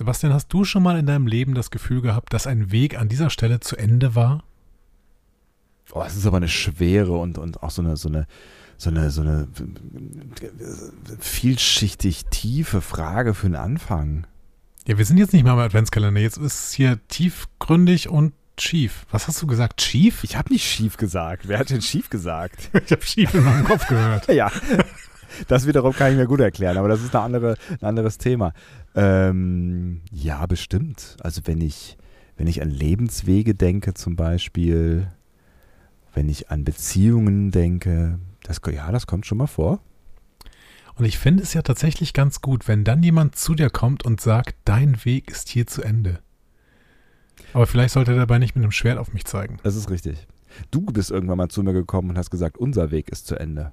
Sebastian, hast du schon mal in deinem Leben das Gefühl gehabt, dass ein Weg an dieser Stelle zu Ende war? Oh, es ist aber eine schwere und, und auch so eine, so eine, so eine, so eine vielschichtig tiefe Frage für den Anfang. Ja, wir sind jetzt nicht mal im Adventskalender. Jetzt ist es hier tiefgründig und schief. Was hast du gesagt? Schief? Ich habe nicht schief gesagt. Wer hat denn schief gesagt? ich habe schief in meinem Kopf gehört. ja. Das wiederum kann ich mir gut erklären, aber das ist eine andere, ein anderes Thema. Ähm, ja, bestimmt. Also wenn ich, wenn ich an Lebenswege denke zum Beispiel, wenn ich an Beziehungen denke, das, ja, das kommt schon mal vor. Und ich finde es ja tatsächlich ganz gut, wenn dann jemand zu dir kommt und sagt, dein Weg ist hier zu Ende. Aber vielleicht sollte er dabei nicht mit einem Schwert auf mich zeigen. Das ist richtig. Du bist irgendwann mal zu mir gekommen und hast gesagt, unser Weg ist zu Ende.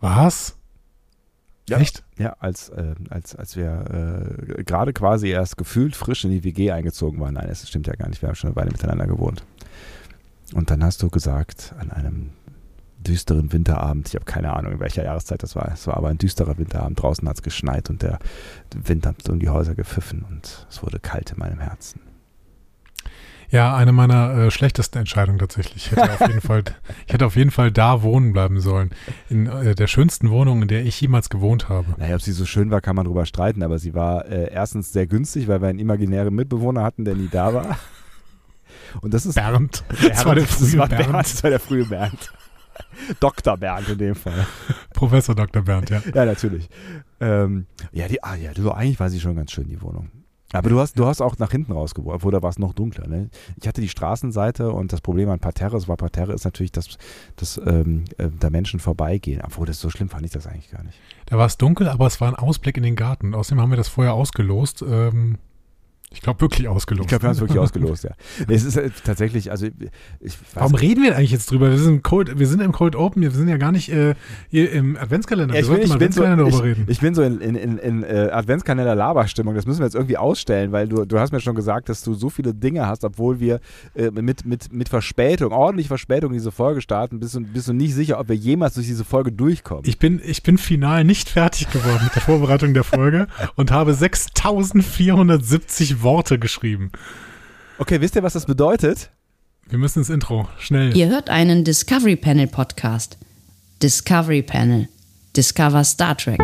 Was? Ja. Echt? Ja, als, äh, als, als wir äh, gerade quasi erst gefühlt frisch in die WG eingezogen waren. Nein, das stimmt ja gar nicht. Wir haben schon eine Weile miteinander gewohnt. Und dann hast du gesagt, an einem düsteren Winterabend, ich habe keine Ahnung, in welcher Jahreszeit das war. Es war aber ein düsterer Winterabend. Draußen hat es geschneit und der Wind hat um die Häuser gepfiffen und es wurde kalt in meinem Herzen. Ja, eine meiner äh, schlechtesten Entscheidungen tatsächlich. Ich hätte, auf jeden Fall, ich hätte auf jeden Fall da wohnen bleiben sollen. In äh, der schönsten Wohnung, in der ich jemals gewohnt habe. Naja, ob sie so schön war, kann man drüber streiten, aber sie war äh, erstens sehr günstig, weil wir einen imaginären Mitbewohner hatten, der nie da war. Und das ist. Bernd. Bernd. Das war der frühe war Bernd. Bernd. Das war der frühe Bernd. Dr. Bernd in dem Fall. Professor Dr. Bernd, ja. Ja, natürlich. Ähm, ja, die, ah, ja, du, eigentlich war sie schon ganz schön, die Wohnung. Aber du hast, du hast auch nach hinten rausgeworfen, obwohl da war es noch dunkler. Ne? Ich hatte die Straßenseite und das Problem an Parterre, es war Parterre, ist natürlich, dass, dass ähm, äh, da Menschen vorbeigehen. Obwohl das so schlimm fand ich das eigentlich gar nicht. Da war es dunkel, aber es war ein Ausblick in den Garten. Außerdem haben wir das vorher ausgelost. Ähm, ich glaube wirklich ausgelost. Ich glaube, wir haben es wirklich ausgelost, ja. Es ist äh, tatsächlich, also ich Warum nicht. reden wir eigentlich jetzt drüber? Wir sind, Cold, wir sind im Cold Open, wir sind ja gar nicht äh, hier im Adventskalender. Ja, ich, bin, ich, bin so, ich, ich, bin so in, in, in, in äh, Adventskalender-Laberstimmung. Das müssen wir jetzt irgendwie ausstellen, weil du, du hast mir schon gesagt, dass du so viele Dinge hast, obwohl wir äh, mit, mit, mit Verspätung, ordentlich Verspätung diese Folge starten, bist du, bist du nicht sicher, ob wir jemals durch diese Folge durchkommen. Ich bin, ich bin final nicht fertig geworden mit der Vorbereitung der Folge und habe 6470 Worte geschrieben. Okay, wisst ihr, was das bedeutet? Wir müssen ins Intro. Schnell. Ihr hört einen Discovery Panel Podcast. Discovery Panel. Discover Star Trek.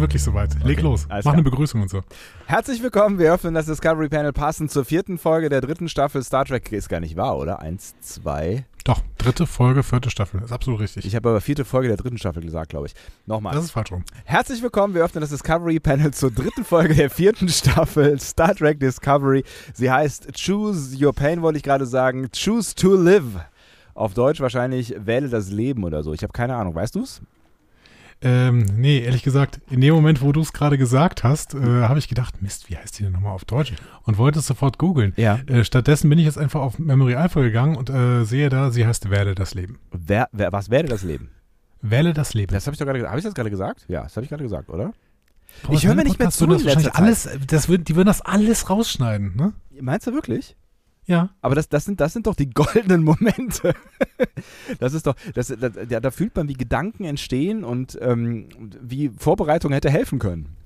Wirklich soweit. Leg okay, los. Mach klar. eine Begrüßung und so. Herzlich willkommen. Wir öffnen das Discovery Panel passend zur vierten Folge der dritten Staffel Star Trek. Ist gar nicht wahr, oder? Eins, zwei. Doch, dritte Folge, vierte Staffel. Ist absolut richtig. Ich habe aber vierte Folge der dritten Staffel gesagt, glaube ich. Nochmal. Das ist falsch rum. Herzlich willkommen. Wir öffnen das Discovery Panel zur dritten Folge der vierten Staffel Star Trek Discovery. Sie heißt Choose Your Pain, wollte ich gerade sagen. Choose to Live. Auf Deutsch wahrscheinlich Wähle das Leben oder so. Ich habe keine Ahnung. Weißt du es? Ähm, nee, ehrlich gesagt, in dem Moment, wo du es gerade gesagt hast, äh, habe ich gedacht, Mist, wie heißt die denn nochmal auf Deutsch? Und wollte es sofort googeln. Ja. Äh, stattdessen bin ich jetzt einfach auf Memory Alpha gegangen und äh, sehe da, sie heißt Wähle das Leben. Wer, wer, was wähle das Leben? Wähle das Leben. Das habe ich doch gerade Habe ich das gerade gesagt? Ja, das habe ich gerade gesagt, oder? Boah, ich höre mir nicht mehr zu. Das alles, das würden, die würden das alles rausschneiden, ne? Meinst du wirklich? Ja. Aber das, das, sind, das sind doch die goldenen Momente. das ist doch, das, das, ja, da fühlt man, wie Gedanken entstehen und ähm, wie Vorbereitung hätte helfen können.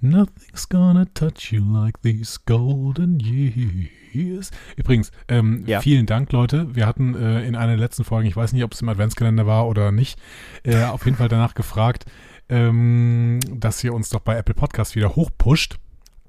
Nothing's gonna touch you like these golden years. Übrigens, ähm, ja. vielen Dank, Leute. Wir hatten äh, in einer der letzten Folgen, ich weiß nicht, ob es im Adventskalender war oder nicht, äh, auf jeden Fall danach gefragt, ähm, dass ihr uns doch bei Apple Podcast wieder hochpusht.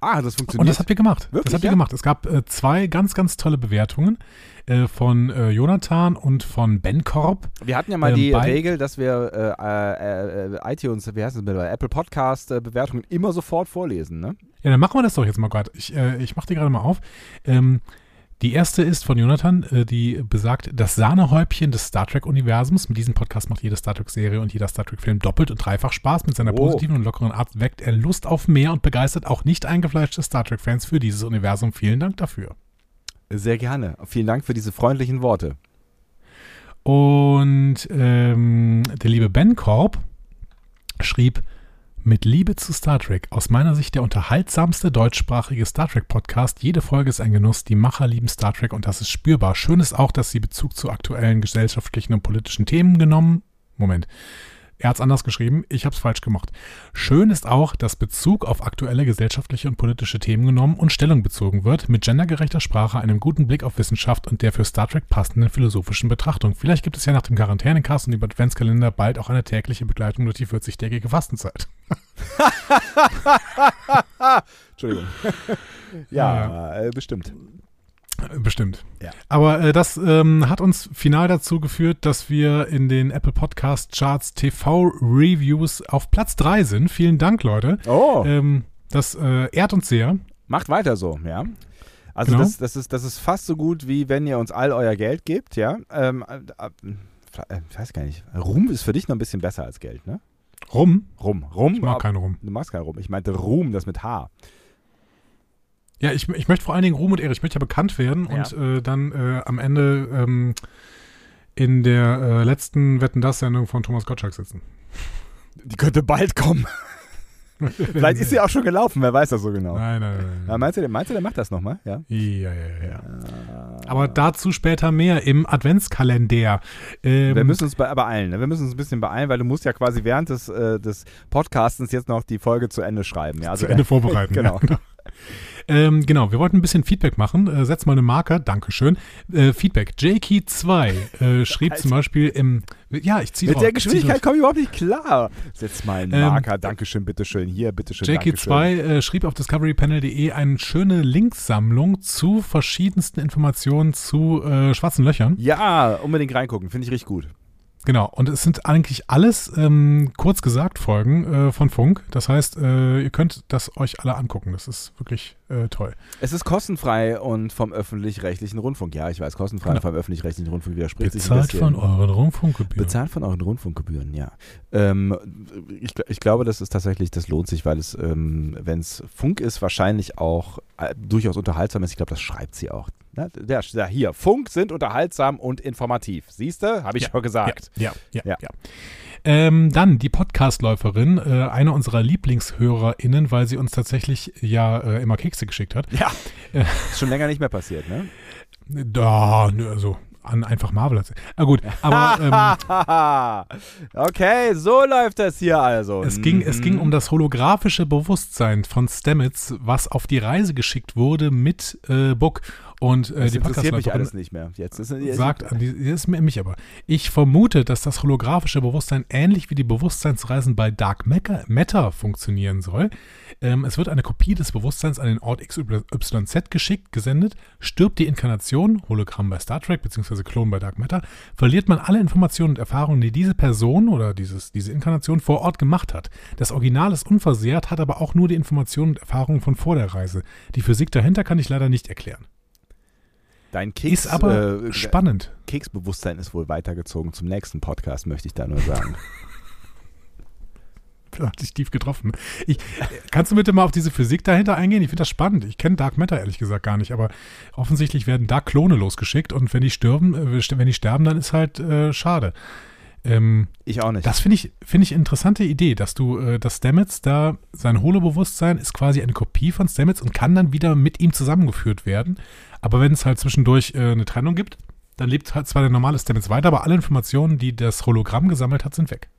Ah, das funktioniert. Und das habt ihr gemacht. Wirklich, das habt ihr gemacht. Es gab äh, zwei ganz, ganz tolle Bewertungen äh, von äh, Jonathan und von Ben Korb. Wir hatten ja mal ähm, die Regel, dass wir äh, äh, iTunes, wie heißt es bei Apple Podcast Bewertungen immer sofort vorlesen, ne? Ja, dann machen wir das doch jetzt mal gerade. Ich, ich mache die gerade mal auf. Ähm, die erste ist von Jonathan, äh, die besagt, das Sahnehäubchen des Star Trek-Universums. Mit diesem Podcast macht jede Star Trek-Serie und jeder Star Trek-Film doppelt und dreifach Spaß. Mit seiner oh. positiven und lockeren Art weckt er Lust auf mehr und begeistert auch nicht eingefleischte Star Trek-Fans für dieses Universum. Vielen Dank dafür. Sehr gerne. Vielen Dank für diese freundlichen Worte. Und ähm, der liebe Ben Korb schrieb, mit Liebe zu Star Trek. Aus meiner Sicht der unterhaltsamste deutschsprachige Star Trek Podcast. Jede Folge ist ein Genuss. Die Macher lieben Star Trek und das ist spürbar. Schön ist auch, dass sie Bezug zu aktuellen gesellschaftlichen und politischen Themen genommen. Moment. Er hat es anders geschrieben, ich habe es falsch gemacht. Schön ist auch, dass Bezug auf aktuelle gesellschaftliche und politische Themen genommen und Stellung bezogen wird, mit gendergerechter Sprache, einem guten Blick auf Wissenschaft und der für Star Trek passenden philosophischen Betrachtung. Vielleicht gibt es ja nach dem Quarantänecast und dem Adventskalender bald auch eine tägliche Begleitung durch die 40-tägige Fastenzeit. Entschuldigung. ja, ja. Äh, bestimmt. Bestimmt. Ja. Aber äh, das ähm, hat uns final dazu geführt, dass wir in den Apple Podcast Charts TV Reviews auf Platz 3 sind. Vielen Dank, Leute. Oh. Ähm, das äh, ehrt uns sehr. Macht weiter so, ja. Also genau. das, das, ist, das ist fast so gut, wie wenn ihr uns all euer Geld gebt, ja. Ähm, äh, äh ich weiß gar nicht. Ruhm ist für dich noch ein bisschen besser als Geld, ne? Rum? Rum. Rum. Ich mag keinen Rum. Du magst keinen Rum. Ich meinte Ruhm, das mit H. Ja, ich, ich möchte vor allen Dingen Ruhm und Ehre. Ich möchte ja bekannt werden ja. und äh, dann äh, am Ende ähm, in der äh, letzten Wetten das Sendung von Thomas Gottschalk sitzen. Die könnte bald kommen. Vielleicht ist sie auch schon gelaufen, wer weiß das so genau. Nein, nein, nein. Ja, meinst, du, meinst du, der macht das nochmal? Ja? Ja, ja, ja, ja. Aber dazu später mehr im Adventskalender. Ähm, wir müssen uns beeilen. Ne? Wir müssen uns ein bisschen beeilen, weil du musst ja quasi während des, äh, des Podcastens jetzt noch die Folge zu Ende schreiben. Ja? Also, zu Ende vorbereiten. genau. Ähm, genau, wir wollten ein bisschen Feedback machen. Äh, setz mal eine Marker, Dankeschön. Äh, Feedback. Jakey2 äh, schrieb zum Beispiel im. Ja, ich ziehe Mit drauf, der Geschwindigkeit komme ich überhaupt nicht klar. Setz mal einen ähm, Marker, ähm, Dankeschön, bitteschön. Hier, bitteschön. Jakey2 äh, schrieb auf discoverypanel.de eine schöne Linksammlung zu verschiedensten Informationen zu äh, schwarzen Löchern. Ja, unbedingt reingucken, finde ich richtig gut. Genau, und es sind eigentlich alles, ähm, kurz gesagt, Folgen äh, von Funk. Das heißt, äh, ihr könnt das euch alle angucken. Das ist wirklich äh, toll. Es ist kostenfrei und vom öffentlich-rechtlichen Rundfunk. Ja, ich weiß, kostenfrei genau. vom öffentlich-rechtlichen Rundfunk widerspricht Bezahlt sich ein bisschen. von euren Rundfunkgebühren. Bezahlt von euren Rundfunkgebühren, ja. Ähm, ich, ich, glaube, das ist tatsächlich, das lohnt sich, weil es, ähm, wenn es Funk ist, wahrscheinlich auch äh, durchaus unterhaltsam ist. Ich glaube, das schreibt sie auch. Na, der, der, hier, Funk sind unterhaltsam und informativ. Siehst du? Habe ich ja, schon gesagt. Ja, ja, ja. ja. Ähm, dann die Podcastläuferin, äh, eine unserer LieblingshörerInnen, weil sie uns tatsächlich ja äh, immer Kekse geschickt hat. Ja. Äh, ist schon länger nicht mehr passiert, ne? Da, also an einfach Marvel. Ah, gut, aber. Ähm, okay, so läuft das hier also. Es ging, mhm. es ging um das holographische Bewusstsein von Stamets, was auf die Reise geschickt wurde mit äh, Book. Und äh, das die interessiert mich alles nicht mehr. Jetzt ist, jetzt sagt, an die, ist mich aber. Ich vermute, dass das holographische Bewusstsein ähnlich wie die Bewusstseinsreisen bei Dark Matter funktionieren soll. Ähm, es wird eine Kopie des Bewusstseins an den Ort XYZ geschickt, gesendet. Stirbt die Inkarnation, Hologramm bei Star Trek bzw. Klon bei Dark Matter, verliert man alle Informationen und Erfahrungen, die diese Person oder dieses, diese Inkarnation vor Ort gemacht hat. Das Original ist unversehrt, hat aber auch nur die Informationen und Erfahrungen von vor der Reise. Die Physik dahinter kann ich leider nicht erklären. Dein Keks, ist aber äh, spannend. Keksbewusstsein ist wohl weitergezogen zum nächsten Podcast, möchte ich da nur sagen. hat sich tief getroffen. Ich, kannst du bitte mal auf diese Physik dahinter eingehen? Ich finde das spannend. Ich kenne Dark Matter ehrlich gesagt gar nicht, aber offensichtlich werden da Klone losgeschickt und wenn die sterben, äh, wenn die sterben, dann ist halt äh, schade. Ähm, ich auch nicht. Das finde ich, find ich interessante Idee, dass du, äh, dass Stamets da, sein Holo-Bewusstsein ist quasi eine Kopie von Stamets und kann dann wieder mit ihm zusammengeführt werden. Aber wenn es halt zwischendurch äh, eine Trennung gibt, dann lebt halt zwar der normale Stamets weiter, aber alle Informationen, die das Hologramm gesammelt hat, sind weg.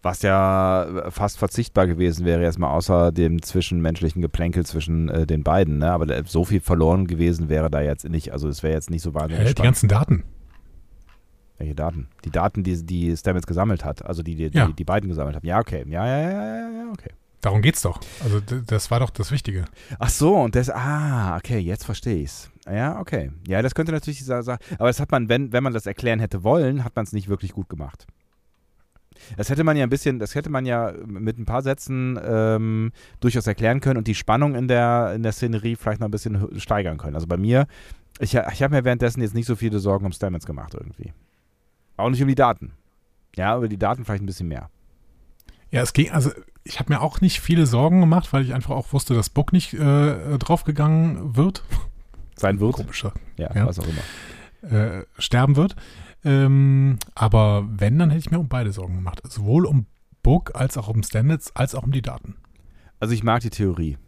Was ja äh, fast verzichtbar gewesen wäre, erstmal außer dem zwischenmenschlichen Geplänkel zwischen äh, den beiden. Ne? Aber so viel verloren gewesen wäre da jetzt nicht. Also es wäre jetzt nicht so wahnsinnig. Hä, die ganzen Daten. Welche Daten? Die Daten, die, die Stamets gesammelt hat, also die die, ja. die die beiden gesammelt haben. Ja, okay. Ja, ja, ja, ja, ja, okay. Darum geht's doch. Also das war doch das Wichtige. Ach so, und das, ah, okay, jetzt verstehe ich's. Ja, okay. Ja, das könnte natürlich dieser Sache, aber das hat man, wenn, wenn man das erklären hätte wollen, hat man es nicht wirklich gut gemacht. Das hätte man ja ein bisschen, das hätte man ja mit ein paar Sätzen ähm, durchaus erklären können und die Spannung in der, in der Szenerie vielleicht noch ein bisschen steigern können. Also bei mir, ich, ich habe mir währenddessen jetzt nicht so viele Sorgen um Stamets gemacht irgendwie. Auch nicht um die Daten. Ja, über die Daten vielleicht ein bisschen mehr. Ja, es ging, also ich habe mir auch nicht viele Sorgen gemacht, weil ich einfach auch wusste, dass Book nicht äh, draufgegangen wird. Sein wird. Komischer. Ja, ja, was auch immer. Äh, sterben wird. Ähm, aber wenn, dann hätte ich mir um beide Sorgen gemacht. Sowohl um Book als auch um Standards, als auch um die Daten. Also ich mag die Theorie.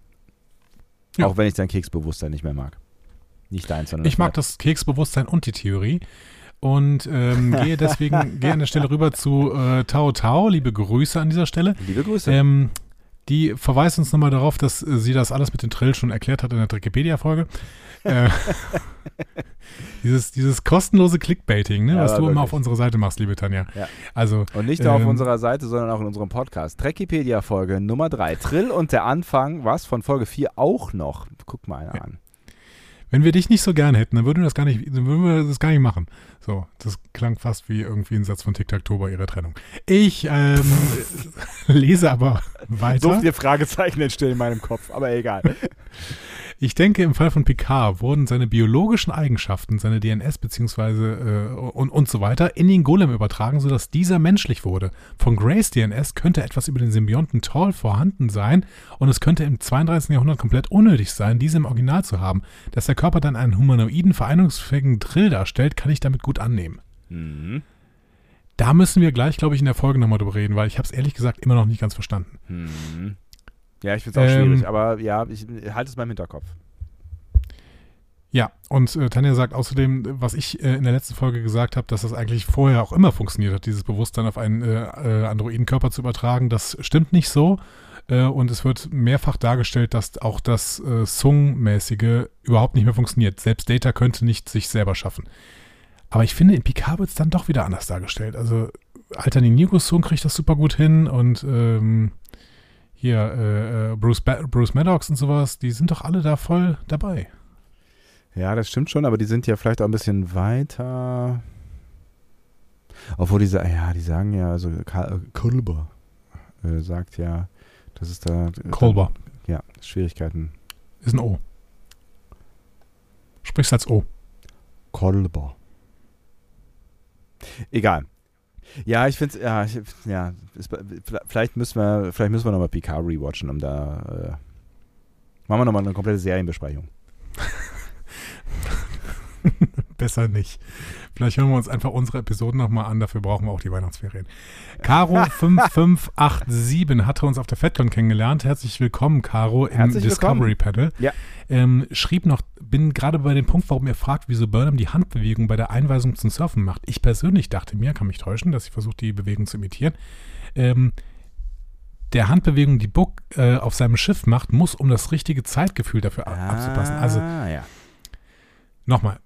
Ja. Auch wenn ich dein Keksbewusstsein nicht mehr mag. Nicht deins, sondern Ich mag das Keksbewusstsein und die Theorie. Und ähm, gehe deswegen gehe an der Stelle rüber zu äh, Tao Tao. Liebe Grüße an dieser Stelle. Liebe Grüße. Ähm, die verweist uns nochmal darauf, dass äh, sie das alles mit den Trill schon erklärt hat in der Wikipedia-Folge. äh, dieses, dieses kostenlose Clickbaiting, ne, ja, was du wirklich. immer auf unserer Seite machst, liebe Tanja. Ja. Also, und nicht nur ähm, auf unserer Seite, sondern auch in unserem Podcast. Trekipedia-Folge Nummer 3. Trill und der Anfang, was von Folge 4 auch noch. Guck mal einer ja. an. Wenn wir dich nicht so gern hätten, dann würden wir das gar nicht, dann würden wir das gar nicht machen. So, das klang fast wie irgendwie ein Satz von Toe bei ihrer Trennung. Ich ähm, lese aber weiter. So viele Fragezeichen entstehen in meinem Kopf, aber egal. Ich denke, im Fall von Picard wurden seine biologischen Eigenschaften, seine DNS beziehungsweise äh, und, und so weiter in den Golem übertragen, sodass dieser menschlich wurde. Von Grace DNS könnte etwas über den Symbionten Tall vorhanden sein und es könnte im 32. Jahrhundert komplett unnötig sein, diese im Original zu haben. Dass der Körper dann einen humanoiden, vereinigungsfähigen Drill darstellt, kann ich damit gut annehmen. Mhm. Da müssen wir gleich, glaube ich, in der Folge nochmal drüber reden, weil ich habe es ehrlich gesagt immer noch nicht ganz verstanden. Mhm. Ja, ich finde es auch ähm, schwierig, aber ja, ich halte es mal im Hinterkopf. Ja, und äh, Tanja sagt außerdem, was ich äh, in der letzten Folge gesagt habe, dass das eigentlich vorher auch immer funktioniert hat, dieses Bewusstsein auf einen äh, äh Androidenkörper zu übertragen. Das stimmt nicht so. Äh, und es wird mehrfach dargestellt, dass auch das äh, Sung-mäßige überhaupt nicht mehr funktioniert. Selbst Data könnte nicht sich selber schaffen. Aber ich finde, in Picard wird es dann doch wieder anders dargestellt. Also Alter Ninjago-Sung kriegt das super gut hin und ähm, hier äh, äh, Bruce, ba Bruce Maddox und sowas, die sind doch alle da voll dabei. Ja, das stimmt schon, aber die sind ja vielleicht auch ein bisschen weiter. Obwohl diese, ja, die sagen ja, also Kolber äh, sagt ja, dass es da. Kolber. ja, Schwierigkeiten. Ist ein O. Sprichst als O. Kolber. Egal. Ja, ich finde ja, ich, ja, ist, vielleicht müssen wir, vielleicht müssen wir nochmal PK rewatchen, um da, äh, machen wir nochmal eine komplette Serienbesprechung. Besser nicht. Vielleicht hören wir uns einfach unsere Episoden nochmal an, dafür brauchen wir auch die Weihnachtsferien. Caro5587 hatte uns auf der FedCon kennengelernt. Herzlich willkommen, Caro, im Herzlich Discovery Panel. Ja. Ähm, schrieb noch, bin gerade bei dem Punkt, warum ihr fragt, wieso Burnham die Handbewegung bei der Einweisung zum Surfen macht. Ich persönlich dachte mir, kann mich täuschen, dass ich versuche, die Bewegung zu imitieren. Ähm, der Handbewegung, die Book äh, auf seinem Schiff macht, muss, um das richtige Zeitgefühl dafür ah, abzupassen. Also, ja. nochmal,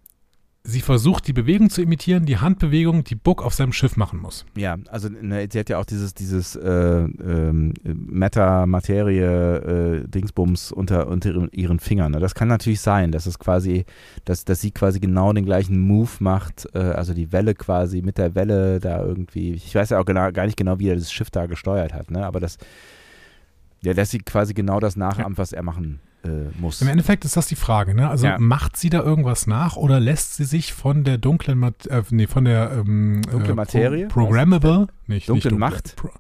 sie versucht, die Bewegung zu imitieren, die Handbewegung, die Book auf seinem Schiff machen muss. Ja, also ne, sie hat ja auch dieses, dieses äh, ähm, Meta-Materie-Dingsbums äh, unter, unter ihren Fingern. Ne? Das kann natürlich sein, dass es quasi, dass, dass sie quasi genau den gleichen Move macht, äh, also die Welle quasi mit der Welle da irgendwie, ich weiß ja auch genau, gar nicht genau, wie er das Schiff da gesteuert hat, ne? aber das, ja, dass sie quasi genau das nachahmt, was er machen äh, muss. Im Endeffekt ist das die Frage, ne? Also ja. macht sie da irgendwas nach oder lässt sie sich von der dunklen Mat äh, nee, von der ähm, dunkle äh, Materie? Pro programmable, nicht, dunklen nicht Macht? Pro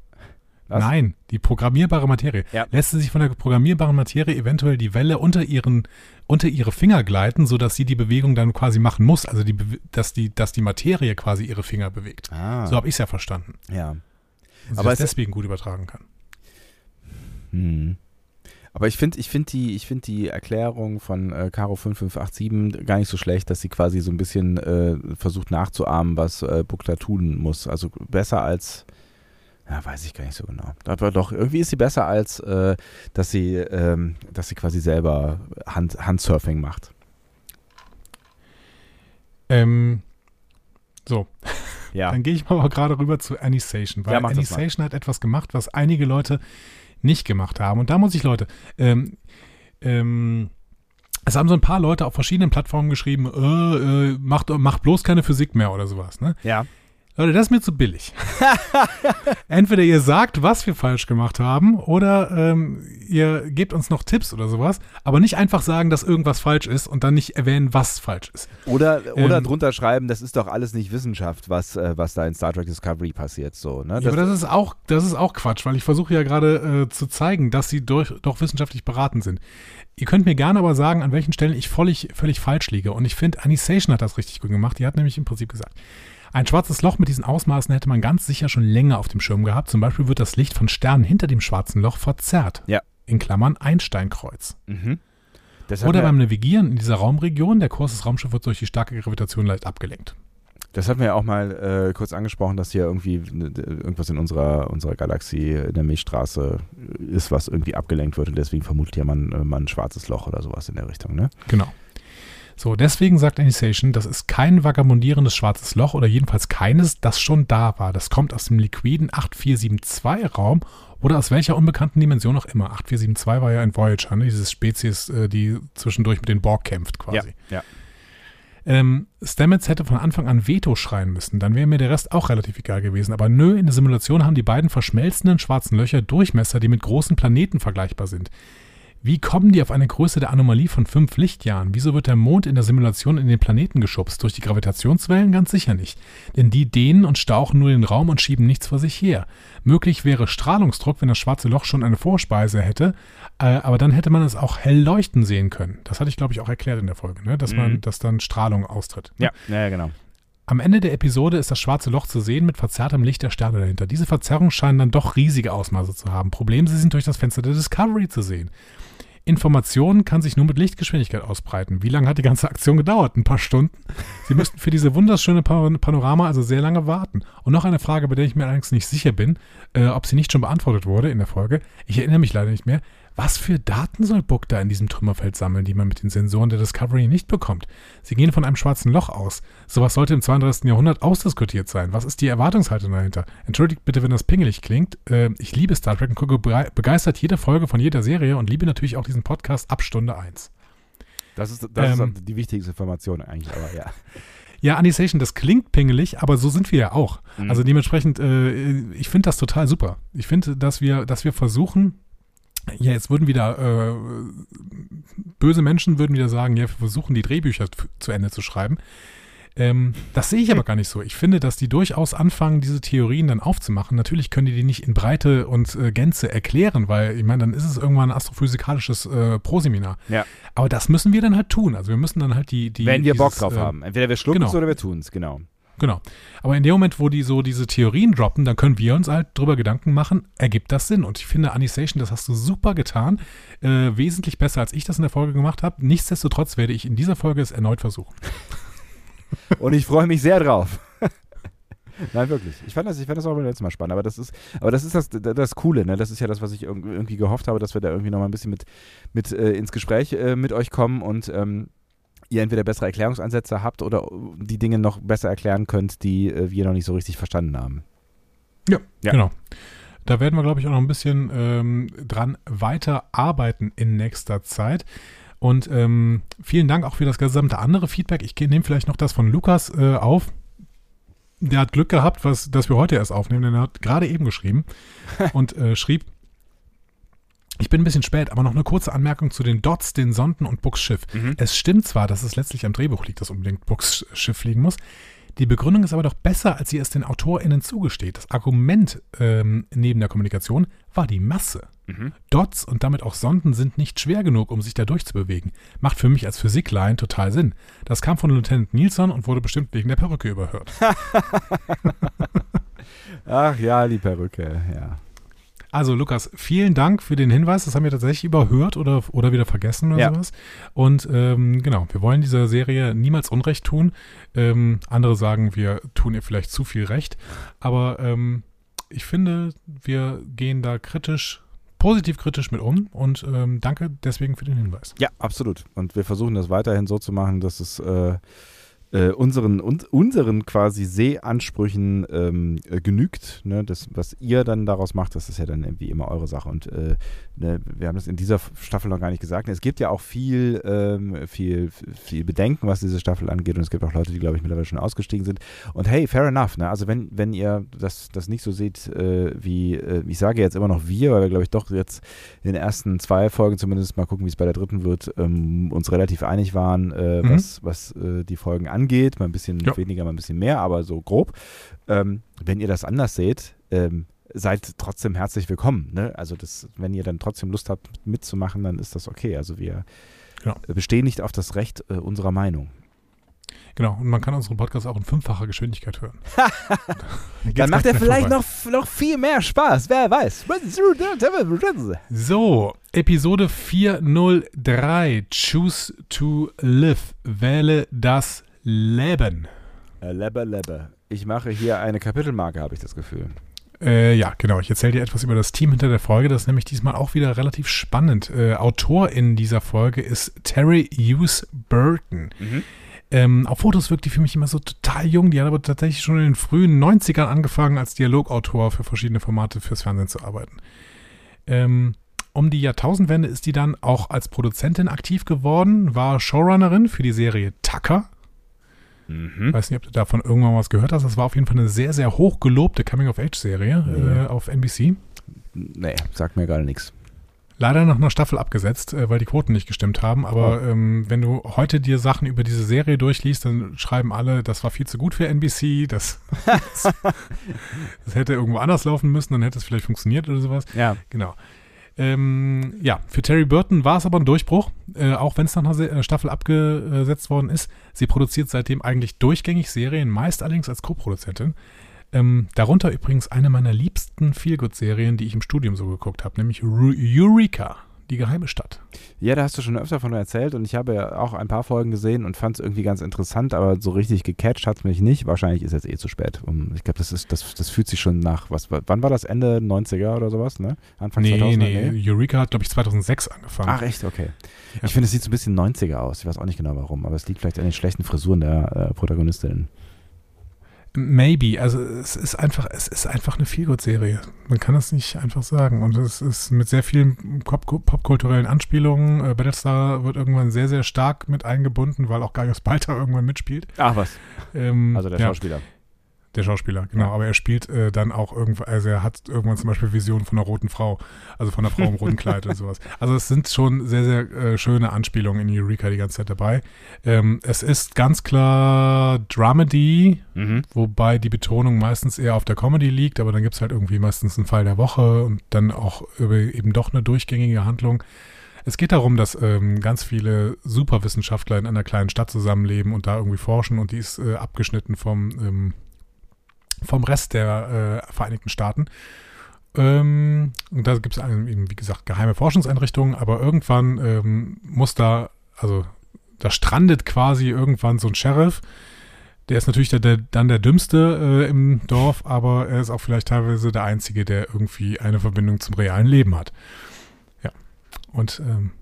Nein, die programmierbare Materie. Ja. Lässt sie sich von der programmierbaren Materie eventuell die Welle unter ihren unter ihre Finger gleiten, sodass sie die Bewegung dann quasi machen muss, also die, dass die dass die Materie quasi ihre Finger bewegt. Ah. So habe ich es ja verstanden. Ja. Und Aber es deswegen gut übertragen kann. Hm. Aber ich finde ich find die, find die Erklärung von äh, Caro 5587 gar nicht so schlecht, dass sie quasi so ein bisschen äh, versucht nachzuahmen, was äh, Bukla tun muss. Also besser als, ja, weiß ich gar nicht so genau. Aber doch, irgendwie ist sie besser als, äh, dass, sie, ähm, dass sie quasi selber Hand, Handsurfing macht. Ähm, so. Ja. Dann gehe ich mal gerade rüber zu Anisation, weil ja, Anisation hat etwas gemacht, was einige Leute nicht gemacht haben. Und da muss ich, Leute, ähm, ähm, es haben so ein paar Leute auf verschiedenen Plattformen geschrieben, äh, äh, macht, macht bloß keine Physik mehr oder sowas, ne? Ja. Leute, das ist mir zu billig. Entweder ihr sagt, was wir falsch gemacht haben, oder ähm, ihr gebt uns noch Tipps oder sowas, aber nicht einfach sagen, dass irgendwas falsch ist und dann nicht erwähnen, was falsch ist. Oder, oder ähm, drunter schreiben, das ist doch alles nicht Wissenschaft, was, äh, was da in Star Trek Discovery passiert. So, ne? das, ja, aber das ist, auch, das ist auch Quatsch, weil ich versuche ja gerade äh, zu zeigen, dass sie durch, doch wissenschaftlich beraten sind. Ihr könnt mir gerne aber sagen, an welchen Stellen ich völlig, völlig falsch liege. Und ich finde, Anisation hat das richtig gut gemacht. Die hat nämlich im Prinzip gesagt, Ein schwarzes Loch mit diesen Ausmaßen hätte man ganz sicher schon länger auf dem Schirm gehabt. Zum Beispiel wird das Licht von Sternen hinter dem schwarzen Loch verzerrt. Ja. In Klammern Einsteinkreuz. Mhm. Oder beim Navigieren in dieser Raumregion, der Kurs des Raumschiffs wird durch die starke Gravitation leicht abgelenkt. Das hatten wir ja auch mal äh, kurz angesprochen, dass hier irgendwie irgendwas in unserer, unserer Galaxie in der Milchstraße ist, was irgendwie abgelenkt wird und deswegen vermutet ja man, äh, man ein schwarzes Loch oder sowas in der Richtung, ne? Genau. So, deswegen sagt Anisation, das ist kein vagabundierendes schwarzes Loch oder jedenfalls keines, das schon da war. Das kommt aus dem liquiden 8472-Raum oder aus welcher unbekannten Dimension auch immer. 8472 war ja ein Voyager, ne? diese Spezies, äh, die zwischendurch mit den Borg kämpft quasi. Ja, ja. Ähm, Stamets hätte von Anfang an Veto schreien müssen, dann wäre mir der Rest auch relativ egal gewesen. Aber nö, in der Simulation haben die beiden verschmelzenden schwarzen Löcher Durchmesser, die mit großen Planeten vergleichbar sind. Wie kommen die auf eine Größe der Anomalie von fünf Lichtjahren? Wieso wird der Mond in der Simulation in den Planeten geschubst? Durch die Gravitationswellen? Ganz sicher nicht. Denn die dehnen und stauchen nur den Raum und schieben nichts vor sich her. Möglich wäre Strahlungsdruck, wenn das schwarze Loch schon eine Vorspeise hätte, äh, aber dann hätte man es auch hell leuchten sehen können. Das hatte ich, glaube ich, auch erklärt in der Folge, ne? dass, man, mhm. dass dann Strahlung austritt. Ne? Ja, ja, genau. Am Ende der Episode ist das schwarze Loch zu sehen mit verzerrtem Licht der Sterne dahinter. Diese Verzerrungen scheinen dann doch riesige Ausmaße zu haben. Problem, sie sind durch das Fenster der Discovery zu sehen. Information kann sich nur mit Lichtgeschwindigkeit ausbreiten. Wie lange hat die ganze Aktion gedauert? Ein paar Stunden? Sie müssten für diese wunderschöne Panorama also sehr lange warten. Und noch eine Frage, bei der ich mir allerdings nicht sicher bin, äh, ob sie nicht schon beantwortet wurde in der Folge. Ich erinnere mich leider nicht mehr. Was für Daten soll Book da in diesem Trümmerfeld sammeln, die man mit den Sensoren der Discovery nicht bekommt? Sie gehen von einem schwarzen Loch aus. Sowas sollte im 32. Jahrhundert ausdiskutiert sein. Was ist die Erwartungshaltung dahinter? Entschuldigt bitte, wenn das pingelig klingt. Äh, ich liebe Star Trek und gucke begeistert jede Folge von jeder Serie und liebe natürlich auch diesen Podcast ab Stunde 1. Das ist, das ähm, ist die wichtigste Information eigentlich, aber ja. Ja, Anisation, das klingt pingelig, aber so sind wir ja auch. Mhm. Also dementsprechend, äh, ich finde das total super. Ich finde, dass wir, dass wir versuchen, ja, jetzt würden wieder äh, böse Menschen würden wieder sagen, ja, wir versuchen die Drehbücher zu Ende zu schreiben. Ähm, das sehe ich aber gar nicht so. Ich finde, dass die durchaus anfangen, diese Theorien dann aufzumachen. Natürlich können die die nicht in Breite und äh, Gänze erklären, weil ich meine, dann ist es irgendwann ein astrophysikalisches äh, Proseminar. Ja. Aber das müssen wir dann halt tun. Also wir müssen dann halt die, die wenn wir dieses, Bock drauf äh, haben. Entweder wir schlucken es genau. oder wir tun es. Genau. Genau. Aber in dem Moment, wo die so diese Theorien droppen, dann können wir uns halt drüber Gedanken machen, ergibt das Sinn? Und ich finde, Anisation, das hast du super getan. Äh, wesentlich besser, als ich das in der Folge gemacht habe. Nichtsdestotrotz werde ich in dieser Folge es erneut versuchen. Und ich freue mich sehr drauf. Nein, wirklich. Ich fand das, ich fand das auch beim letzten Mal spannend. Aber das ist, aber das ist das, das Coole, ne? Das ist ja das, was ich irgendwie gehofft habe, dass wir da irgendwie nochmal ein bisschen mit, mit äh, ins Gespräch äh, mit euch kommen und ähm, ihr entweder bessere Erklärungsansätze habt oder die Dinge noch besser erklären könnt, die äh, wir noch nicht so richtig verstanden haben. Ja, ja. genau. Da werden wir, glaube ich, auch noch ein bisschen ähm, dran weiterarbeiten in nächster Zeit. Und ähm, vielen Dank auch für das gesamte andere Feedback. Ich nehme vielleicht noch das von Lukas äh, auf. Der hat Glück gehabt, was, dass wir heute erst aufnehmen, denn er hat gerade eben geschrieben und äh, schrieb, ich bin ein bisschen spät, aber noch eine kurze Anmerkung zu den Dots, den Sonden und Bucks Schiff. Mhm. Es stimmt zwar, dass es letztlich am Drehbuch liegt, dass unbedingt Bucks Schiff fliegen muss. Die Begründung ist aber doch besser, als sie es den AutorInnen zugesteht. Das Argument ähm, neben der Kommunikation war die Masse. Mhm. Dots und damit auch Sonden sind nicht schwer genug, um sich da durchzubewegen. Macht für mich als Physiklein total Sinn. Das kam von Lieutenant Nielsen und wurde bestimmt wegen der Perücke überhört. Ach ja, die Perücke, ja. Also Lukas, vielen Dank für den Hinweis. Das haben wir tatsächlich überhört oder, oder wieder vergessen oder ja. sowas. Und ähm, genau, wir wollen dieser Serie niemals Unrecht tun. Ähm, andere sagen, wir tun ihr vielleicht zu viel Recht. Aber ähm, ich finde, wir gehen da kritisch positiv kritisch mit um und ähm, danke deswegen für den Hinweis. Ja, absolut. Und wir versuchen das weiterhin so zu machen, dass es äh, äh, unseren, un, unseren quasi Sehansprüchen ähm, äh, genügt. Ne? Das, was ihr dann daraus macht, das ist ja dann irgendwie immer eure Sache. Und äh, ne, wir haben das in dieser Staffel noch gar nicht gesagt. Es gibt ja auch viel, ähm, viel, viel Bedenken, was diese Staffel angeht. Und es gibt auch Leute, die, glaube ich, mittlerweile schon ausgestiegen sind. Und hey, fair enough. Ne? Also wenn, wenn ihr das, das nicht so seht, äh, wie, äh, ich sage jetzt immer noch wir, weil wir, glaube ich, doch jetzt in den ersten zwei Folgen zumindest mal gucken, wie es bei der dritten wird, ähm, uns relativ einig waren, äh, mhm. was, was die Folgen angeht angeht, mal ein bisschen ja. weniger, mal ein bisschen mehr, aber so grob. Ähm, wenn ihr das anders seht, ähm, seid trotzdem herzlich willkommen. Ne? Also das, wenn ihr dann trotzdem Lust habt mitzumachen, dann ist das okay. Also wir genau. bestehen nicht auf das Recht äh, unserer Meinung. Genau, und man kann unseren Podcast auch in fünffacher Geschwindigkeit hören. Dann macht er vielleicht noch, noch viel mehr Spaß, wer weiß. So, Episode 403, Choose to Live, wähle das Leben. Äh, lebe, lebe. Ich mache hier eine Kapitelmarke, habe ich das Gefühl. Äh, ja, genau. Ich erzähle dir etwas über das Team hinter der Folge. Das ist nämlich diesmal auch wieder relativ spannend. Äh, Autor in dieser Folge ist Terry Hughes Burton. Mhm. Ähm, auf Fotos wirkt die für mich immer so total jung. Die hat aber tatsächlich schon in den frühen 90ern angefangen, als Dialogautor für verschiedene Formate fürs Fernsehen zu arbeiten. Ähm, um die Jahrtausendwende ist die dann auch als Produzentin aktiv geworden, war Showrunnerin für die Serie Tucker. Mhm. Weiß nicht, ob du davon irgendwann was gehört hast. Das war auf jeden Fall eine sehr, sehr hoch gelobte Coming-of-Age-Serie mhm. äh, auf NBC. Nee, sagt mir gar nichts leider nach einer Staffel abgesetzt, äh, weil die Quoten nicht gestimmt haben. Aber oh. ähm, wenn du heute dir Sachen über diese Serie durchliest, dann schreiben alle, das war viel zu gut für NBC, das, das hätte irgendwo anders laufen müssen, dann hätte es vielleicht funktioniert oder sowas. Ja. Genau. Ähm, ja, für Terry Burton war es aber ein Durchbruch, äh, auch wenn es nach einer äh, Staffel abgesetzt worden ist. Sie produziert seitdem eigentlich durchgängig Serien, meist allerdings als Co-Produzentin. Ähm, darunter übrigens eine meiner liebsten Feelgood-Serien, die ich im Studium so geguckt habe, nämlich Eureka, die geheime Stadt. Ja, da hast du schon öfter von erzählt und ich habe ja auch ein paar Folgen gesehen und fand es irgendwie ganz interessant, aber so richtig gecatcht hat es mich nicht. Wahrscheinlich ist jetzt eh zu spät. Ich glaube, das das, das fühlt sich schon nach, was, wann war das? Ende 90er oder sowas, ne? Anfang nee, 2000er? Nee, nee, Eureka hat, glaube ich, 2006 angefangen. Ach, echt? Okay. Ja. Ich finde, es sieht so ein bisschen 90er aus. Ich weiß auch nicht genau warum, aber es liegt vielleicht an den schlechten Frisuren der äh, Protagonistinnen. Maybe. Also es ist einfach, es ist einfach eine Feelgood-Serie. Man kann das nicht einfach sagen. Und es ist mit sehr vielen popkulturellen Anspielungen. Äh, Battlestar wird irgendwann sehr, sehr stark mit eingebunden, weil auch Gaius Balter irgendwann mitspielt. Ach was. Ähm, also der ja. Schauspieler. Der Schauspieler, genau. Ja. Aber er spielt äh, dann auch irgendwann, also er hat irgendwann zum Beispiel Visionen von einer roten Frau, also von einer Frau im roten Kleid und sowas. Also es sind schon sehr, sehr äh, schöne Anspielungen in Eureka die ganze Zeit dabei. Ähm, es ist ganz klar Dramedy, mhm. wobei die Betonung meistens eher auf der Comedy liegt, aber dann gibt es halt irgendwie meistens einen Fall der Woche und dann auch eben doch eine durchgängige Handlung. Es geht darum, dass ähm, ganz viele Superwissenschaftler in einer kleinen Stadt zusammenleben und da irgendwie forschen und die ist äh, abgeschnitten vom ähm, vom Rest der äh, Vereinigten Staaten. Ähm, und da gibt es, wie gesagt, geheime Forschungseinrichtungen, aber irgendwann ähm, muss da, also da strandet quasi irgendwann so ein Sheriff. Der ist natürlich der, der, dann der Dümmste äh, im Dorf, aber er ist auch vielleicht teilweise der Einzige, der irgendwie eine Verbindung zum realen Leben hat. Ja. Und ähm,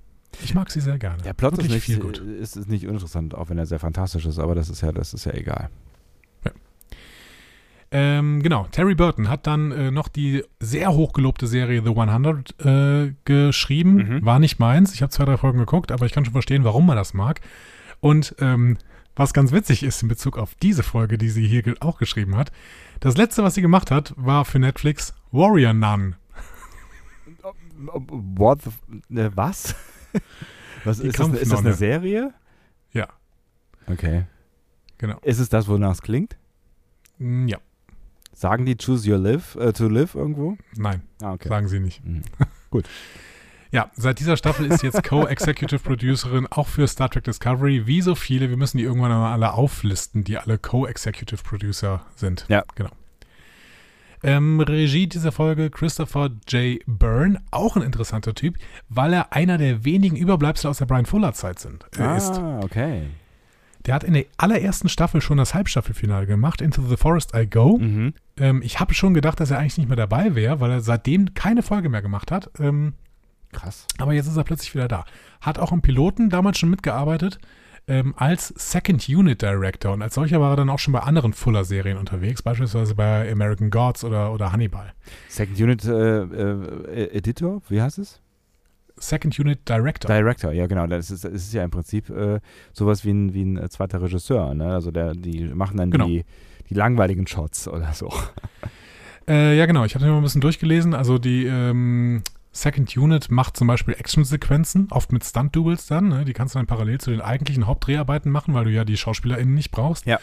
ich mag sie sehr gerne. Der Plot ist nicht, viel gut. Ist, ist nicht uninteressant, auch wenn er sehr fantastisch ist, aber das ist ja, das ist ja egal. Ähm, genau, Terry Burton hat dann äh, noch die sehr hochgelobte Serie The 100 äh, geschrieben. Mhm. War nicht meins. Ich habe zwei, drei Folgen geguckt, aber ich kann schon verstehen, warum man das mag. Und ähm, was ganz witzig ist in Bezug auf diese Folge, die sie hier ge auch geschrieben hat, das letzte, was sie gemacht hat, war für Netflix Warrior Nun. What the, ne, was? was ist, das, ist das eine Serie? Ja. Okay. Genau. Ist es das, wonach es klingt? Mm, ja. Sagen die Choose Your Live, äh, to Live irgendwo? Nein, ah, okay. sagen sie nicht. Mhm. Gut. Ja, seit dieser Staffel ist jetzt Co-Executive Producerin auch für Star Trek Discovery. Wie so viele, wir müssen die irgendwann einmal alle auflisten, die alle Co-Executive Producer sind. Ja. Genau. Ähm, Regie dieser Folge Christopher J. Byrne, auch ein interessanter Typ, weil er einer der wenigen Überbleibsel aus der Brian Fuller Zeit sind, äh, ah, ist. okay. Der hat in der allerersten Staffel schon das Halbstaffelfinale gemacht, Into the Forest I Go. Mhm. Ähm, ich habe schon gedacht, dass er eigentlich nicht mehr dabei wäre, weil er seitdem keine Folge mehr gemacht hat. Ähm, Krass. Aber jetzt ist er plötzlich wieder da. Hat auch im Piloten damals schon mitgearbeitet ähm, als Second Unit Director und als solcher war er dann auch schon bei anderen Fuller-Serien unterwegs, beispielsweise bei American Gods oder, oder Hannibal. Second Unit äh, äh, Editor, wie heißt es? Second Unit Director. Director, ja genau. Das ist, das ist ja im Prinzip äh, sowas wie ein, wie ein äh, zweiter Regisseur. Ne? Also der, die machen dann genau. die, die langweiligen Shots oder so. Äh, ja genau, ich hatte mir mal ein bisschen durchgelesen. Also die ähm, Second Unit macht zum Beispiel Action-Sequenzen, oft mit Stunt-Doubles dann. Ne? Die kannst du dann parallel zu den eigentlichen Hauptdreharbeiten machen, weil du ja die SchauspielerInnen nicht brauchst. Ja.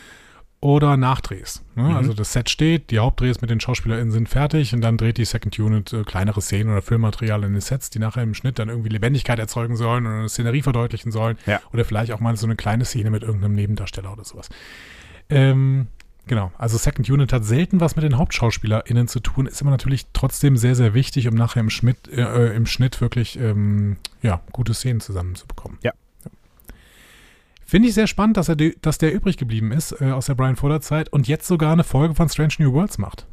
Oder Nachdrehs. Ne? Mhm. Also das Set steht, die Hauptdrehs mit den SchauspielerInnen sind fertig und dann dreht die Second Unit äh, kleinere Szenen oder Filmmaterial in den Sets, die nachher im Schnitt dann irgendwie Lebendigkeit erzeugen sollen oder eine Szenerie verdeutlichen sollen. Ja. Oder vielleicht auch mal so eine kleine Szene mit irgendeinem Nebendarsteller oder sowas. Ähm, genau, also Second Unit hat selten was mit den HauptschauspielerInnen zu tun, ist aber natürlich trotzdem sehr, sehr wichtig, um nachher im, Schmidt, äh, im Schnitt wirklich ähm, ja, gute Szenen zusammenzubekommen. Ja. Finde ich sehr spannend, dass, er dass der übrig geblieben ist äh, aus der Brian Fuller Zeit und jetzt sogar eine Folge von Strange New Worlds macht.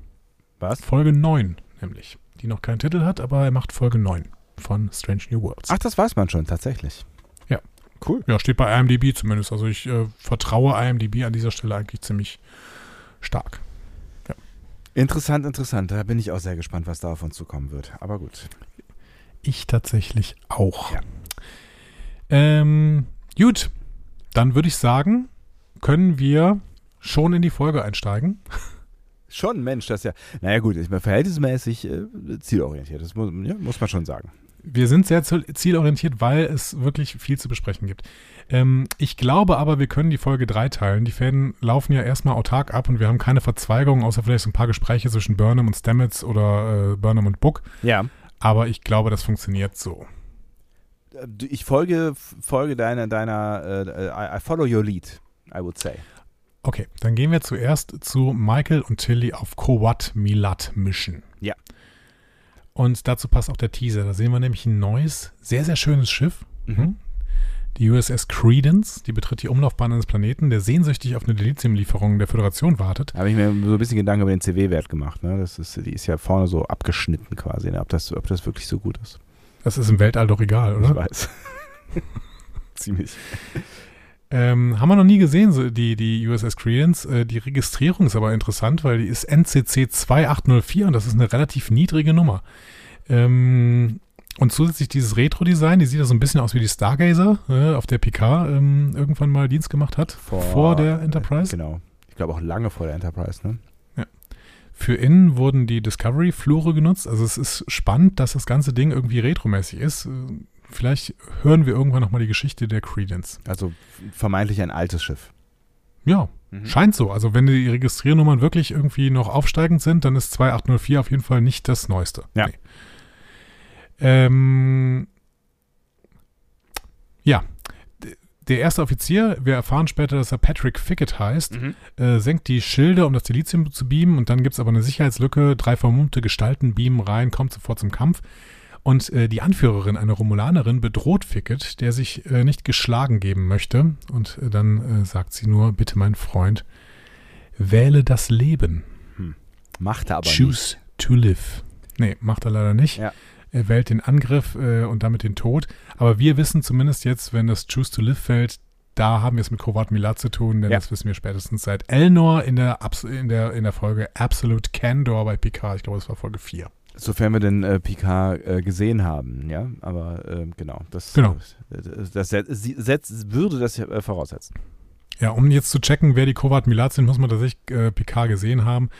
Was? Folge 9 nämlich. Die noch keinen Titel hat, aber er macht Folge 9 von Strange New Worlds. Ach, das weiß man schon, tatsächlich. Ja. Cool. Ja, steht bei IMDb zumindest. Also ich äh, vertraue IMDb an dieser Stelle eigentlich ziemlich stark. Ja. Interessant, interessant. Da bin ich auch sehr gespannt, was da auf uns zukommen wird. Aber gut. Ich tatsächlich auch. Ja. Ähm, gut, dann würde ich sagen, können wir schon in die Folge einsteigen. Schon, Mensch, das ist ja, naja gut, ich meine, verhältnismäßig äh, zielorientiert, das muss, ja, muss man schon sagen. Wir sind sehr zielorientiert, weil es wirklich viel zu besprechen gibt. Ähm, ich glaube aber, wir können die Folge dreiteilen. Die Fäden laufen ja erstmal autark ab und wir haben keine Verzweigungen, außer vielleicht so ein paar Gespräche zwischen Burnham und Stamets oder äh, Burnham und Book. Ja. Aber ich glaube, das funktioniert so ich folge, folge deiner, deiner, uh, I follow your lead, I would say. Okay, dann gehen wir zuerst zu Michael und Tilly auf Kowat Milat Mission. Ja. Und dazu passt auch der Teaser. Da sehen wir nämlich ein neues, sehr, sehr schönes Schiff. Mhm. Die USS Credence, die betritt die Umlaufbahn eines Planeten, der sehnsüchtig auf eine Delizium-Lieferung der Föderation wartet. Da habe ich mir so ein bisschen Gedanken über den CW-Wert gemacht. Ne? Das ist, die ist ja vorne so abgeschnitten quasi, ne? ob, das, ob das wirklich so gut ist. Das ist im Weltall doch egal, oder? Ich weiß. Ziemlich. Ähm, haben wir noch nie gesehen, so die, die USS Credence. Äh, die Registrierung ist aber interessant, weil die ist NCC 2804 und das ist eine relativ niedrige Nummer. Ähm, und zusätzlich dieses Retro-Design, die sieht ja so ein bisschen aus wie die Stargazer, äh, auf der Picard ähm, irgendwann mal Dienst gemacht hat. Vor, vor der Enterprise. Äh, genau. Ich glaube auch lange vor der Enterprise, ne? Für innen wurden die Discovery-Flure genutzt. Also es ist spannend, dass das ganze Ding irgendwie retromäßig ist. Vielleicht hören wir irgendwann nochmal die Geschichte der Credence. Also vermeintlich ein altes Schiff. Ja, mhm. scheint so. Also wenn die Registriernummern wirklich irgendwie noch aufsteigend sind, dann ist 2804 auf jeden Fall nicht das Neueste. Ja. Nee. Ähm, ja, der erste Offizier, wir erfahren später, dass er Patrick Fickett heißt, mhm. äh, senkt die Schilde, um das Delizium zu beamen und dann gibt es aber eine Sicherheitslücke, drei vermummte Gestalten beamen rein, kommt sofort zum Kampf. Und äh, die Anführerin, eine Romulanerin, bedroht Fickett, der sich äh, nicht geschlagen geben möchte. Und äh, dann äh, sagt sie nur, bitte mein Freund, wähle das Leben. Hm. Macht er aber Choose nicht. to live. Nee, macht er leider nicht. Ja. Er wählt den Angriff äh, und damit den Tod. Aber wir wissen zumindest jetzt, wenn das Choose to Live fällt, da haben wir es mit Kovat Milat zu tun, denn ja. das wissen wir spätestens seit Elnor in der, in der, in der Folge Absolute Candor bei Picard. Ich glaube, es war Folge 4. Sofern wir den äh, Picard äh, gesehen haben, ja. Aber äh, genau, das, genau. das, das, das würde das äh, voraussetzen. Ja, um jetzt zu checken, wer die Kovat Milat sind, muss man tatsächlich äh, Picard gesehen haben.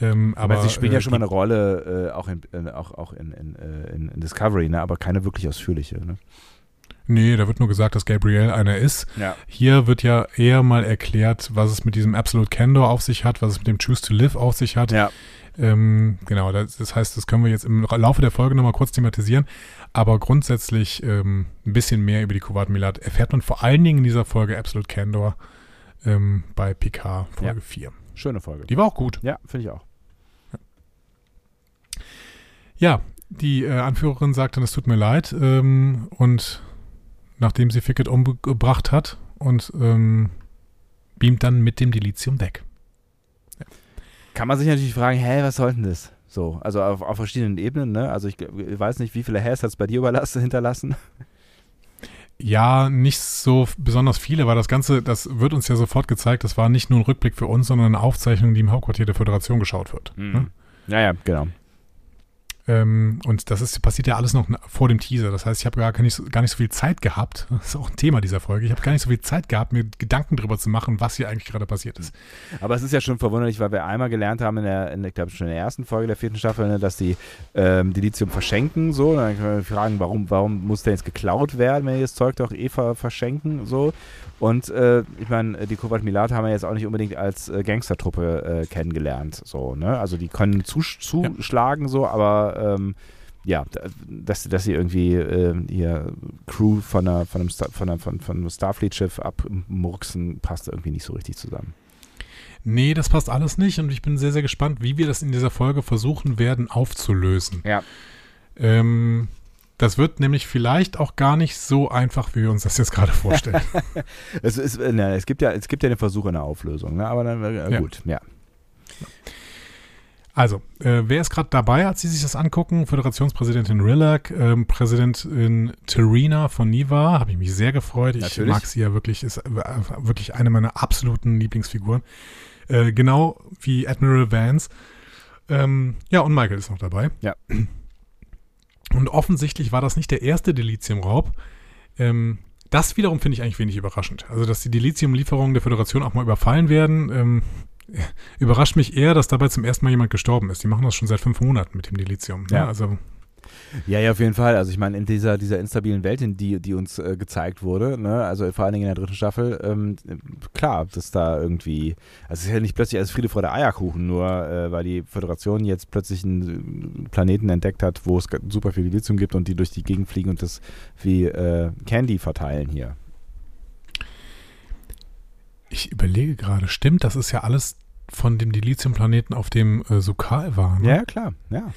Ähm, aber, aber, sie spielen äh, ja schon mal eine Rolle, äh, auch, in, äh, auch, auch in, in, äh, in, in, Discovery, ne? aber keine wirklich ausführliche. Ne? Nee, da wird nur gesagt, dass Gabriel einer ist. Ja. Hier wird ja eher mal erklärt, was es mit diesem Absolute Candor auf sich hat, was es mit dem Choose to Live auf sich hat. Ja. Ähm, genau, das, das, heißt, das können wir jetzt im Laufe der Folge nochmal kurz thematisieren. Aber grundsätzlich ähm, ein bisschen mehr über die Kuwait Milat erfährt man vor allen Dingen in dieser Folge Absolute Candor ähm, bei PK Folge ja. 4. Schöne Folge. Die war auch gut. Ja, finde ich auch. Ja, die äh, Anführerin sagt dann, es tut mir leid. Ähm, und nachdem sie Fickett umgebracht hat und ähm, beamt dann mit dem Delizium weg. Ja. Kann man sich natürlich fragen, hä, was soll denn das? So, also auf, auf verschiedenen Ebenen, ne? Also ich, ich weiß nicht, wie viele Hairs hat es bei dir überlassen, hinterlassen? Ja, nicht so besonders viele, weil das Ganze, das wird uns ja sofort gezeigt, das war nicht nur ein Rückblick für uns, sondern eine Aufzeichnung, die im Hauptquartier der Föderation geschaut wird. Mhm. Ne? Ja, ja, genau. Ähm, und das ist, passiert ja alles noch vor dem Teaser. Das heißt, ich habe gar, nicht so, gar nicht so viel Zeit gehabt. Das ist auch ein Thema dieser Folge. Ich habe gar nicht so viel Zeit gehabt, mir Gedanken darüber zu machen, was hier eigentlich gerade passiert ist. Aber es ist ja schon verwunderlich, weil wir einmal gelernt haben in der, in, ich glaube schon in der ersten Folge der vierten Staffel, ne, dass die ähm, die Lithium verschenken. So, dann können wir fragen, warum, warum muss der jetzt geklaut werden, wenn die das Zeug doch eh verschenken? So. Und äh, ich meine, die Kovat Milat haben wir jetzt auch nicht unbedingt als äh, Gangstertruppe äh, kennengelernt. So, ne? Also die können zuschlagen, ja. so, aber ähm, ja, dass, dass sie irgendwie äh, ihr Crew von, einer, von, einem, Star, von, einer, von, von einem Starfleet-Schiff abmurksen, passt irgendwie nicht so richtig zusammen. Nee, das passt alles nicht und ich bin sehr, sehr gespannt, wie wir das in dieser Folge versuchen werden aufzulösen. Ja. Ähm, das wird nämlich vielleicht auch gar nicht so einfach, wie wir uns das jetzt gerade vorstellen. es, ist, ne, es, gibt ja, es gibt ja den Versuch einer Auflösung, ne? aber dann, äh, ja. gut, ja. Also, äh, wer ist gerade dabei, als Sie sich das angucken? Föderationspräsidentin Rillac, ähm, Präsidentin Terina von Niva, habe ich mich sehr gefreut. Ich Natürlich. mag sie ja wirklich, ist äh, wirklich eine meiner absoluten Lieblingsfiguren. Äh, genau wie Admiral Vance. Ähm, ja, und Michael ist noch dabei. Ja. Und offensichtlich war das nicht der erste Dilithium-Raub. Ähm, das wiederum finde ich eigentlich wenig überraschend. Also, dass die Dilithium-Lieferungen der Föderation auch mal überfallen werden, ähm, überrascht mich eher, dass dabei zum ersten Mal jemand gestorben ist. Die machen das schon seit fünf Monaten mit dem Dilithium. Ne? Ja. Also ja, ja, auf jeden Fall. Also ich meine, in dieser, dieser instabilen Welt, in die, die uns äh, gezeigt wurde, ne, also vor allen Dingen in der dritten Staffel, ähm, klar, dass da irgendwie, also es ist ja nicht plötzlich alles Friede vor der Eierkuchen, nur äh, weil die Föderation jetzt plötzlich einen Planeten entdeckt hat, wo es super viel Lithium gibt und die durch die Gegend fliegen und das wie äh, Candy verteilen hier. Ich überlege gerade, stimmt, das ist ja alles von dem Dilithium-Planeten auf dem äh, Sukal war. Ne? Ja, klar, ja.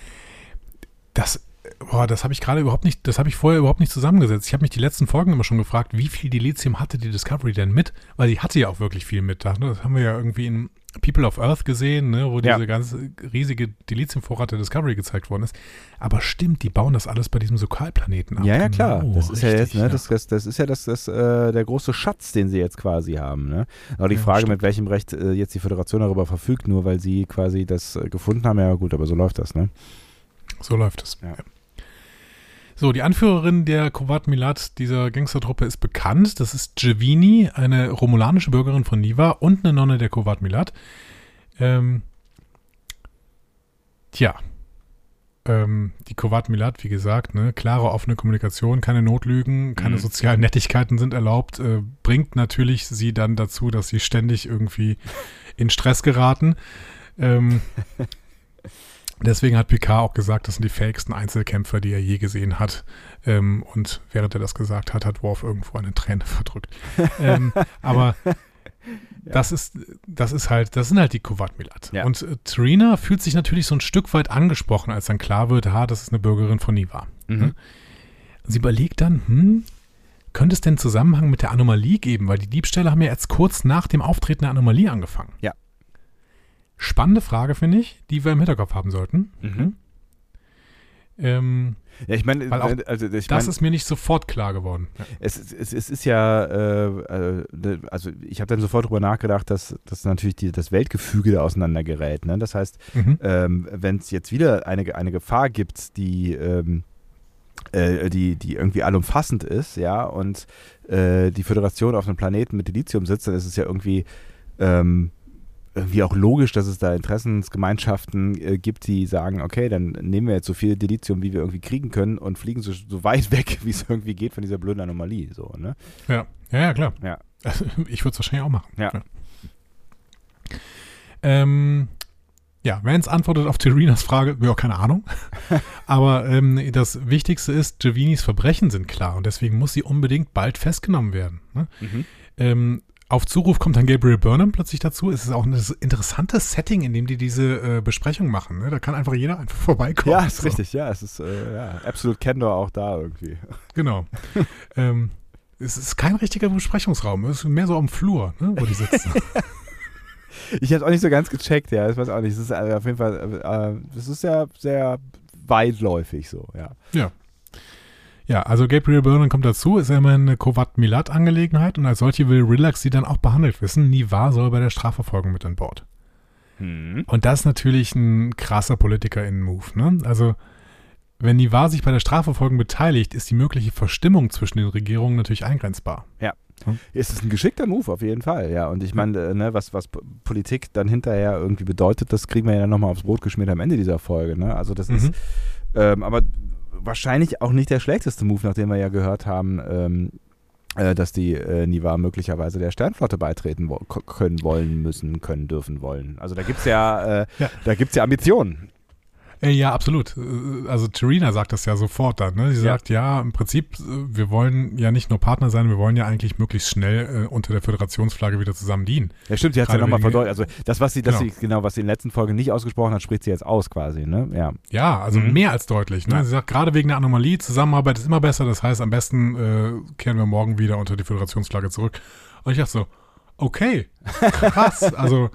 Das boah, das habe ich gerade überhaupt nicht, das habe ich vorher überhaupt nicht zusammengesetzt. Ich habe mich die letzten Folgen immer schon gefragt, wie viel Dilithium hatte die Discovery denn mit? Weil die hatte ja auch wirklich viel mit. Ne? Das haben wir ja irgendwie in People of Earth gesehen, ne, wo ja. diese ganze riesige Dilithiumvorrat der Discovery gezeigt worden ist. Aber stimmt, die bauen das alles bei diesem Sokalplaneten ab. Ja, ja, klar. Genau, das ist richtig, ja jetzt, ne, ja. Das, das, das, ist ja das, das, äh, der große Schatz, den sie jetzt quasi haben. Ne? Aber die Frage, stimmt. mit welchem Recht äh, jetzt die Föderation darüber verfügt, nur weil sie quasi das äh, gefunden haben, ja gut, aber so läuft das, ne? So läuft es. Ja. So, die Anführerin der Kovat Milat dieser Gangstertruppe ist bekannt. Das ist Giovini, eine romulanische Bürgerin von Niva und eine Nonne der Kovat Milat. Ähm, tja, ähm, die Kovat Milat, wie gesagt, ne, klare, offene Kommunikation, keine Notlügen, keine mhm. sozialen Nettigkeiten sind erlaubt, äh, bringt natürlich sie dann dazu, dass sie ständig irgendwie in Stress geraten. Ähm, Deswegen hat Picard auch gesagt, das sind die fähigsten Einzelkämpfer, die er je gesehen hat. Ähm, und während er das gesagt hat, hat Worf irgendwo eine Träne verdrückt. ähm, aber ja. das ist, das ist halt, das sind halt die Kovat Milat. Ja. Und äh, Trina fühlt sich natürlich so ein Stück weit angesprochen, als dann klar wird, ha, das ist eine Bürgerin von Niva. Mhm. Ne? Sie überlegt dann, hm, könnte es denn Zusammenhang mit der Anomalie geben? Weil die Diebstähle haben ja jetzt kurz nach dem Auftreten der Anomalie angefangen. Ja. Spannende Frage, finde ich, die wir im Hinterkopf haben sollten. Mhm. Ähm, ja, ich meine, also ich das ist mir nicht sofort klar geworden. Es, es, es, ist ja, äh, äh also ich habe dann sofort darüber nachgedacht, dass, dass natürlich die, das Weltgefüge da auseinandergerät. Ne? Das heißt, mhm. ähm, wenn es jetzt wieder eine, eine Gefahr gibt, die, ähm, äh, die, die irgendwie allumfassend ist, ja, und äh, die Föderation auf einem Planeten mit Dilithium sitzt, dann ist es ja irgendwie ähm, irgendwie auch logisch, dass es da Interessensgemeinschaften äh, gibt, die sagen, okay, dann nehmen wir jetzt so viel Dilithium, wie wir irgendwie kriegen können und fliegen so, so weit weg, wie es irgendwie geht von dieser blöden Anomalie. So, ne? Ja, ja, ja klar. Ja. Also, ich würde es wahrscheinlich auch machen. Ja. ja. Ähm, ja, Vance antwortet auf Terinas Frage, ja, keine Ahnung. Aber ähm, das Wichtigste ist, Javinis Verbrechen sind klar und deswegen muss sie unbedingt bald festgenommen werden. Ne? Mhm. Ähm, auf Zuruf kommt dann Gabriel Burnham plötzlich dazu. Es ist auch ein interessantes Setting, in dem die diese äh, Besprechung machen. Ne? Da kann einfach jeder einfach vorbeikommen. Ja, ist so. richtig. Ja, es ist äh, ja, absolut Kendor auch da irgendwie. Genau. ähm, es ist kein richtiger Besprechungsraum. Es ist mehr so am Flur, ne, wo die sitzen. ich habe auch nicht so ganz gecheckt, ja. Ich weiß auch nicht. Es ist äh, auf jeden Fall, äh, es ist ja sehr weitläufig so, ja. Ja. Ja, also Gabriel Byrne kommt dazu, ist ja immer eine Kovat-Milat-Angelegenheit und als solche will Relax sie dann auch behandelt wissen. Nivar soll bei der Strafverfolgung mit an Bord. Hm. Und das ist natürlich ein krasser Politiker-Innen-Move, ne? Also wenn Nivar sich bei der Strafverfolgung beteiligt, ist die mögliche Verstimmung zwischen den Regierungen natürlich eingrenzbar. Ja. Hm? Es ist ein geschickter Move auf jeden Fall, ja. Und ich meine, äh, ne, was, was Politik dann hinterher irgendwie bedeutet, das kriegen wir ja dann nochmal aufs Brot geschmiert am Ende dieser Folge. Ne? Also das mhm. ist, ähm, aber wahrscheinlich auch nicht der schlechteste Move, nachdem wir ja gehört haben, ähm, äh, dass die äh, Niva möglicherweise der Sternflotte beitreten wo können, wollen, müssen, können, dürfen, wollen. Also da gibt es ja, äh, ja. da gibt's ja Ambitionen. Äh, ja, absolut. Äh, also Terina sagt das ja sofort dann. Ne? Sie ja. sagt, ja, im Prinzip, äh, wir wollen ja nicht nur Partner sein, wir wollen ja eigentlich möglichst schnell äh, unter der Föderationsflagge wieder zusammen dienen. Ja, stimmt, sie hat es ja nochmal verdeutlicht. Also das, was sie, das genau. sie, genau, was sie in der letzten Folge nicht ausgesprochen hat, spricht sie jetzt aus quasi, ne? Ja, ja also mhm. mehr als deutlich. Ne? Ja. Sie sagt, gerade wegen der Anomalie, Zusammenarbeit ist immer besser, das heißt, am besten äh, kehren wir morgen wieder unter die Föderationsflagge zurück. Und ich dachte so, okay, krass. also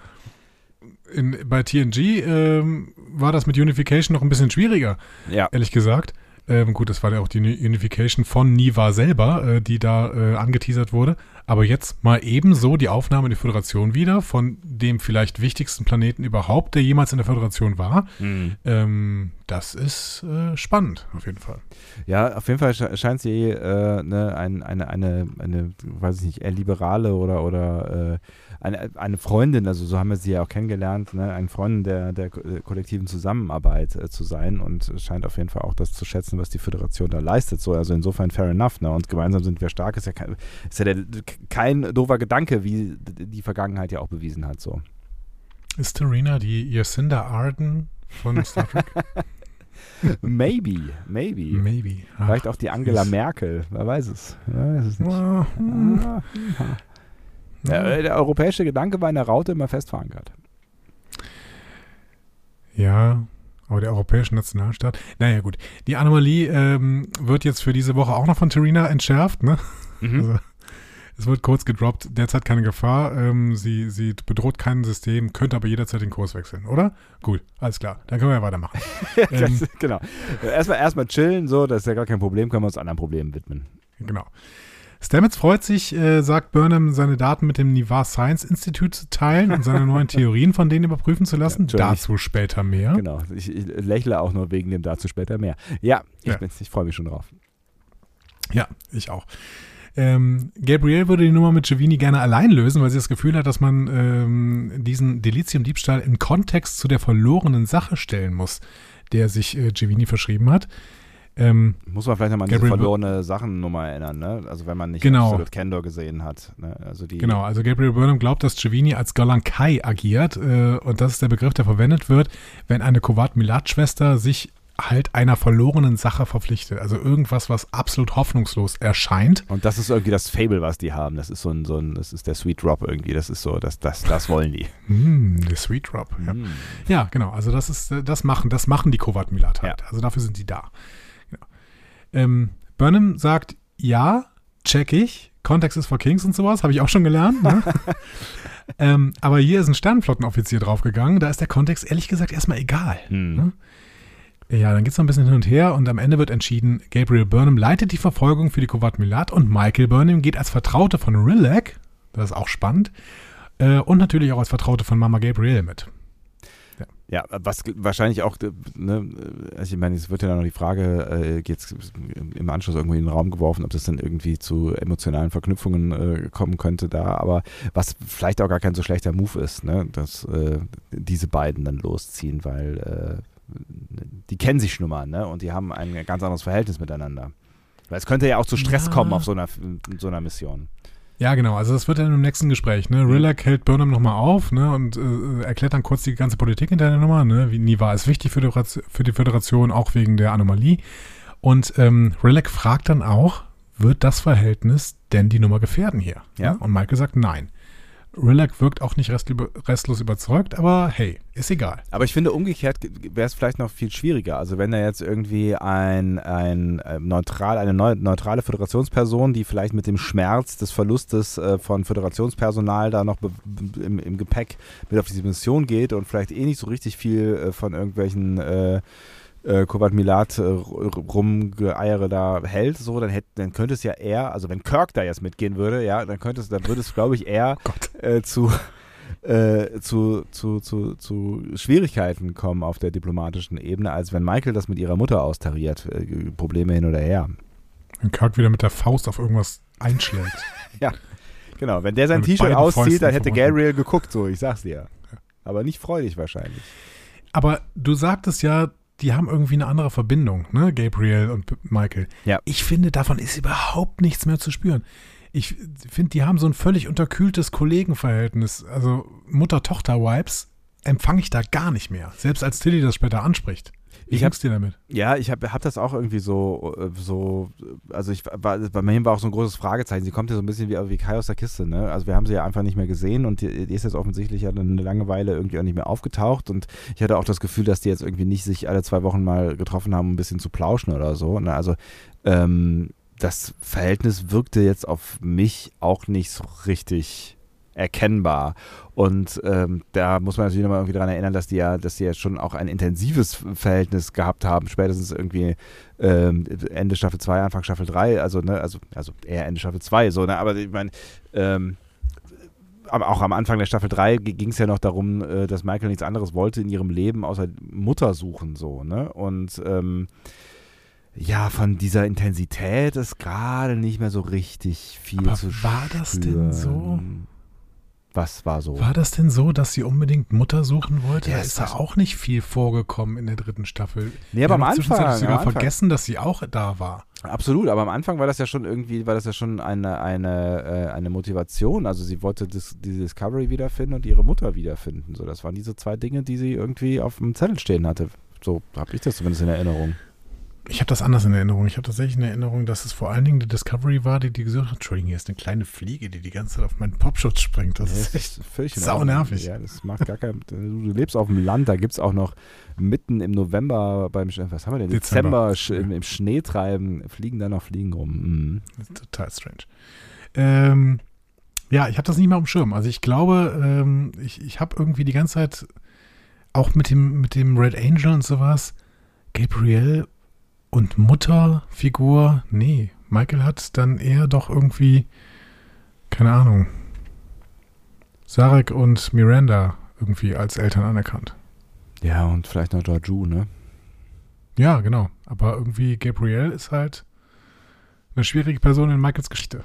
in, bei TNG ähm, war das mit Unification noch ein bisschen schwieriger, ja. ehrlich gesagt. Ähm, gut, das war ja auch die Unification von Niva selber, äh, die da äh, angeteasert wurde. Aber jetzt mal ebenso die Aufnahme in die Föderation wieder von dem vielleicht wichtigsten Planeten überhaupt, der jemals in der Föderation war. Mhm. Ähm, das ist äh, spannend, auf jeden Fall. Ja, auf jeden Fall scheint sie äh, ne, ein, eine, eine, eine, weiß ich nicht, eher liberale oder, oder äh, eine, eine Freundin, also so haben wir sie ja auch kennengelernt, ne, eine Freundin der, der kollektiven Zusammenarbeit äh, zu sein und scheint auf jeden Fall auch das zu schätzen, was die Föderation da leistet. So, also insofern fair enough. Ne? Und gemeinsam sind wir stark, ist ja, kein, ist ja der, kein doofer Gedanke, wie die Vergangenheit ja auch bewiesen hat. So. Ist Tarina die Jacinda Arden von Star Trek? maybe, maybe. Maybe. Ach, Vielleicht auch die Angela Merkel, wer weiß es. Wer weiß es nicht. Ah, hm. ah, der, der europäische Gedanke war in der Raute immer fest verankert. Ja, aber der europäische Nationalstaat. Naja, gut. Die Anomalie ähm, wird jetzt für diese Woche auch noch von Terina entschärft, ne? Mhm. Also, es wird kurz gedroppt, derzeit keine Gefahr. Ähm, sie, sie bedroht kein System, könnte aber jederzeit den Kurs wechseln, oder? Gut, alles klar. Dann können wir ja weitermachen. ähm, genau. Erstmal, erstmal chillen, so, das ist ja gar kein Problem, können wir uns anderen Problemen widmen. Genau. Stamets freut sich, äh, sagt Burnham, seine Daten mit dem Nivar Science Institute zu teilen und seine neuen Theorien von denen überprüfen zu lassen. Ja, dazu später mehr. Genau, ich, ich, lächle auch nur wegen dem dazu später mehr. Ja, ich, ja. ich freue mich schon drauf. Ja, ich auch. Ähm, Gabrielle würde die Nummer mit Giovini gerne allein lösen, weil sie das Gefühl hat, dass man ähm, diesen Delizium-Diebstahl in Kontext zu der verlorenen Sache stellen muss, der sich äh, Giovini verschrieben hat. Ähm, Muss man vielleicht nochmal an Gabriel diese verlorene Sachennummer erinnern, ne? Also wenn man nicht genau. Absolute Candor gesehen hat. Ne? Also die genau, also Gabriel Burnham glaubt, dass Giovini als Golankai agiert äh, und das ist der Begriff, der verwendet wird, wenn eine Kovat-Milat-Schwester sich halt einer verlorenen Sache verpflichtet. Also irgendwas, was absolut hoffnungslos erscheint. Und das ist irgendwie das Fable, was die haben. Das ist so ein, so ein das ist der Sweet Drop irgendwie. Das ist so, das, das, das wollen die. mm, der Sweet Drop, ja. Mm. Ja, genau. Also das ist, das machen, das machen die Kovat Milat halt. Ja. Also dafür sind die da. Ähm, Burnham sagt, ja, check ich. Kontext ist for Kings und sowas, habe ich auch schon gelernt. Ne? ähm, aber hier ist ein Sternenflottenoffizier draufgegangen. Da ist der Kontext ehrlich gesagt erstmal egal. Hm. Ne? Ja, dann geht es noch ein bisschen hin und her und am Ende wird entschieden, Gabriel Burnham leitet die Verfolgung für die Kovat Milat und Michael Burnham geht als Vertraute von Rilek, das ist auch spannend, äh, und natürlich auch als Vertraute von Mama Gabriel mit. Ja, was wahrscheinlich auch, ne, also ich meine, es wird ja noch die Frage, äh, jetzt im Anschluss irgendwie in den Raum geworfen, ob das dann irgendwie zu emotionalen Verknüpfungen äh, kommen könnte da, aber was vielleicht auch gar kein so schlechter Move ist, ne, dass äh, diese beiden dann losziehen, weil äh, die kennen sich schon mal, ne, und die haben ein ganz anderes Verhältnis miteinander. Weil es könnte ja auch zu Stress ja. kommen auf so einer, so einer Mission. Ja, genau. Also das wird dann im nächsten Gespräch. Ne? Rillac hält Burnham nochmal auf ne? und äh, erklärt dann kurz die ganze Politik hinter der Nummer. Ne? Wie nie war es wichtig für die, für die Föderation, auch wegen der Anomalie. Und ähm, Rillac fragt dann auch, wird das Verhältnis denn die Nummer gefährden hier? Ja. Und Michael sagt nein. Rillac wirkt auch nicht restlos überzeugt, aber hey, ist egal. Aber ich finde, umgekehrt wäre es vielleicht noch viel schwieriger. Also wenn da jetzt irgendwie ein, ein äh, neutral, eine neutrale Föderationsperson, die vielleicht mit dem Schmerz des Verlustes äh, von Föderationspersonal da noch im, im, Gepäck mit auf diese Mission geht und vielleicht eh nicht so richtig viel äh, von irgendwelchen äh, äh, Kovat Milat äh, rumgeeiere da hält, so, dann, hätte, dann könnte es ja eher, also wenn Kirk da jetzt mitgehen würde, ja, dann könnte es, dann würde es, glaube ich, eher oh äh, zu äh, zu, zu, zu, zu Schwierigkeiten kommen auf der diplomatischen Ebene, als wenn Michael das mit ihrer Mutter austariert. Äh, Probleme hin oder her. Wenn Kirk wieder mit der Faust auf irgendwas einschlägt. ja, genau. Wenn der sein T-Shirt auszieht, dann hätte Gabriel geguckt, so, ich sag's dir. Aber nicht freudig wahrscheinlich. Aber du sagtest ja, die haben irgendwie eine andere Verbindung, ne? Gabriel und Michael. Ja. Ich finde, davon ist überhaupt nichts mehr zu spüren. Ich finde, die haben so ein völlig unterkühltes Kollegenverhältnis. Also Mutter-Tochter-Vibes empfange ich da gar nicht mehr. Selbst als Tilly das später anspricht. Ich hab's dir damit? Ja, ich habe hab das auch irgendwie so, äh, so, also ich war, bei mir war auch so ein großes Fragezeichen. Sie kommt ja so ein bisschen wie, wie Kai aus der Kiste, ne? Also wir haben sie ja einfach nicht mehr gesehen und die, die ist jetzt offensichtlich ja eine Langeweile irgendwie auch nicht mehr aufgetaucht und ich hatte auch das Gefühl, dass die jetzt irgendwie nicht sich alle zwei Wochen mal getroffen haben, um ein bisschen zu plauschen oder so. Ne? Also ähm, das Verhältnis wirkte jetzt auf mich auch nicht so richtig erkennbar. Und ähm, da muss man natürlich nochmal irgendwie daran erinnern, dass die ja, dass die ja schon auch ein intensives Verhältnis gehabt haben, spätestens irgendwie ähm, Ende Staffel 2, Anfang Staffel 3, also, ne, also, also eher Ende Staffel 2, so, ne, aber ich meine, ähm, auch am Anfang der Staffel 3 ging es ja noch darum, äh, dass Michael nichts anderes wollte in ihrem Leben, außer Mutter suchen, so, ne, und, ähm, ja, von dieser Intensität ist gerade nicht mehr so richtig viel aber zu War das denn so? Was war so? War das denn so, dass sie unbedingt Mutter suchen wollte? Ja, da ist da auch nicht viel vorgekommen in der dritten Staffel. Nee, aber am Anfang. Ich sogar Anfang. vergessen, dass sie auch da war. Absolut, aber am Anfang war das ja schon irgendwie, war das ja schon eine, eine, äh, eine Motivation. Also sie wollte das, die Discovery wiederfinden und ihre Mutter wiederfinden. So, das waren diese zwei Dinge, die sie irgendwie auf dem Zettel stehen hatte. So habe ich das zumindest in Erinnerung ich habe das anders in Erinnerung. Ich habe tatsächlich in Erinnerung, dass es vor allen Dingen die Discovery war, die die gesagt hat, Entschuldigung, hier ist eine kleine Fliege, die die ganze Zeit auf meinen Popschutz springt. Das, das ist echt völlig sau nervig. Ja, das macht gar kein, du lebst auf dem Land, da gibt es auch noch mitten im November beim, was haben wir denn, Dezember, Dezember im, im, Schnee treiben, fliegen da noch Fliegen rum. Mhm. total strange. Ähm, ja, ich habe das nicht mehr auf dem Schirm. Also ich glaube, ähm, ich, ich habe irgendwie die ganze Zeit auch mit dem, mit dem Red Angel und sowas, Gabriel und Mutterfigur, nee, Michael hat dann eher doch irgendwie, keine Ahnung, Sarek und Miranda irgendwie als Eltern anerkannt. Ja, und vielleicht noch Georgiou, ne? Ja, genau. Aber irgendwie Gabrielle ist halt eine schwierige Person in Michaels Geschichte.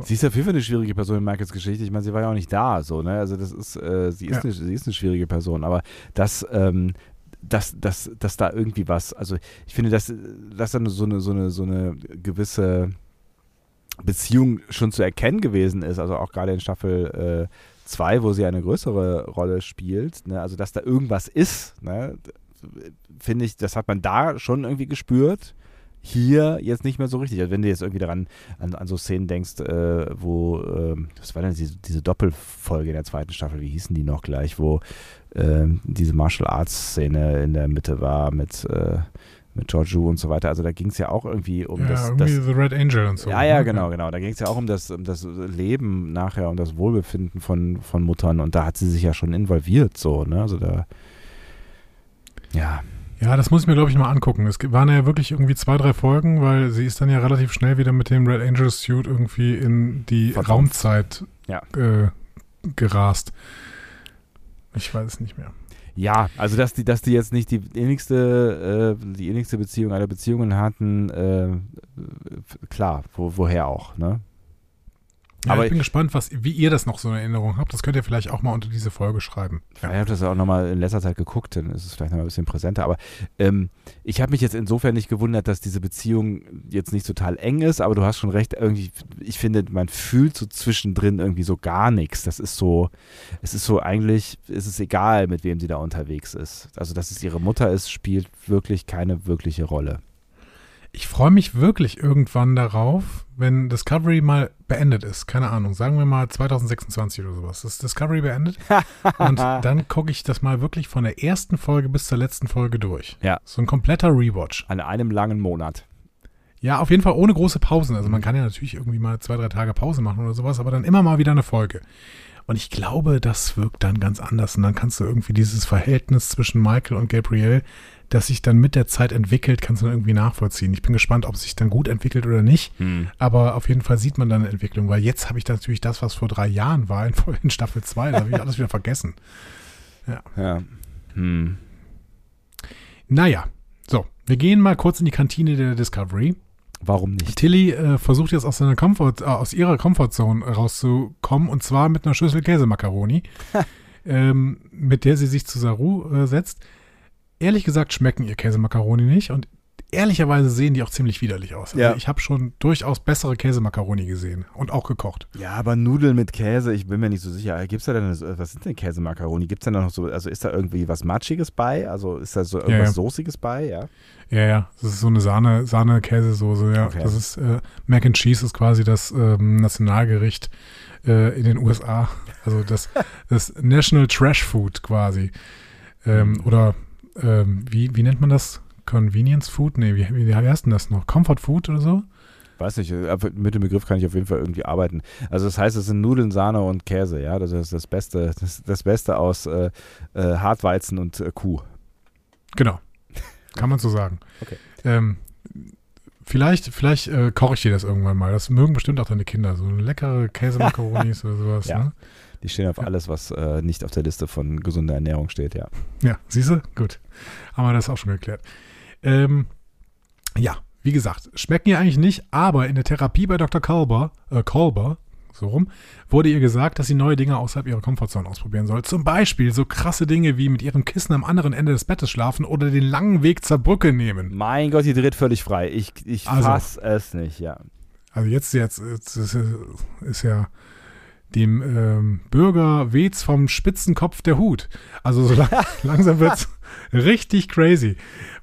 Sie ist auf jeden Fall eine schwierige Person in Michaels Geschichte. Ich meine, sie war ja auch nicht da, so, ne? Also das ist, äh, sie, ist ja. eine, sie ist eine schwierige Person. Aber das, ähm, dass, dass, dass da irgendwie was, also ich finde, dass, dass dann so eine, so eine, so eine gewisse Beziehung schon zu erkennen gewesen ist, also auch gerade in Staffel 2, äh, wo sie eine größere Rolle spielt, ne? also dass da irgendwas ist, ne? finde ich, das hat man da schon irgendwie gespürt. Hier jetzt nicht mehr so richtig. Also wenn du jetzt irgendwie daran an, an so Szenen denkst, äh, wo, äh, was war denn diese, diese Doppelfolge in der zweiten Staffel, wie hießen die noch gleich, wo äh, diese Martial Arts Szene in der Mitte war mit, äh, mit Georgiou und so weiter. Also da ging es ja auch irgendwie um ja, das, irgendwie das. The Red Angel und so. Ja, ja, ne? genau, genau. Da ging es ja auch um das, um das Leben nachher, um das Wohlbefinden von, von Muttern und da hat sie sich ja schon involviert, so, ne? Also da. Ja. Ja, das muss ich mir, glaube ich, mal angucken. Es waren ja wirklich irgendwie zwei, drei Folgen, weil sie ist dann ja relativ schnell wieder mit dem Red Angel Suit irgendwie in die Verdammt. Raumzeit ja. äh, gerast. Ich weiß es nicht mehr. Ja, also dass die, dass die jetzt nicht die innigste, äh, die innigste Beziehung aller Beziehungen hatten, äh, klar, wo, woher auch, ne? Ja, aber ich bin gespannt, was, wie ihr das noch so in Erinnerung habt. Das könnt ihr vielleicht auch mal unter diese Folge schreiben. Ja. Ich habe das auch nochmal in letzter Zeit geguckt, dann ist es vielleicht noch mal ein bisschen präsenter. Aber ähm, ich habe mich jetzt insofern nicht gewundert, dass diese Beziehung jetzt nicht total eng ist, aber du hast schon recht, irgendwie, ich finde, man fühlt so zwischendrin irgendwie so gar nichts. Das ist so, es ist so eigentlich, es ist egal, mit wem sie da unterwegs ist. Also, dass es ihre Mutter ist, spielt wirklich keine wirkliche Rolle ich freue mich wirklich irgendwann darauf, wenn Discovery mal beendet ist. Keine Ahnung, sagen wir mal 2026 oder sowas. Ist Discovery beendet? und dann gucke ich das mal wirklich von der ersten Folge bis zur letzten Folge durch. Ja. So ein kompletter Rewatch. An einem langen Monat. Ja, auf jeden Fall ohne große Pausen. Also man kann ja natürlich irgendwie mal zwei, drei Tage Pause machen oder sowas, aber dann immer mal wieder eine Folge. Und ich glaube, das wirkt dann ganz anders. Und dann kannst du irgendwie dieses Verhältnis zwischen Michael und Gabrielle, das sich dann mit der Zeit entwickelt, kannst du dann irgendwie nachvollziehen. Ich bin gespannt, ob es sich dann gut entwickelt oder nicht. Hm. Aber auf jeden Fall sieht man dann eine Entwicklung, weil jetzt habe ich natürlich das, was vor drei Jahren war, in, in Staffel 2, da habe ich alles wieder vergessen. Ja. ja. Hm. Naja, so, wir gehen mal kurz in die Kantine der Discovery. Warum nicht? Tilly äh, versucht jetzt aus, seiner Comfort, äh, aus ihrer Comfortzone rauszukommen und zwar mit einer Schüssel Käsemakaroni, ähm, mit der sie sich zu Saru äh, setzt. Ehrlich gesagt schmecken ihr Käsemakaroni nicht und ehrlicherweise sehen die auch ziemlich widerlich aus. Also ja. Ich habe schon durchaus bessere Käsemakaroni gesehen und auch gekocht. Ja, aber Nudeln mit Käse, ich bin mir nicht so sicher. Gibt es da denn, was sind denn Käsemakaroni? Gibt es da noch so, also ist da irgendwie was Matschiges bei? Also ist da so irgendwas ja, ja. Soßiges bei? Ja. Ja, ja, das ist so eine Sahne, Sahne-Käsesoße, ja. Okay. Das ist, äh, Mac and Cheese ist quasi das ähm, Nationalgericht äh, in den USA. Also das, das National Trash Food quasi. Ähm, mhm. oder ähm, wie, wie nennt man das? Convenience Food? Nee, wie, wie, heißt denn das noch? Comfort Food oder so? Weiß nicht, mit dem Begriff kann ich auf jeden Fall irgendwie arbeiten. Also das heißt, es sind Nudeln, Sahne und Käse, ja. Das ist das Beste, das, das Beste aus äh, äh, Hartweizen und äh, Kuh. Genau. Kann man so sagen. Okay. Ähm, vielleicht vielleicht äh, koche ich dir das irgendwann mal. Das mögen bestimmt auch deine Kinder. So leckere Käsemakaronis oder sowas. Ja. Ne? Die stehen auf ja. alles, was äh, nicht auf der Liste von gesunder Ernährung steht, ja. Ja, siehst du? Gut. Haben wir das auch schon geklärt. Ähm, ja, wie gesagt, schmecken ja eigentlich nicht, aber in der Therapie bei Dr. Kolber, äh, Kolber, so rum, wurde ihr gesagt, dass sie neue Dinge außerhalb ihrer Komfortzone ausprobieren soll. Zum Beispiel so krasse Dinge wie mit ihrem Kissen am anderen Ende des Bettes schlafen oder den langen Weg zur Brücke nehmen. Mein Gott, die dreht völlig frei. Ich, ich also, fass es nicht, ja. Also jetzt, jetzt, jetzt ist, ist ja dem ähm, Bürger weht's vom Spitzenkopf der Hut. Also so lang, langsam wird's richtig crazy.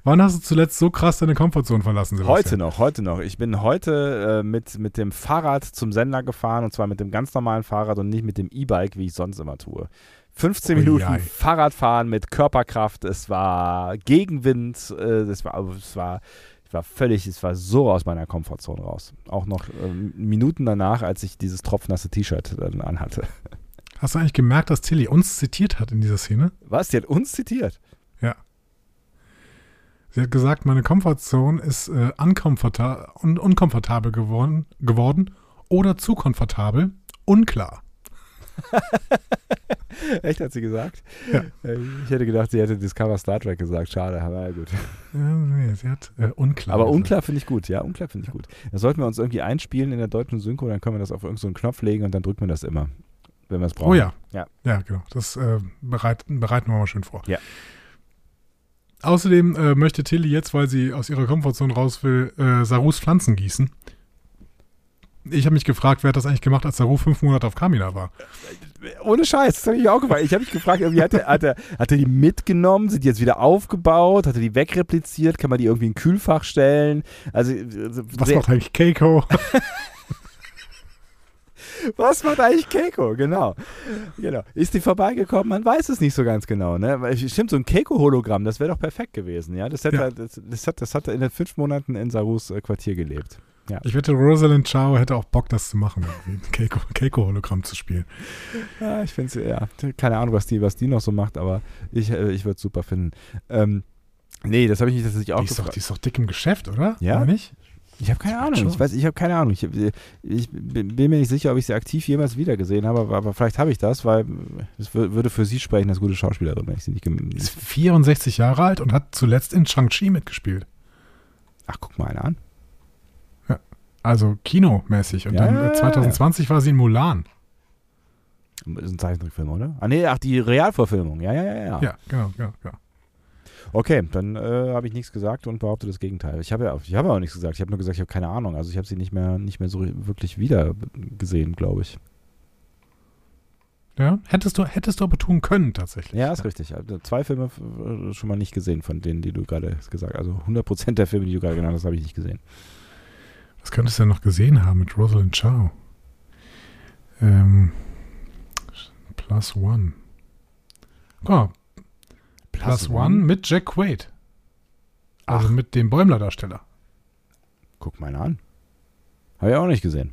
Wann hast du zuletzt so krass deine Komfortzone verlassen, Sebastian? Heute noch, heute noch. Ich bin heute äh, mit, mit dem Fahrrad zum Sender gefahren und zwar mit dem ganz normalen Fahrrad und nicht mit dem E-Bike, wie ich sonst immer tue. 15 Minuten Ui, Fahrradfahren mit Körperkraft. Es war Gegenwind. Äh, es war, es war, war völlig, es war so aus meiner Komfortzone raus. Auch noch äh, Minuten danach, als ich dieses tropfnasse T-Shirt dann anhatte. Hast du eigentlich gemerkt, dass Tilly uns zitiert hat in dieser Szene? Was? Die hat uns zitiert? Ja. Sie hat gesagt, meine Komfortzone ist äh, un unkomfortabel geworden, geworden oder zu komfortabel, unklar. Echt, hat sie gesagt? Ja. Äh, ich hätte gedacht, sie hätte Discover Star Trek gesagt. Schade, aber ja, gut. Ja, nee, sie hat äh, unklar. Aber gesagt. unklar finde ich gut, ja, unklar finde ich gut. Da sollten wir uns irgendwie einspielen in der deutschen Synchro, dann können wir das auf irgendeinen so Knopf legen und dann drücken wir das immer, wenn wir es brauchen. Oh ja. Ja, ja genau. Das äh, bereit, bereiten wir mal schön vor. Ja. Außerdem äh, möchte Tilly jetzt, weil sie aus ihrer Komfortzone raus will, äh, Sarus Pflanzen gießen. Ich habe mich gefragt, wer hat das eigentlich gemacht, als Saru fünf Monate auf Kamina war? Ohne Scheiß, das habe ich mich auch gefragt. Ich habe mich gefragt, irgendwie hat er, hat, er, hat er die mitgenommen, sind die jetzt wieder aufgebaut, hat er die wegrepliziert, kann man die irgendwie in ein Kühlfach stellen? Also, also Was macht eigentlich Keiko? Was macht eigentlich Keiko? Genau. genau. Ist die vorbeigekommen? Man weiß es nicht so ganz genau. Ne? Stimmt, so ein Keiko-Hologramm, das wäre doch perfekt gewesen. Ja? Das, hätte, ja. Das, das, hat, das hat in den fünf Monaten in Sarus äh, Quartier gelebt. Ja. Ich wette, Rosalind Chow hätte auch Bock, das zu machen, Keiko-Hologramm zu spielen. Ja, ich finde es, ja, keine Ahnung, was die, was die noch so macht, aber ich, äh, ich würde es super finden. Ähm, nee, das habe ich nicht tatsächlich auch die ist, doch, die ist doch dick im Geschäft, oder? Ja. Oder nicht? Ich habe keine Ahnung. Ich weiß, ich habe keine Ahnung. Ich, ich, bin mir nicht sicher, ob ich sie aktiv jemals wiedergesehen habe, aber, aber vielleicht habe ich das, weil es würde für sie sprechen, als gute Schauspielerin, wenn ich sie nicht. Sie ist 64 Jahre alt und hat zuletzt in Shang-Chi mitgespielt. Ach, guck mal einer an. Also kinomäßig. Und ja, dann ja, 2020 war sie in Mulan. Das ist ein Zeichentrickfilm, oder? Ah, nee, ach, die Realvorfilmung. Ja, ja, ja, ja. Ja, genau, genau, genau. Okay, dann äh, habe ich nichts gesagt und behaupte das Gegenteil. Ich habe ja ich habe auch nichts gesagt. Ich habe nur gesagt, ich habe keine Ahnung. Also ich habe sie nicht mehr, nicht mehr so wirklich wieder gesehen, glaube ich. Ja, hättest du, hättest du aber tun können tatsächlich. Ja, ist ja. richtig. Also zwei Filme äh, schon mal nicht gesehen von denen, die du gerade gesagt hast. Also 100% der Filme, die du gerade genannt hast, habe ich nicht gesehen. Was könntest du denn noch gesehen haben mit Rosalind Chow? Ähm, plus One. Oh, Plus, One mit Jack Quaid. Also Ach. mit dem Bäumler-Darsteller. Guck mal an. Habe ich auch nicht gesehen.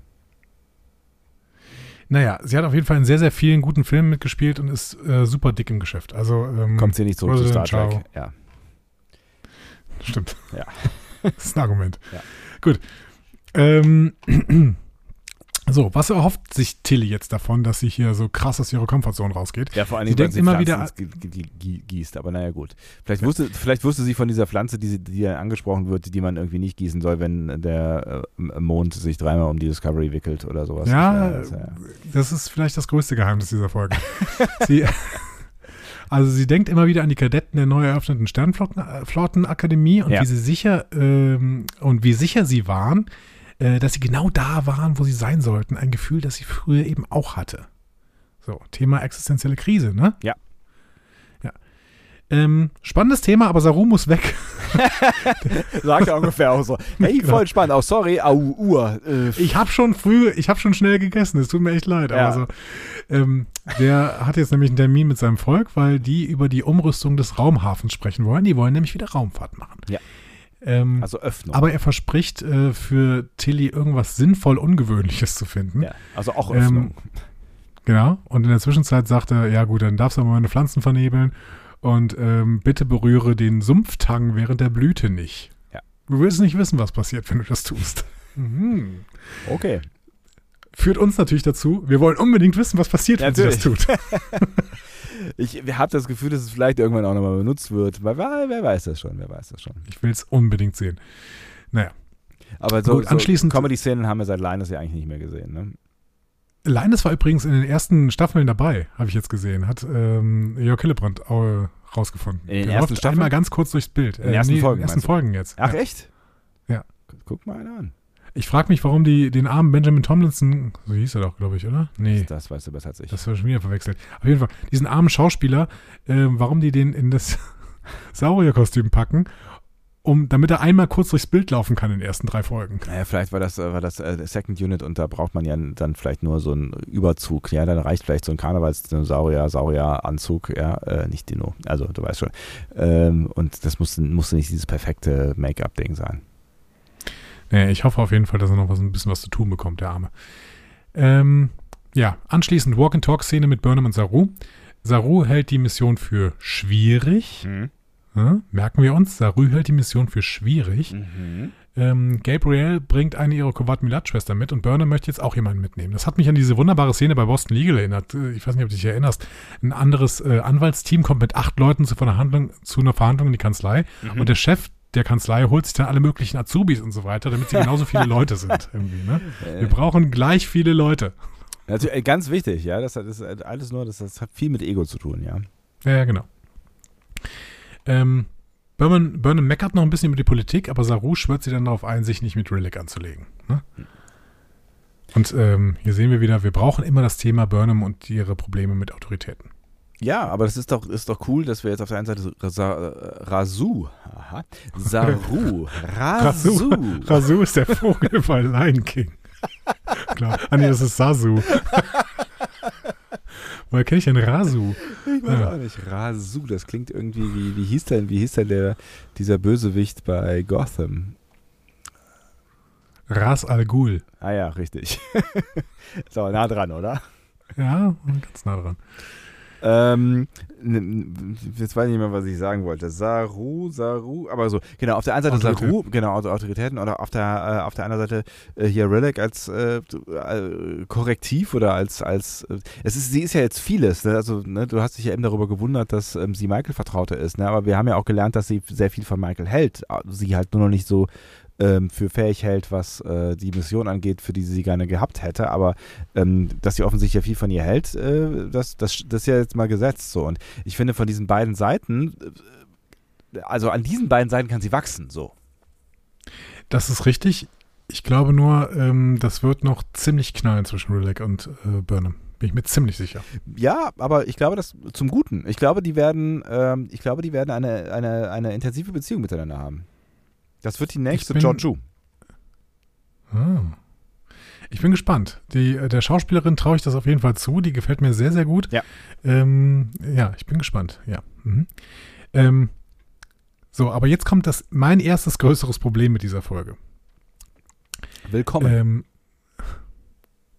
Naja, sie hat auf jeden Fall in sehr, sehr vielen guten Filmen mitgespielt und ist äh, super dick im Geschäft. Also, ähm, Kommt sie nicht zurück zu Star. Trek? Ja. Stimmt. Ja. das ist ein Argument. Ja. Gut. Ähm, so, was erhofft sich Tilly jetzt davon, dass sie hier so krass aus ihrer Komfortzone rausgeht? Ja, vor allem, Sie denkt immer wieder- ins Ge- Ge- Ge- gießt, aber naja, gut. Vielleicht wusste, vielleicht wusste sie von dieser Pflanze, die, sie- die angesprochen wird, die man irgendwie nicht gießen soll, wenn der äh, Mond sich dreimal um die Discovery wickelt oder sowas. Ja, Das, ja, Das ist vielleicht das größte Geheimnis dieser Folge. sie, also sie denkt immer wieder an die Kadetten der neu eröffneten Sternflottenakademie und Ja. wie sie sicher ähm, und wie sicher sie waren, äh, dass sie genau da waren, wo sie sein sollten. Ein Gefühl, das sie früher eben auch hatte. So, Thema existenzielle Krise, ne? Ja. Ja. Ähm, spannendes Thema, aber Saru muss weg. Sagt er ungefähr auch so. Hey, Genau. voll spannend. Auch sorry, au, Uhr. Äh, Ich habe schon früh, ich habe schon schnell gegessen. Es tut mir echt leid. Ja. Aber so, ähm, der hat jetzt nämlich einen Termin mit seinem Volk, weil die über die Umrüstung des Raumhafens sprechen wollen. Die wollen nämlich wieder Raumfahrt machen. Ja. Ähm, also Öffnung. aber er verspricht äh, für Tilly irgendwas sinnvoll Ungewöhnliches zu finden. ja, also auch Ähm, Öffnung. Genau. Und in der Zwischenzeit sagt er, ja gut, dann darfst du aber meine Pflanzen vernebeln und ähm, bitte berühre den Sumpftang während der Blüte nicht. Ja. Du willst nicht wissen, was passiert, wenn du das tust. Mhm. okay. Führt uns natürlich dazu, wir wollen unbedingt wissen, was passiert, wenn sie das tut. Ich habe das Gefühl, dass es vielleicht irgendwann auch nochmal benutzt wird. Weil, wer, wer weiß das schon, wer weiß das schon. Ich will es unbedingt sehen. Naja, Aber so, Gut, anschließend- so Comedy-Szenen haben wir seit Linus ja eigentlich nicht mehr gesehen. Ne? Linus war übrigens in den ersten Staffeln dabei, habe ich jetzt gesehen. Hat ähm, Jörg Hillebrand äh, rausgefunden. In den Der ersten läuft Staffeln? einmal ganz kurz durchs Bild. In den ersten Folgen, In den ersten? Folgen jetzt. Ach, ja. echt? Ja. Guck mal einer an. Ich frage mich, warum die den armen Benjamin Tomlinson, so hieß er doch, glaube ich, oder? Nee. Das weißt du besser als ich. Das war schon wieder verwechselt. Auf jeden Fall, diesen armen Schauspieler, äh, warum die den in das Saurierkostüm packen, um, damit er einmal kurz durchs Bild laufen kann in den ersten drei Folgen. Naja, vielleicht war das, äh, war das äh, Second Unit und da braucht man ja dann vielleicht nur so einen Überzug. Ja, dann reicht vielleicht so ein Karnevals-Dinosaurier, Saurier-Anzug, ja, äh, nicht Dino, also du weißt schon. Ähm, und das musste, musste nicht dieses perfekte Make-up-Ding sein. Nee, ich hoffe auf jeden Fall, dass er noch was, ein bisschen was zu tun bekommt, der Arme. Ähm, ja, anschließend Walk-and-Talk-Szene mit Burnham und Saru. Saru hält die Mission für schwierig. Ja, merken wir uns, Saru hält die Mission für schwierig. Mhm. Ähm, Gabriel bringt eine ihrer Kovat Milat-Schwester mit und Burnham möchte jetzt auch jemanden mitnehmen. Das hat mich an diese wunderbare Szene bei Boston Legal erinnert. Äh, Ich weiß nicht, ob du dich erinnerst. Ein anderes äh, Anwaltsteam kommt mit acht Leuten zu, Verhandlung, zu einer Verhandlung in die Kanzlei Mhm. und der Chef der Kanzlei holt sich dann alle möglichen Azubis und so weiter, damit sie genauso viele Leute sind. Irgendwie, ne? Wir brauchen gleich viele Leute. Äh, ganz wichtig, ja, das, hat- das alles nur, das, das hat viel mit Ego zu tun, ja. Ja, ja genau. Ähm, Burnham, Burnham meckert noch ein bisschen über die Politik, aber Saru schwört sie dann darauf ein, sich nicht mit Rillick anzulegen. Ne? Und ähm, hier sehen wir wieder, wir brauchen immer das Thema Burnham und ihre Probleme mit Autoritäten. Ja, aber das ist doch, ist doch cool, dass wir jetzt auf der einen Seite Sa äh, Rasu, aha, Saru, Rasu, Rasu ist der Vogel bei Lion King. Klar. Ah nee, das ist Sasu. Woher kenne ich denn Rasu? Ich weiß Ja. auch nicht. Rasu, das klingt irgendwie wie, wie hieß denn, wie hieß denn der, dieser Bösewicht bei Gotham? Ras Al Ghul. Ah ja, richtig. ist aber nah dran, oder? Ja, ganz nah dran. Ähm, jetzt weiß ich nicht mehr, was ich sagen wollte. Saru, Saru, aber so, genau, auf der einen Seite Autorität. Saru, genau, also Autoritäten, oder auf der, äh, auf der anderen Seite äh, hier Relic als äh, äh, Korrektiv oder als, als äh, es ist, sie ist ja jetzt vieles, ne? also ne, du hast dich ja eben darüber gewundert, dass ähm, sie Michael Vertraute ist, ne? aber wir haben ja auch gelernt, dass sie sehr viel von Michael hält, sie halt nur noch nicht so ähm, für fähig hält, was äh, die Mission angeht, für die sie gerne gehabt hätte. Aber ähm, dass sie offensichtlich ja viel von ihr hält, äh, das, das, das ist ja jetzt mal gesetzt so. Und ich finde von diesen beiden Seiten, äh, also an diesen beiden Seiten kann sie wachsen, so. Das ist richtig. Ich glaube nur, ähm, das wird noch ziemlich knallen zwischen Rillick und äh, Burnham. Bin ich mir ziemlich sicher. Ja, aber ich glaube, das zum Guten. Ich glaube, die werden, ähm, ich glaube, die werden eine, eine, eine intensive Beziehung miteinander haben. Das wird die nächste bin- Georgiou. Ah. Ich bin gespannt. Die, äh, der Schauspielerin traue ich das auf jeden Fall zu. Die gefällt mir sehr, sehr gut. Ja. Ähm, ja, ich bin gespannt. Ja. Mhm. Ähm, so, aber jetzt kommt das mein erstes größeres Problem mit dieser Folge. Willkommen. Ähm,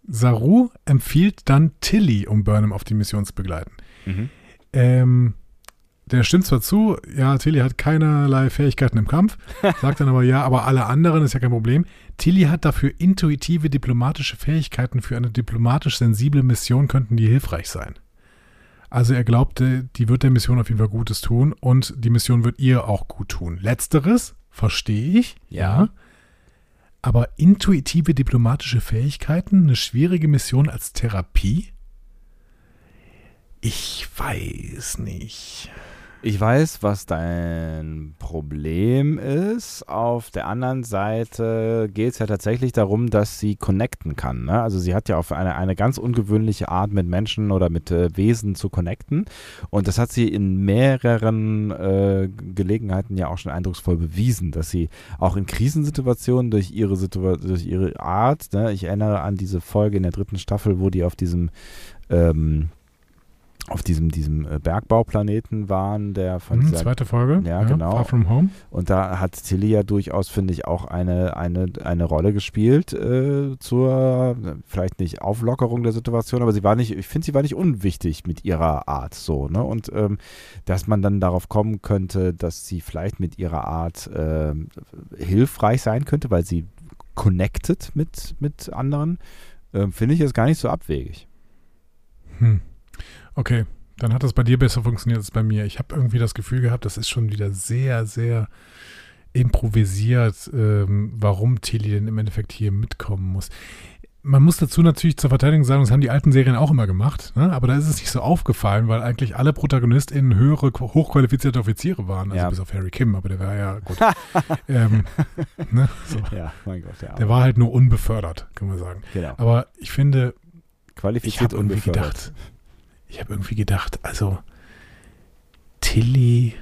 Saru empfiehlt dann Tilly, um Burnham auf die Mission zu begleiten. Mhm. Ähm, der stimmt zwar zu, ja, Tilly hat keinerlei Fähigkeiten im Kampf, sagt dann aber ja, aber alle anderen ist ja kein Problem. Tilly hat dafür intuitive diplomatische Fähigkeiten für eine diplomatisch sensible Mission, könnten die hilfreich sein. Also er glaubte, die wird der Mission auf jeden Fall Gutes tun und die Mission wird ihr auch gut tun. Letzteres verstehe ich, ja. Aber intuitive diplomatische Fähigkeiten, eine schwierige Mission als Therapie? Ich weiß nicht. Ich weiß, was dein Problem ist. Auf der anderen Seite geht es ja tatsächlich darum, dass sie connecten kann. Ne? Also sie hat ja auf eine, eine ganz ungewöhnliche Art mit Menschen oder mit äh, Wesen zu connecten. Und das hat sie in mehreren äh, Gelegenheiten ja auch schon eindrucksvoll bewiesen, dass sie auch in Krisensituationen durch ihre, Situa durch ihre Art, ne? ich erinnere an diese Folge in der dritten Staffel, wo die auf diesem ähm, auf diesem, diesem äh, Bergbauplaneten waren, der von hm, dieser, zweite Folge, ja, ja, genau. Far From Home. Und da hat Tilly ja durchaus, finde ich, auch eine, eine, eine Rolle gespielt äh, zur, vielleicht nicht Auflockerung der Situation, aber sie war nicht, ich finde, sie war nicht unwichtig mit ihrer Art so, ne? Und ähm, dass man dann darauf kommen könnte, dass sie vielleicht mit ihrer Art äh, hilfreich sein könnte, weil sie connected mit, mit anderen, äh, finde ich jetzt gar nicht so abwegig. Hm. Okay, dann hat das bei dir besser funktioniert als bei mir. Ich habe irgendwie das Gefühl gehabt, das ist schon wieder sehr, sehr improvisiert, ähm, warum Tilly denn im Endeffekt hier mitkommen muss. Man muss dazu natürlich zur Verteidigung sagen, das haben die alten Serien auch immer gemacht, ne? aber da ist es nicht so aufgefallen, weil eigentlich alle ProtagonistInnen höhere, hochqualifizierte Offiziere waren, also ja. bis auf Harry Kim, aber der war ja gut. ähm, ne? so. Ja, mein Gott, der, der war halt nur unbefördert, kann man sagen. Genau. Aber ich finde, qualifiziert ich unbefördert. Gedacht, ich habe irgendwie gedacht, also Tilly,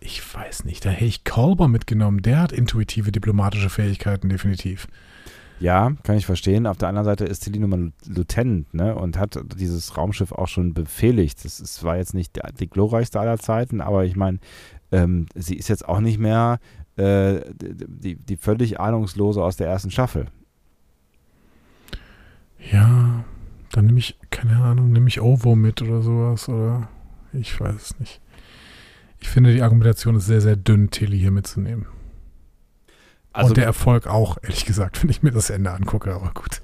ich weiß nicht, da hätte ich Kolber mitgenommen. Der hat intuitive diplomatische Fähigkeiten, definitiv. Ja, kann ich verstehen. Auf der anderen Seite ist Tilly nun mal Lieutenant ne, und hat dieses Raumschiff auch schon befehligt. Das ist, war jetzt nicht die, glorreichste aller Zeiten, aber ich meine, ähm, sie ist jetzt auch nicht mehr äh, die, die völlig ahnungslose aus der ersten Staffel. Ja, dann nehme ich, keine Ahnung, nehme ich Ovo mit oder sowas oder ich weiß es nicht. Ich finde, die Argumentation ist sehr, sehr dünn, Tilly hier mitzunehmen. Also, Und der Erfolg auch, ehrlich gesagt, wenn ich mir das Ende angucke, aber gut.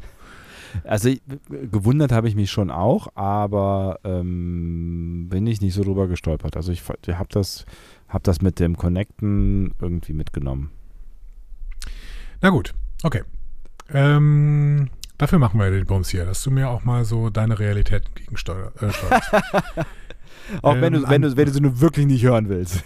Also gewundert habe ich mich schon auch, aber ähm, bin ich nicht so drüber gestolpert. Also ich, ich habe das, hab das mit dem Connecten irgendwie mitgenommen. Na gut, okay. Ähm, Dafür machen wir den Bums hier, dass du mir auch mal so deine Realität gegensteuerst. Äh, auch ähm, wenn, du, wenn, du, wenn du sie nur wirklich nicht hören willst.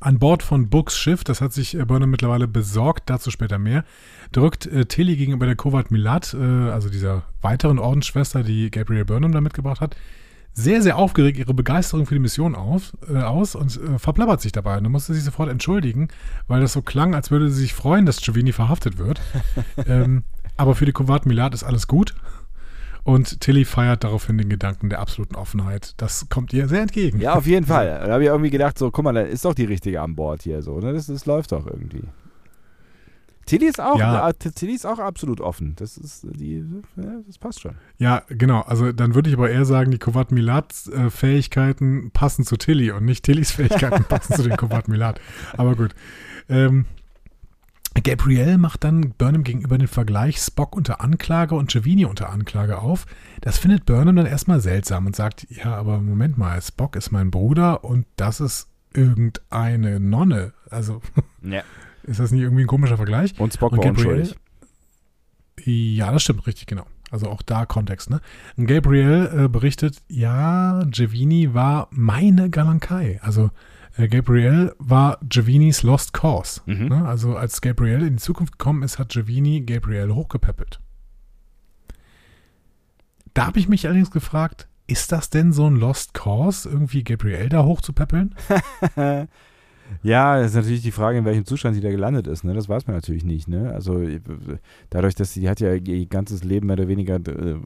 An Bord von Books Schiff, das hat sich äh, Burnham mittlerweile besorgt, dazu später mehr, drückt äh, Tilly gegenüber der Kovat Milat, äh, also dieser weiteren Ordensschwester, die Gabriel Burnham da mitgebracht hat, sehr, sehr aufgeregt ihre Begeisterung für die Mission auf, äh, aus und äh, verplappert sich dabei. Und dann musste sie sich sofort entschuldigen, weil das so klang, als würde sie sich freuen, dass Giovanni verhaftet wird. ähm, aber für die Kovat Milad ist alles gut. Und Tilly feiert daraufhin den Gedanken der absoluten Offenheit. Das kommt ihr sehr entgegen. Ja, auf jeden Fall. Da habe ich irgendwie gedacht, so, guck mal, da ist doch die richtige an Bord hier so. Ne? Das, das läuft doch irgendwie. Tilly ist auch, ja. äh, Tilly ist auch absolut offen. Das ist die, das passt schon. Ja, genau. Also dann würde ich aber eher sagen, die Kovat Milad äh, Fähigkeiten passen zu Tilly und nicht Tillys Fähigkeiten passen zu den Kovat Milad. Aber gut. Ähm, Gabrielle macht dann Burnham gegenüber den Vergleich Spock unter Anklage und Giovanni unter Anklage auf. Das findet Burnham dann erstmal seltsam und sagt, ja, aber Moment mal, Spock ist mein Bruder und das ist irgendeine Nonne. Also ja. ist das nicht irgendwie ein komischer Vergleich? Und Spock und war Gabrielle, unschuldig. Ja, das stimmt, richtig, genau. Also auch da Kontext, ne? Und Gabriel äh, berichtet, ja, Giovanni war meine Galankai. Also äh, Gabriel war Giovannis Lost Cause. Mhm. Ne? Also als Gabriel in die Zukunft gekommen ist, hat Giovanni Gabriel hochgepäppelt. Da habe ich mich allerdings gefragt, ist das denn so ein Lost Cause, irgendwie Gabriel da hochzupäppeln? ja, das ist natürlich die Frage, in welchem Zustand sie da gelandet ist. Ne? Das weiß man natürlich nicht. Ne? Also dadurch, dass sie, die hat ja ihr ganzes Leben mehr oder weniger, äh,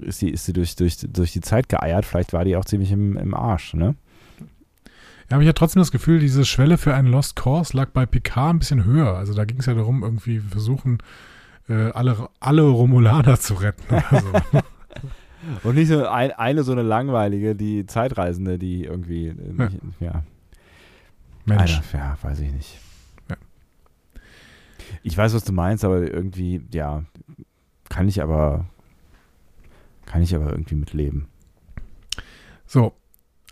ist sie, ist sie durch, durch, durch die Zeit geeiert. Vielleicht war die auch ziemlich im, im Arsch. Ne? Ja, aber ich habe trotzdem das Gefühl, diese Schwelle für einen Lost Course lag bei Picard ein bisschen höher. Also da ging es ja darum, irgendwie versuchen, äh, alle, alle Romulaner zu retten. So. Und nicht so ein, eine so eine langweilige, die Zeitreisende, die irgendwie, äh, nicht, ja. ja. Mensch. Einer, ja, weiß ich nicht. Ja. Ich weiß, was du meinst, aber irgendwie, ja, kann ich aber, kann ich aber irgendwie mitleben. So,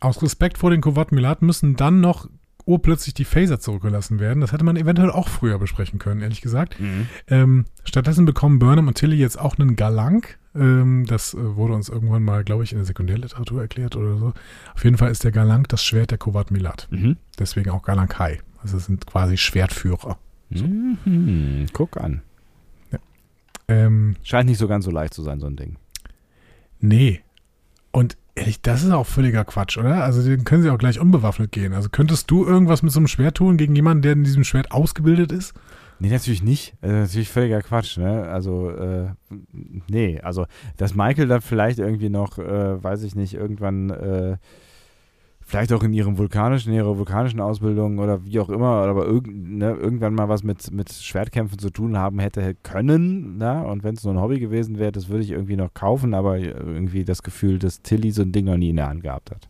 aus Respekt vor den Kovat Milat müssen dann noch urplötzlich die Phaser zurückgelassen werden. Das hätte man eventuell auch früher besprechen können, ehrlich gesagt. Mhm. Ähm, stattdessen bekommen Burnham und Tilly jetzt auch einen Galank. Ähm, das äh, wurde uns irgendwann mal, glaube ich, in der Sekundärliteratur erklärt oder so. Auf jeden Fall ist der Galank das Schwert der Kovat Milat. Mhm. Deswegen auch Galankai. Also sind quasi Schwertführer. Mhm. Guck an. Ähm, Scheint nicht so ganz so leicht zu sein, so ein Ding. nee. Und ehrlich, das ist auch völliger Quatsch, oder? Also den können sie auch gleich unbewaffnet gehen. Also könntest du irgendwas mit so einem Schwert tun gegen jemanden, der in diesem Schwert ausgebildet ist? Nee, natürlich nicht. Das ist natürlich völliger Quatsch, ne? Also, äh, nee, also, dass Michael dann vielleicht irgendwie noch, äh, weiß ich nicht, irgendwann, äh, vielleicht auch in ihrem vulkanischen, in ihrer vulkanischen Ausbildung oder wie auch immer, aber irg ne, irgendwann mal was mit, mit Schwertkämpfen zu tun haben hätte können, ne? Und wenn es nur ein Hobby gewesen wäre, das würde ich irgendwie noch kaufen, aber irgendwie das Gefühl, dass Tilly so ein Ding noch nie in der Hand gehabt hat.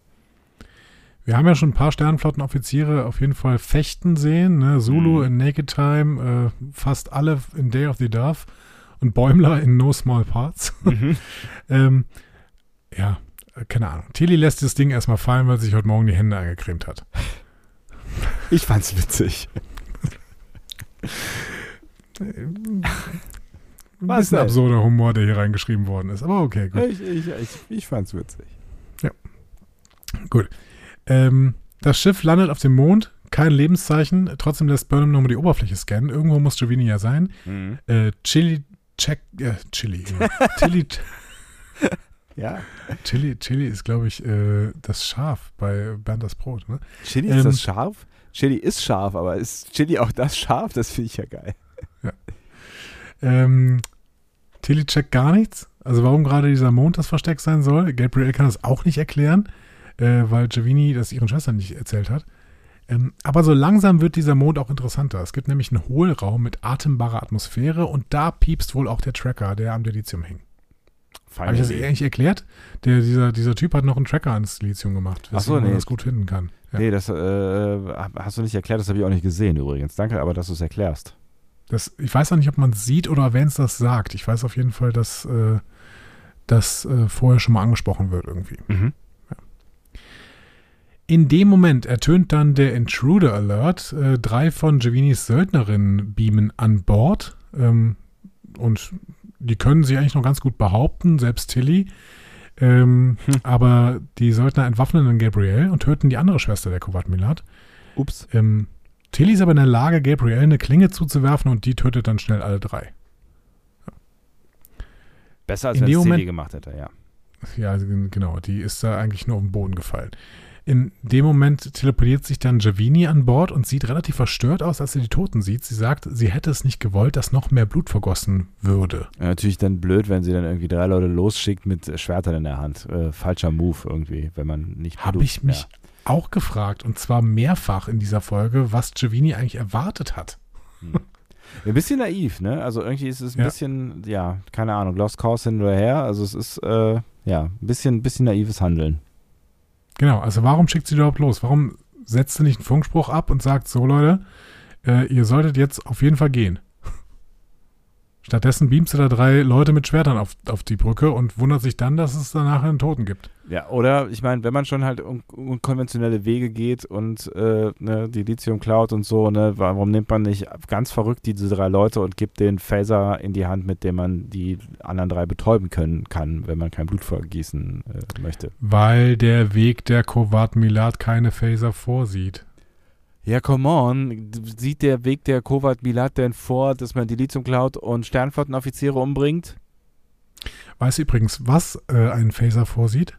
Wir haben ja schon ein paar Sternenflottenoffiziere auf jeden Fall fechten sehen. Ne? Zulu Mhm. in Naked Time, äh, fast alle in Day of the Dove und Bäumler in No Small Parts. ähm, ja, äh, keine Ahnung. Tilly lässt das Ding erstmal fallen, weil sie sich heute Morgen die Hände eingecremt hat. Ich fand's witzig. Ein bisschen denn? absurder Humor, der hier reingeschrieben worden ist. Aber okay, gut. Ich, ich, ich, ich fand's witzig. Ähm, das Schiff landet auf dem Mond. Kein Lebenszeichen. Trotzdem lässt Burnham nochmal die Oberfläche scannen. Irgendwo muss Giovanni ja sein. Äh, Chili, check, äh, Chili. Ja. Ja. Chili, Chili ist, glaube ich, äh, das Schaf bei Bernd das Brot. Ne? Chili, Ähm, ist das scharf? Chili ist scharf, aber ist Chili auch das scharf? Das finde ich ja geil. Ähm, Tilly checkt gar nichts. Also warum gerade dieser Mond das Versteck sein soll. Gabriel kann das auch nicht erklären, äh, weil Giovanni das ihren Schwestern nicht erzählt hat. Ähm, aber so langsam wird dieser Mond auch interessanter. Es gibt nämlich einen Hohlraum mit atembarer Atmosphäre und da piepst wohl auch der Tracker, der am Dilithium hing. Habe ich das eigentlich erklärt? Der, dieser, dieser Typ hat noch einen Tracker ans Lithium gemacht, Ach so, weswegen man nee. das gut finden kann. Ja. Nee, das äh, hast du nicht erklärt, das habe ich auch nicht gesehen übrigens. Danke, aber dass du es erklärst. Das, ich weiß auch nicht, ob man es sieht oder wer es das sagt. Ich weiß auf jeden Fall, dass äh, das äh, vorher schon mal angesprochen wird irgendwie. In dem Moment ertönt dann der Intruder Alert. Äh, drei von Giovannis Söldnerinnen beamen an Bord. Ähm, und die können sich eigentlich noch ganz gut behaupten, selbst Tilly. Ähm, Hm. Aber die Söldner entwaffnen dann Gabrielle und töten die andere Schwester der Kovat Milat. Ups. Ähm, Tilly ist aber in der Lage, Gabrielle eine Klinge zuzuwerfen und die tötet dann schnell alle drei. Besser als wenn Tilly gemacht hätte, ja. Ja, genau, die ist da eigentlich nur auf den Boden gefallen. In dem Moment teleportiert sich dann Giovanni an Bord und sieht relativ verstört aus, als sie die Toten sieht. Sie sagt, sie hätte es nicht gewollt, dass noch mehr Blut vergossen würde. Ja, Natürlich dann blöd, wenn sie dann irgendwie drei Leute losschickt mit Schwertern in der Hand. Äh, falscher Move irgendwie, wenn man nicht. Habe ich mich auch gefragt, und zwar mehrfach in dieser Folge, was Giovanni eigentlich erwartet hat. Ja. Ein bisschen naiv, ne? Also irgendwie ist es ein Ja. bisschen, ja, keine Ahnung, Lost Cause hin oder her. Also es ist, äh, ja, ein bisschen, bisschen naives Handeln. Genau, also warum schickt sie überhaupt los? Warum setzt sie nicht einen Funkspruch ab und sagt, so Leute, äh, ihr solltet jetzt auf jeden Fall gehen? Stattdessen beamt sie da drei Leute mit Schwertern auf, auf die Brücke und wundert sich dann, dass es danach einen Toten gibt. Ja, oder ich meine, wenn man schon halt un unkonventionelle Wege geht und äh, ne, die Lithium klaut und so, ne, warum nimmt man nicht ganz verrückt diese drei Leute und gibt den Phaser in die Hand, mit dem man die anderen drei betäuben können kann, wenn man kein Blut vergießen äh, möchte? Weil der Weg der Kovat Milat keine Phaser vorsieht. Ja, come on. Sieht der Weg der Kovat Milat denn vor, dass man die Lithium klaut und Sternflottenoffiziere umbringt? Weißt du übrigens, was äh, ein Phaser vorsieht?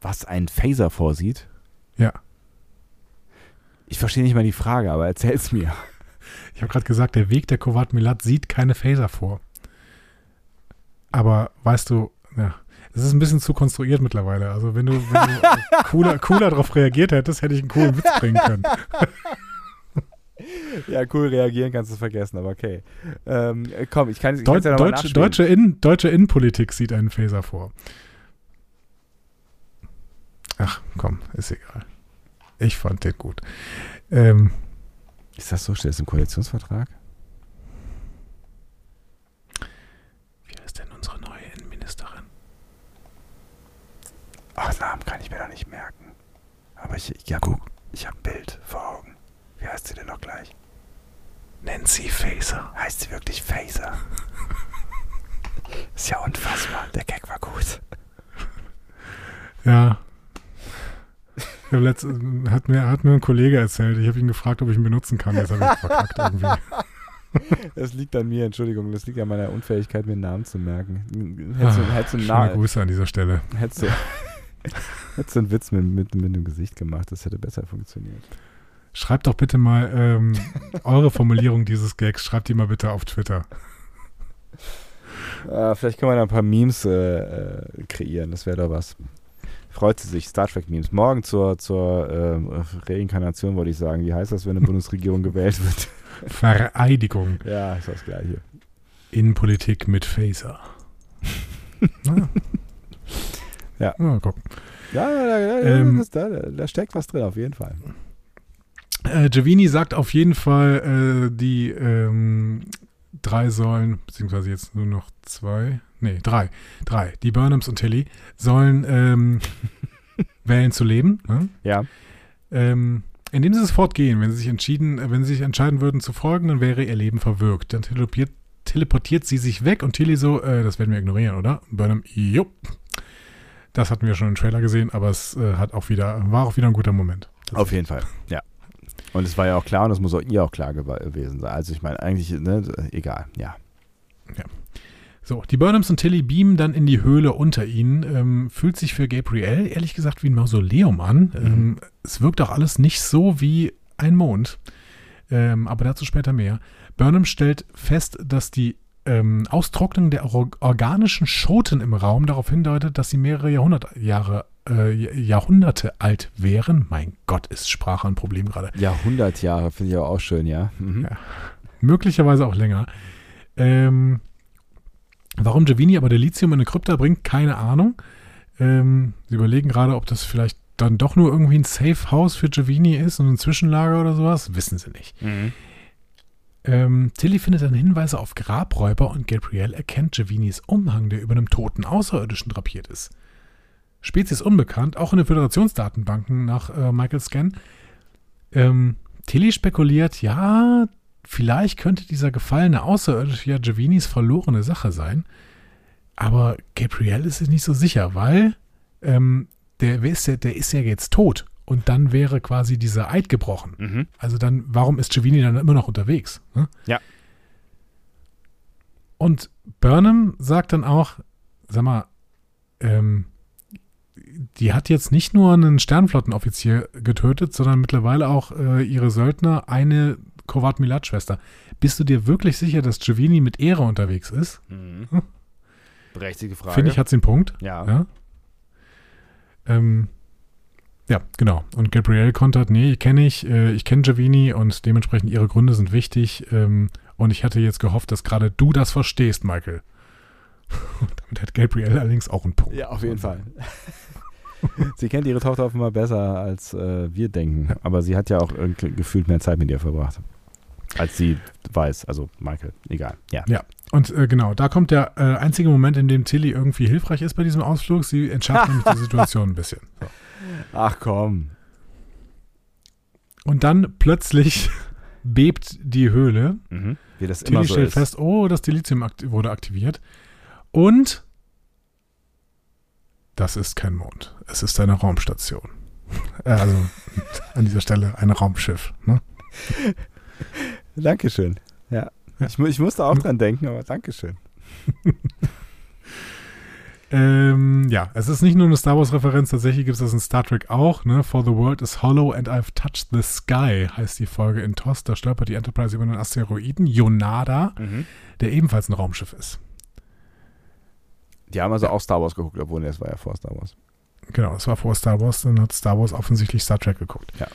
Was ein Phaser vorsieht? Ja. Ich verstehe nicht mal die Frage, aber erzähl's mir. Ich habe gerade gesagt, der Weg der Kovat Milat sieht keine Phaser vor. Aber weißt du, ja, es ist ein bisschen zu konstruiert mittlerweile. Also wenn du, wenn du cooler, cooler darauf reagiert hättest, hätte ich einen coolen Witz bringen können. ja, cool, reagieren kannst du vergessen, aber okay. Ähm, komm, ich kann es Deut, ja Deutsch, deutsche, In, deutsche Innenpolitik sieht einen Phaser vor. Ach, komm, ist egal. Ich fand den gut. Ähm, ist das so? Steht das im Koalitionsvertrag? Wie heißt denn unsere neue Innenministerin? Ach, Namen kann ich mir da nicht merken. Aber ich, ja, guck, ich habe ein Bild vor Augen. Wie heißt sie denn noch gleich? Nancy Faser. Heißt sie wirklich Faser? Ist ja unfassbar. Der Gag war gut. Ja. Letzt, hat, mir, hat mir ein Kollege erzählt. Ich habe ihn gefragt, ob ich ihn benutzen kann. Jetzt habe ich verkackt irgendwie. Das liegt an mir, Entschuldigung. Das liegt an meiner Unfähigkeit, mir einen Namen zu merken. Hättest du, ah, hättest du Schöne Grüße an dieser Stelle. Hättest du, hättest du einen Witz mit, mit, mit dem Gesicht gemacht. Das hätte besser funktioniert. Schreibt doch bitte mal ähm, eure Formulierung dieses Gags. Schreibt die mal bitte auf Twitter. Äh, vielleicht können wir da ein paar Memes äh, äh, kreieren. Das wäre doch was. Freut sie sich. Star Trek Memes. Morgen zur, zur äh, Reinkarnation wollte ich sagen. Wie heißt das, wenn eine Bundesregierung gewählt wird? Vereidigung. Ja, ist das gleiche. Innenpolitik mit Phaser. ah. Ja. Mal gucken. Ja, da, da, ähm, da, da, steckt was drin, auf jeden Fall. Äh, Giovini sagt auf jeden Fall, äh, die ähm, drei Säulen, beziehungsweise jetzt nur noch zwei, nee, drei, drei, die Burnhams und Tilly, sollen ähm, wählen zu leben. Ne? Ja. Ähm, indem sie sofort gehen, wenn sie sich entschieden, wenn sie sich entscheiden würden zu folgen, dann wäre ihr Leben verwirkt. Dann teleportiert, teleportiert sie sich weg und Tilly so, äh, das werden wir ignorieren, oder? Burnham, jupp. Das hatten wir schon im Trailer gesehen, aber es äh, hat auch wieder, war auch wieder ein guter Moment. Auf jeden Fall, ja. Und es war ja auch klar und es muss auch ihr auch klar gewesen sein. Also ich meine, eigentlich, ne, egal, ja. Ja. So, die Burnhams und Tilly beamen dann in die Höhle unter ihnen. Ähm, fühlt sich für Gabriel ehrlich gesagt wie ein Mausoleum an. Mhm. Ähm, es wirkt auch alles nicht so wie ein Mond. Ähm, aber dazu später mehr. Burnham stellt fest, dass die ähm, Austrocknung der organischen Schoten im Raum darauf hindeutet, dass sie mehrere Jahrhundertjahre äh, Jahrhunderte alt wären. Mein Gott, ist Sprache ein Problem gerade. Jahrhundertjahre finde ich aber auch schön, ja. Mhm. ja. Möglicherweise auch länger. Ähm, warum Giovini aber der Lithium in eine Krypta bringt, keine Ahnung. Ähm, sie überlegen gerade, ob das vielleicht dann doch nur irgendwie ein Safe House für Giovini ist und ein Zwischenlager oder sowas. Wissen sie nicht. Mhm. Ähm, Tilly findet dann Hinweise auf Grabräuber und Gabrielle erkennt Giovannis Umhang, der über einem toten Außerirdischen drapiert ist. Spezies unbekannt, auch in den Föderationsdatenbanken nach äh, Michael Scan. Ähm, Tilly spekuliert, ja, vielleicht könnte dieser gefallene Außerirdische ja Giovannis verlorene Sache sein. Aber Gabrielle ist sich nicht so sicher, weil ähm, der, ist ja, der ist ja jetzt tot. Und dann wäre quasi dieser Eid gebrochen. Mhm. Also dann, warum ist Giovanni dann immer noch unterwegs? Ne? Ja. Und Burnham sagt dann auch, sag mal, ähm, die hat jetzt nicht nur einen Sternflottenoffizier getötet, sondern mittlerweile auch äh, ihre Söldner, eine Kovat Milat-Schwester. Bist du dir wirklich sicher, dass Giovanni mit Ehre unterwegs ist? Mhm. Hm? Berechtigte Frage. Finde ich, hat sie einen Punkt. Ja. Ja, ähm, ja genau. Und Gabrielle kontert, nee, kenne ich, äh, ich kenne Giovanni und dementsprechend ihre Gründe sind wichtig. Ähm, und ich hatte jetzt gehofft, dass gerade du das verstehst, Michael. Damit hat Gabrielle allerdings auch einen Punkt. Ja, auf jeden Fall. sie kennt ihre Tochter offenbar besser, als äh, wir denken. Aber sie hat ja auch gefühlt mehr Zeit mit ihr verbracht. Als sie weiß. Also Michael, egal. Ja. Ja. Und äh, genau, da kommt der äh, einzige Moment, in dem Tilly irgendwie hilfreich ist bei diesem Ausflug. Sie entschärft nämlich die Situation ein bisschen. So. Ach komm. Und dann plötzlich bebt die Höhle. Mhm. Wie das Tilly immer so stellt ist. fest, oh, das Dilithium akti wurde aktiviert. Und das ist kein Mond. Es ist eine Raumstation. Äh, also an dieser Stelle ein Raumschiff. Ne? Dankeschön. Ja. ja. Ich, ich, musste auch dran denken, aber Dankeschön. ähm, ja, es ist nicht nur eine Star Wars-Referenz, tatsächlich gibt es das in Star Trek auch. Ne? For the world is hollow and I've touched the sky heißt die Folge in TOS. Da stolpert die Enterprise über einen Asteroiden, Yonada, mhm. der ebenfalls ein Raumschiff ist. Die haben also ja. auch Star Wars geguckt, obwohl das war ja vor Star Wars. Genau, das war vor Star Wars, dann hat Star Wars offensichtlich Star Trek geguckt. Ja.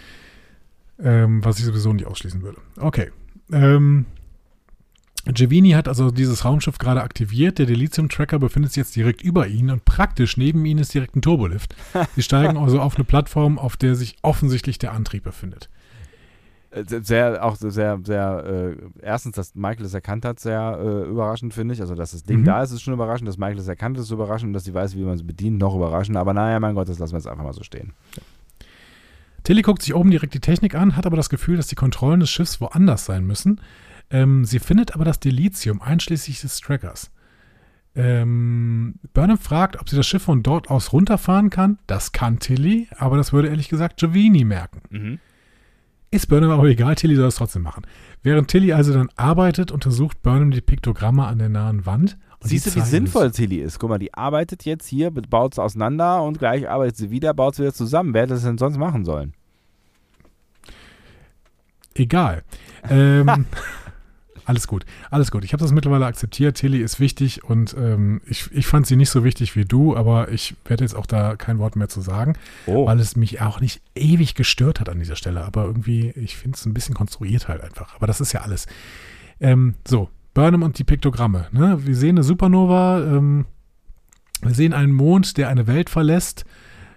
Ähm, was ich sowieso nicht ausschließen würde. Okay. Ähm, Giovini hat also dieses Raumschiff gerade aktiviert. Der Delizium-Tracker befindet sich jetzt direkt über ihnen und praktisch neben ihnen ist direkt ein Turbolift. Sie steigen also auf eine Plattform, auf der sich offensichtlich der Antrieb befindet. Äh, sehr, auch sehr, sehr, äh, erstens, dass Michael es erkannt hat, sehr äh, überraschend, finde ich. Also, dass das Ding mhm. da ist, ist schon überraschend. Dass Michael es erkannt hat, ist überraschend. Und dass sie weiß, wie man es bedient, noch überraschend. Aber naja, mein Gott, das lassen wir jetzt einfach mal so stehen. Ja. Tilly guckt sich oben direkt die Technik an, hat aber das Gefühl, dass die Kontrollen des Schiffs woanders sein müssen. Ähm, sie findet aber das Delizium, einschließlich des Trackers. Ähm, Burnham fragt, ob sie das Schiff von dort aus runterfahren kann. Das kann Tilly, aber das würde ehrlich gesagt Giovini merken. Mhm. Ist Burnham aber egal, Tilly soll es trotzdem machen. Während Tilly also dann arbeitet, untersucht Burnham die Piktogramme an der nahen Wand. Siehst du, wie sinnvoll Tilly ist? Guck mal, die arbeitet jetzt hier, baut es auseinander und gleich arbeitet sie wieder, baut es wieder zusammen. Wer hätte das denn sonst machen sollen? Egal. Ähm, alles gut, alles gut. Ich habe das mittlerweile akzeptiert. Tilly ist wichtig und ähm, ich, ich fand sie nicht so wichtig wie du, aber ich werde jetzt auch da kein Wort mehr zu sagen, oh. weil es mich auch nicht ewig gestört hat an dieser Stelle. Aber irgendwie, ich finde es ein bisschen konstruiert halt einfach. Aber das ist ja alles. Ähm, so, Burnham und die Piktogramme. Ne? Wir sehen eine Supernova, ähm, wir sehen einen Mond, der eine Welt verlässt,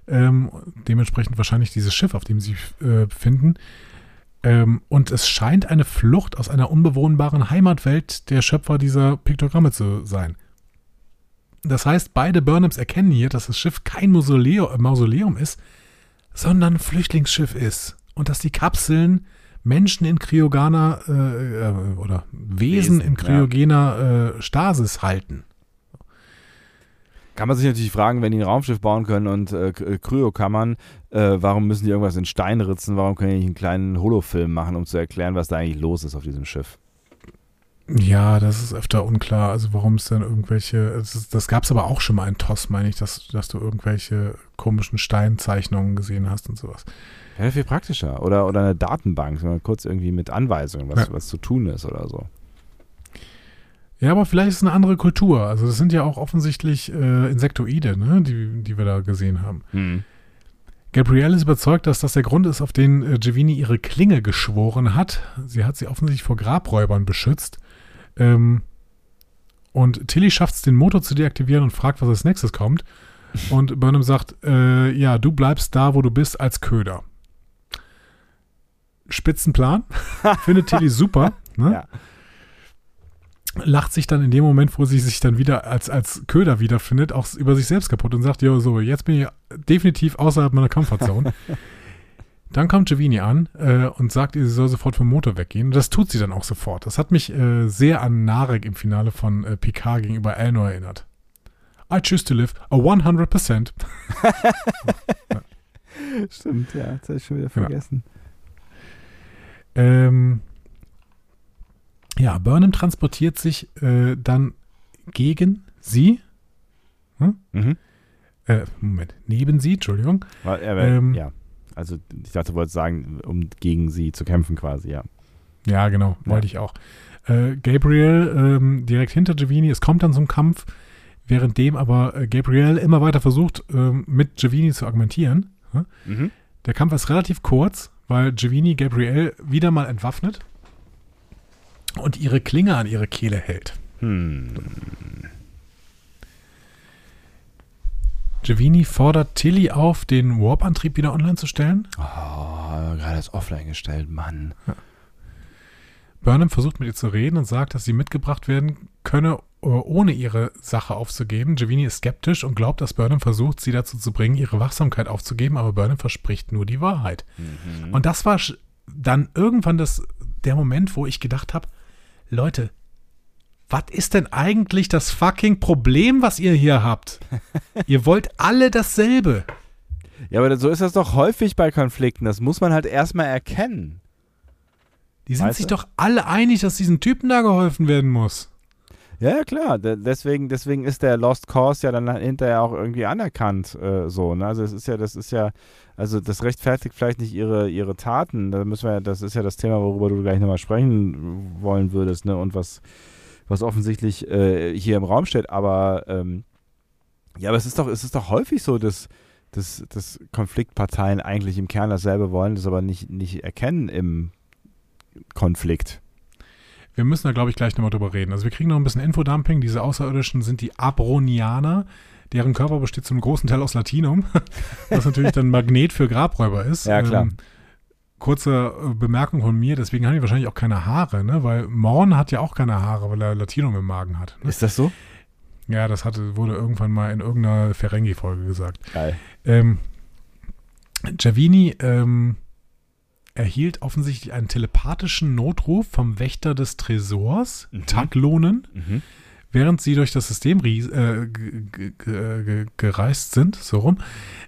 ähm, dementsprechend wahrscheinlich dieses Schiff, auf dem sie äh, befinden. Ähm, und es scheint eine Flucht aus einer unbewohnbaren Heimatwelt der Schöpfer dieser Piktogramme zu sein. Das heißt, beide Burnhams erkennen hier, dass das Schiff kein Mausoleum, äh, Mausoleum ist, sondern ein Flüchtlingsschiff ist. Und dass die Kapseln Menschen in kryogener äh, äh, oder Wesen, Wesen in kryogener ja. äh, Stasis halten. Kann man sich natürlich fragen, wenn die ein Raumschiff bauen können und äh, äh, Kryokammern, äh, warum müssen die irgendwas in Stein ritzen? Warum können die nicht einen kleinen Holofilm machen, um zu erklären, was da eigentlich los ist auf diesem Schiff? Ja, das ist öfter unklar. Also warum es dann irgendwelche, das, das gab es aber auch schon mal in TOS, meine ich, dass, dass du irgendwelche komischen Steinzeichnungen gesehen hast und sowas. Ja, viel praktischer. Oder, oder eine Datenbank, mal kurz irgendwie mit Anweisungen, was, ja. was zu tun ist oder so. Ja, aber vielleicht ist es eine andere Kultur. Also das sind ja auch offensichtlich äh, Insektoide, ne, die, die wir da gesehen haben. Hm. Gabrielle ist überzeugt, dass das der Grund ist, auf den äh, Giovini ihre Klinge geschworen hat. Sie hat sie offensichtlich vor Grabräubern beschützt. Ähm, und Tilly schafft es, den Motor zu deaktivieren und fragt, was als nächstes kommt. Und Burnham sagt, äh, ja, du bleibst da, wo du bist, als Köder. Spitzenplan. Findet Tilly super. Ne? Ja. Lacht sich dann in dem Moment, wo sie sich dann wieder als, als Köder wiederfindet, auch über sich selbst kaputt und sagt, ja, so, jetzt bin ich definitiv außerhalb meiner Comfortzone. dann kommt Giovini an äh, und sagt ihr, sie soll sofort vom Motor weggehen. Und das tut sie dann auch sofort. Das hat mich äh, sehr an Narek im Finale von äh, Picard gegenüber Elnor erinnert. I choose to live a 100%. ja. Stimmt, ja, das habe ich schon wieder vergessen. Ja. Ähm, ja, Burnham transportiert sich äh, dann gegen sie. Hm? Mhm. Äh, Moment, neben sie, Entschuldigung. Aber, ähm, ja, also ich dachte, du wolltest sagen, um gegen sie zu kämpfen quasi, ja. Ja, genau, wollte ja. ich auch. Äh, Gabriel ähm, direkt hinter Giovini, es kommt dann zum Kampf, währenddem aber äh, Gabriel immer weiter versucht, ähm, mit Giovini zu argumentieren. Hm? Mhm. Der Kampf ist relativ kurz, weil Giovini Gabrielle wieder mal entwaffnet und ihre Klinge an ihre Kehle hält. Hm. Giovini fordert Tilly auf, den Warp-Antrieb wieder online zu stellen. Oh, gerade ist offline gestellt, Mann. Ja. Burnham versucht mit ihr zu reden und sagt, dass sie mitgebracht werden könne, äh, ohne ihre Sache aufzugeben. Giovanni ist skeptisch und glaubt, dass Burnham versucht, sie dazu zu bringen, ihre Wachsamkeit aufzugeben, aber Burnham verspricht nur die Wahrheit. Mhm. Und das war dann irgendwann das, der Moment, wo ich gedacht habe, Leute, was ist denn eigentlich das fucking Problem, was ihr hier habt? ihr wollt alle dasselbe. Ja, aber so ist das doch häufig bei Konflikten. Das muss man halt erstmal erkennen. Die sind weißt sich du? doch alle einig, dass diesen Typen da geholfen werden muss. Ja, klar. Deswegen, deswegen ist der Lost Cause ja dann hinterher auch irgendwie anerkannt. Äh, so, ne? Also es ist ja, das ist ja, also das rechtfertigt vielleicht nicht ihre, ihre Taten. Da müssen wir, das ist ja das Thema, worüber du gleich nochmal sprechen wollen würdest, ne? Und was, was offensichtlich äh, hier im Raum steht. Aber ähm, ja, aber es ist doch, es ist doch häufig so, dass dass, dass Konfliktparteien eigentlich im Kern dasselbe wollen, das aber nicht, nicht erkennen im Konflikt. Wir müssen da, glaube ich, gleich nochmal drüber reden. Also wir kriegen noch ein bisschen Infodumping. Diese Außerirdischen sind die Abronianer, deren Körper besteht zum großen Teil aus Latinum, was natürlich dann Magnet für Grabräuber ist. Ja, klar. Ähm, kurze äh, Bemerkung von mir, deswegen haben die wahrscheinlich auch keine Haare, ne? Weil Morn hat ja auch keine Haare, weil er Latinum im Magen hat. Ne? Ist das so? Ja, das hatte, wurde irgendwann mal in irgendeiner Ferengi-Folge gesagt. Geil. Ähm, Giavini ähm, erhielt offensichtlich einen telepathischen Notruf vom Wächter des Tresors, mhm. Taglonen, mhm. während sie durch das System äh, gereist sind, so rum.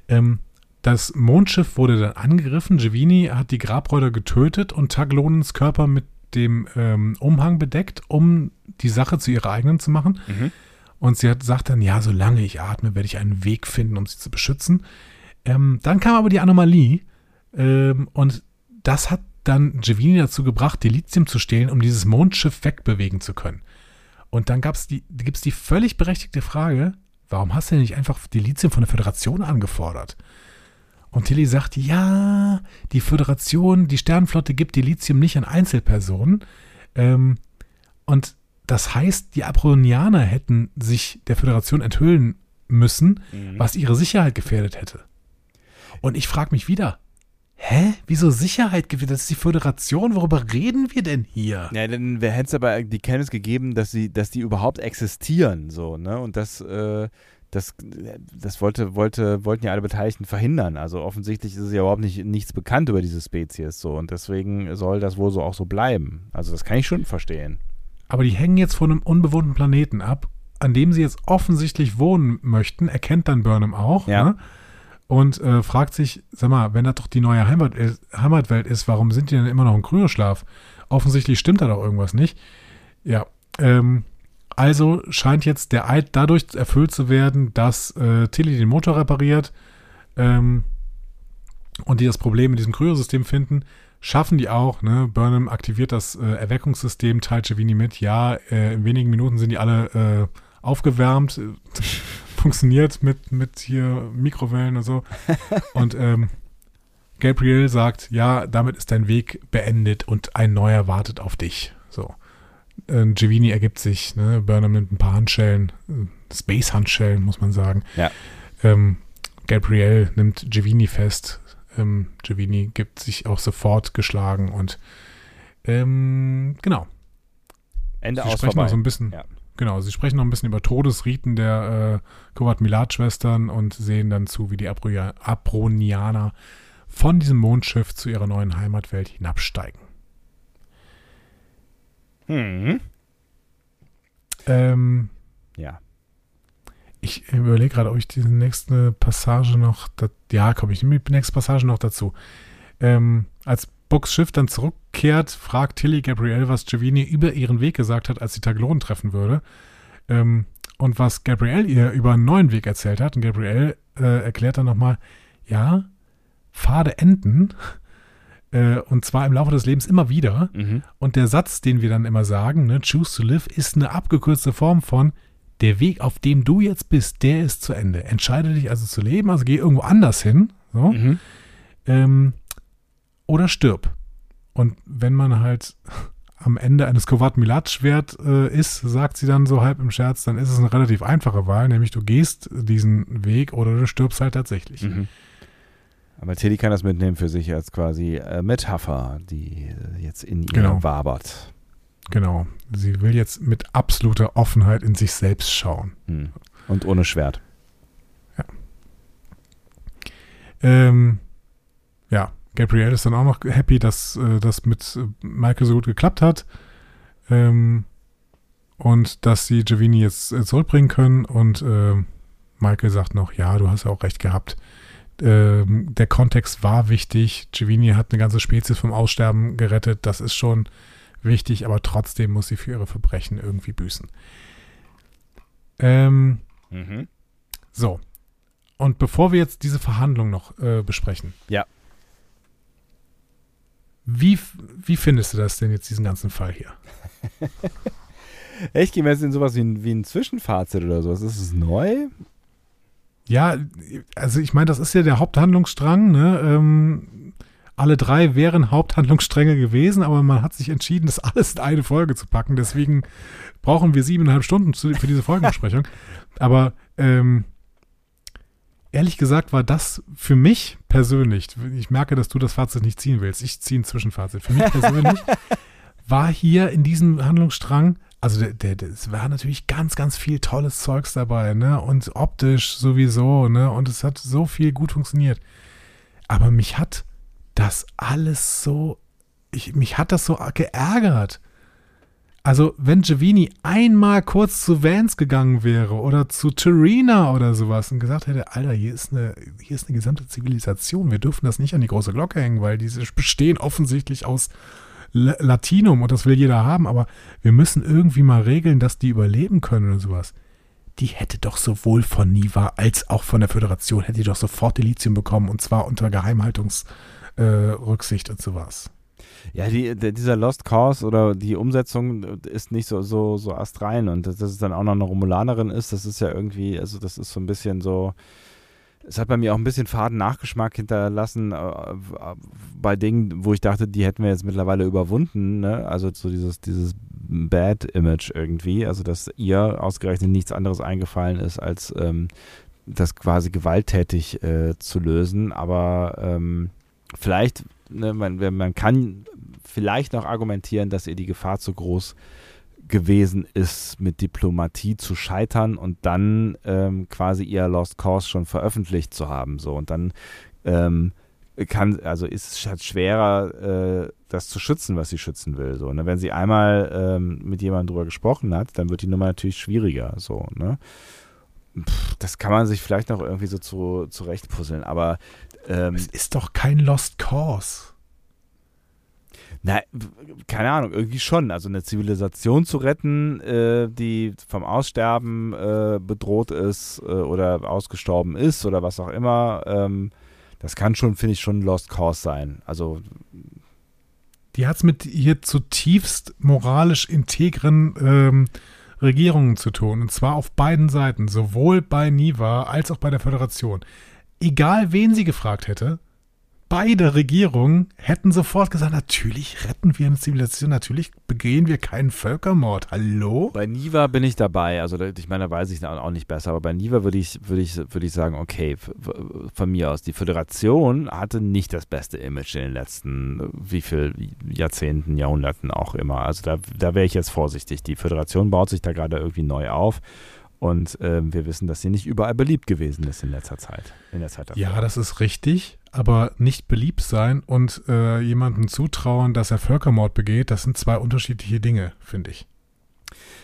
Ähm, das Mondschiff wurde dann angegriffen. Giovini hat die Grabräuber getötet und Taglonens Körper mit dem ähm, Umhang bedeckt, um die Sache zu ihrer eigenen zu machen. Mhm. Und sie hat, sagt dann, ja, solange ich atme, werde ich einen Weg finden, um sie zu beschützen. Ähm, dann kam aber die Anomalie ähm, und das hat dann Giovini dazu gebracht, Delizium zu stehlen, um dieses Mondschiff wegbewegen zu können. Und dann gab's die, gibt es die völlig berechtigte Frage, warum hast du denn nicht einfach Delizium von der Föderation angefordert? Und Tilly sagt, ja, die Föderation, die Sternenflotte gibt Delizium nicht an Einzelpersonen. Ähm, und das heißt, die Abronianer hätten sich der Föderation enthüllen müssen, mhm. was ihre Sicherheit gefährdet hätte. Und ich frage mich wieder, Hä? Wieso Sicherheit gewinnt? Das ist die Föderation. Worüber reden wir denn hier? Ja, dann hätte es aber die Kenntnis gegeben, dass sie, dass die überhaupt existieren, so, ne? Und das, äh, das, das wollte, wollte, wollten ja alle Beteiligten verhindern. Also offensichtlich ist es ja überhaupt nicht, nichts bekannt über diese Spezies so und deswegen soll das wohl so auch so bleiben. Also das kann ich schon verstehen. Aber die hängen jetzt von einem unbewohnten Planeten ab, an dem sie jetzt offensichtlich wohnen möchten, erkennt dann Burnham auch. Ja. Ne? Und äh, fragt sich, sag mal, wenn das doch die neue Heimat ist, Heimatwelt ist, warum sind die denn immer noch im Kryoschlaf? Offensichtlich stimmt da doch irgendwas nicht. Ja, ähm, also scheint jetzt der Eid dadurch erfüllt zu werden, dass äh, Tilly den Motor repariert ähm, und die das Problem in diesem Kryosystem finden. Schaffen die auch, ne? Burnham aktiviert das äh, Erweckungssystem, teilt Giovini mit. Ja, äh, in wenigen Minuten sind die alle äh, aufgewärmt funktioniert mit, mit hier Mikrowellen und so. Und ähm, Gabriel sagt, ja, damit ist dein Weg beendet und ein neuer wartet auf dich. So. Äh, Giovini ergibt sich, ne? Burnham nimmt ein paar Handschellen, äh, Space-Handschellen, muss man sagen. Ja. Ähm, Gabriel nimmt Giovini fest. Ähm, Giovini gibt sich auch sofort geschlagen und ähm, genau. Ende Sie aus sprechen vorbei. Noch so ein bisschen, ja. Genau, sie sprechen noch ein bisschen über Todesriten der äh, Kovat-Milat-Schwestern und sehen dann zu, wie die Apronianer von diesem Mondschiff zu ihrer neuen Heimatwelt hinabsteigen. Hm. Ähm, ja. Ich überlege gerade, ob ich diese nächste Passage noch. Ja, komm, ich nehme die nächste Passage noch dazu. Ähm, als Books Schiff dann zurückkehrt, fragt Tilly Gabrielle, was Giovanni über ihren Weg gesagt hat, als sie Taglonen treffen würde. Ähm, und was Gabrielle ihr über einen neuen Weg erzählt hat. Und Gabrielle äh, erklärt dann nochmal, ja, Pfade enden. Äh, und zwar im Laufe des Lebens immer wieder. Mhm. Und der Satz, den wir dann immer sagen, ne, choose to live, ist eine abgekürzte Form von, der Weg, auf dem du jetzt bist, der ist zu Ende. Entscheide dich also zu leben, also geh irgendwo anders hin. So. Mhm. Ähm, oder stirb. Und wenn man halt am Ende eines Kovat Milat Schwert äh, ist, sagt sie dann so halb im Scherz, dann ist es eine relativ einfache Wahl, nämlich du gehst diesen Weg oder du stirbst halt tatsächlich. Mhm. Aber Tilly kann das mitnehmen für sich als quasi äh, Metapher, die äh, jetzt in ihr genau. wabert. Genau. Sie will jetzt mit absoluter Offenheit in sich selbst schauen. Mhm. Und ohne Schwert. Ja. Ähm, Gabrielle ist dann auch noch happy, dass äh, das mit äh, Michael so gut geklappt hat. Ähm, und dass sie Giovanni jetzt äh, zurückbringen können. Und äh, Michael sagt noch, ja, du hast ja auch recht gehabt. Ähm, der Kontext war wichtig. Giovanni hat eine ganze Spezies vom Aussterben gerettet. Das ist schon wichtig, aber trotzdem muss sie für ihre Verbrechen irgendwie büßen. Ähm, mhm. So. Und bevor wir jetzt diese Verhandlung noch äh, besprechen. Ja. Wie, wie findest du das denn jetzt, diesen ganzen Fall hier? Echt? Gehen wir jetzt in sowas wie ein, wie ein Zwischenfazit oder sowas? Ist es neu? Ja, also ich meine, das ist ja der Haupthandlungsstrang, ne? Ähm, alle drei wären Haupthandlungsstränge gewesen, aber man hat sich entschieden, das alles in eine Folge zu packen. Deswegen brauchen wir siebeneinhalb Stunden für diese Folgenbesprechung. aber ähm, ehrlich gesagt war das für mich persönlich, ich merke, dass du das Fazit nicht ziehen willst. Ich ziehe ein Zwischenfazit. Für mich persönlich war hier in diesem Handlungsstrang, also der, der, der, es war natürlich ganz, ganz viel tolles Zeugs dabei, ne? Und optisch sowieso, ne? Und es hat so viel gut funktioniert. Aber mich hat das alles so, ich, mich hat das so geärgert. Also, wenn Giovini einmal kurz zu Vance gegangen wäre oder zu Terina oder sowas und gesagt hätte, Alter, hier ist eine, hier ist eine gesamte Zivilisation, wir dürfen das nicht an die große Glocke hängen, weil diese bestehen offensichtlich aus Latinum und das will jeder haben, aber wir müssen irgendwie mal regeln, dass die überleben können oder sowas. Die hätte doch sowohl von Niva als auch von der Föderation, hätte die doch sofort Delizium bekommen und zwar unter Geheimhaltungsrücksicht äh, und sowas. Ja, die, der, dieser Lost Cause oder die Umsetzung ist nicht so, so, so astrein und dass, dass es dann auch noch eine Romulanerin ist, das ist ja irgendwie, also das ist so ein bisschen so, es hat bei mir auch ein bisschen faden Nachgeschmack hinterlassen äh, bei Dingen, wo ich dachte, die hätten wir jetzt mittlerweile überwunden. Ne? Also so dieses, dieses Bad Image irgendwie. Also dass ihr ausgerechnet nichts anderes eingefallen ist, als ähm, das quasi gewalttätig äh, zu lösen. Aber ähm, vielleicht, ne, man, man kann vielleicht noch argumentieren, dass ihr die Gefahr zu groß gewesen ist, mit Diplomatie zu scheitern und dann ähm, quasi ihr Lost Cause schon veröffentlicht zu haben. So und dann ähm, kann, also ist es halt schwerer, äh, das zu schützen, was sie schützen will. So, ne? Wenn sie einmal ähm, mit jemandem drüber gesprochen hat, dann wird die Nummer natürlich schwieriger. So, ne? Pff, das kann man sich vielleicht noch irgendwie so zu, zurechtpuzzeln, aber ähm, es ist doch kein Lost Cause. Na, keine Ahnung, irgendwie schon. Also eine Zivilisation zu retten, äh, die vom Aussterben äh, bedroht ist äh, oder ausgestorben ist oder was auch immer, ähm, das kann schon, finde ich, schon ein Lost Cause sein. Also die hat es mit hier zutiefst moralisch integren ähm, Regierungen zu tun. Und zwar auf beiden Seiten, sowohl bei Niva als auch bei der Föderation. Egal, wen sie gefragt hätte, beide Regierungen hätten sofort gesagt, natürlich retten wir eine Zivilisation, natürlich begehen wir keinen Völkermord. Hallo? Bei Niva bin ich dabei. Also ich meine, da weiß ich auch nicht besser, aber bei Niva würde ich, würde ich, würde ich sagen, okay, von mir aus, die Föderation hatte nicht das beste Image in den letzten wie viel Jahrzehnten, Jahrhunderten auch immer. Also da, da wäre ich jetzt vorsichtig. Die Föderation baut sich da gerade irgendwie neu auf. Und äh, wir wissen, dass sie nicht überall beliebt gewesen ist in letzter Zeit. In der Zeit ja, das ist richtig aber nicht beliebt sein und äh, jemandem zutrauen, dass er Völkermord begeht, das sind zwei unterschiedliche Dinge, finde ich.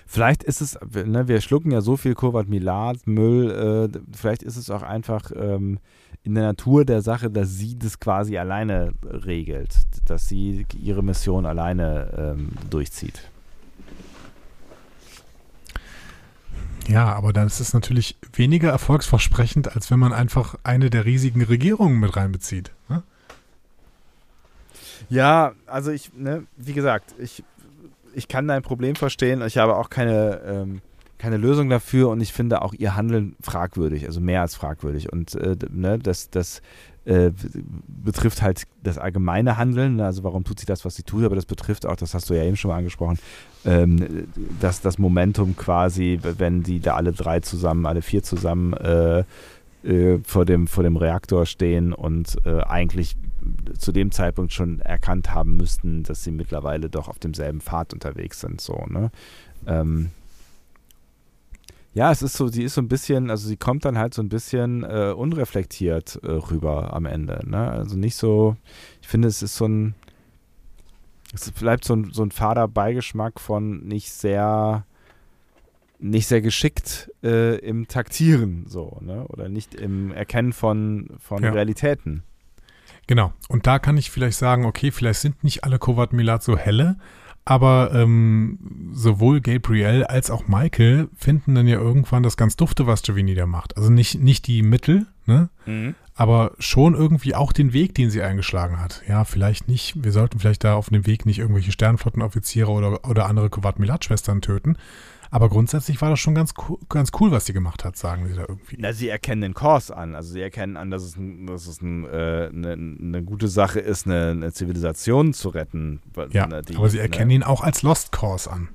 Vielleicht ist es, ne, wir schlucken ja so viel Kovat Milat, Müll, äh, vielleicht ist es auch einfach ähm, in der Natur der Sache, dass sie das quasi alleine regelt, dass sie ihre Mission alleine ähm, durchzieht. Ja, aber dann ist es natürlich weniger erfolgsversprechend, als wenn man einfach eine der riesigen Regierungen mit reinbezieht. Ne? Ja, also ich, ne, wie gesagt, ich, ich kann dein Problem verstehen. Ich habe auch keine, ähm, keine Lösung dafür und ich finde auch ihr Handeln fragwürdig, also mehr als fragwürdig. Und äh, ne, das, das äh, betrifft halt das allgemeine Handeln, ne, also warum tut sie das, was sie tut, aber das betrifft auch, das hast du ja eben schon mal angesprochen, ähm, dass das Momentum quasi, wenn die da alle drei zusammen, alle vier zusammen äh, äh, vor, dem, vor dem Reaktor stehen und äh, eigentlich zu dem Zeitpunkt schon erkannt haben müssten, dass sie mittlerweile doch auf demselben Pfad unterwegs sind. So, ne? Ähm, ja, es ist so, sie ist so ein bisschen, also sie kommt dann halt so ein bisschen äh, unreflektiert äh, rüber am Ende. Ne? Also nicht so, ich finde, es ist so ein, es bleibt so ein, so ein fader Beigeschmack von nicht sehr, nicht sehr geschickt äh, im Taktieren, so, ne? Oder nicht im Erkennen von, von ja. Realitäten. Genau. Und da kann ich vielleicht sagen, okay, vielleicht sind nicht alle Kovat Milat so helle, aber ähm, sowohl Gabriel als auch Michael finden dann ja irgendwann das ganz Dufte, was Giovanni da macht. Also nicht, nicht die Mittel, ne? Mhm. aber schon irgendwie auch den Weg, den sie eingeschlagen hat. Ja, vielleicht nicht, wir sollten vielleicht da auf dem Weg nicht irgendwelche Sternflottenoffiziere oder, oder andere Kovat-Milat-Schwestern töten. Aber grundsätzlich war das schon ganz, ganz cool, was sie gemacht hat, sagen sie da irgendwie. Na, sie erkennen den Kurs an. Also sie erkennen an, dass es, dass es ein, äh, eine, eine, gute Sache ist, eine, eine Zivilisation zu retten. Ja, die, aber sie erkennen ne, ihn auch als Lost Cause an.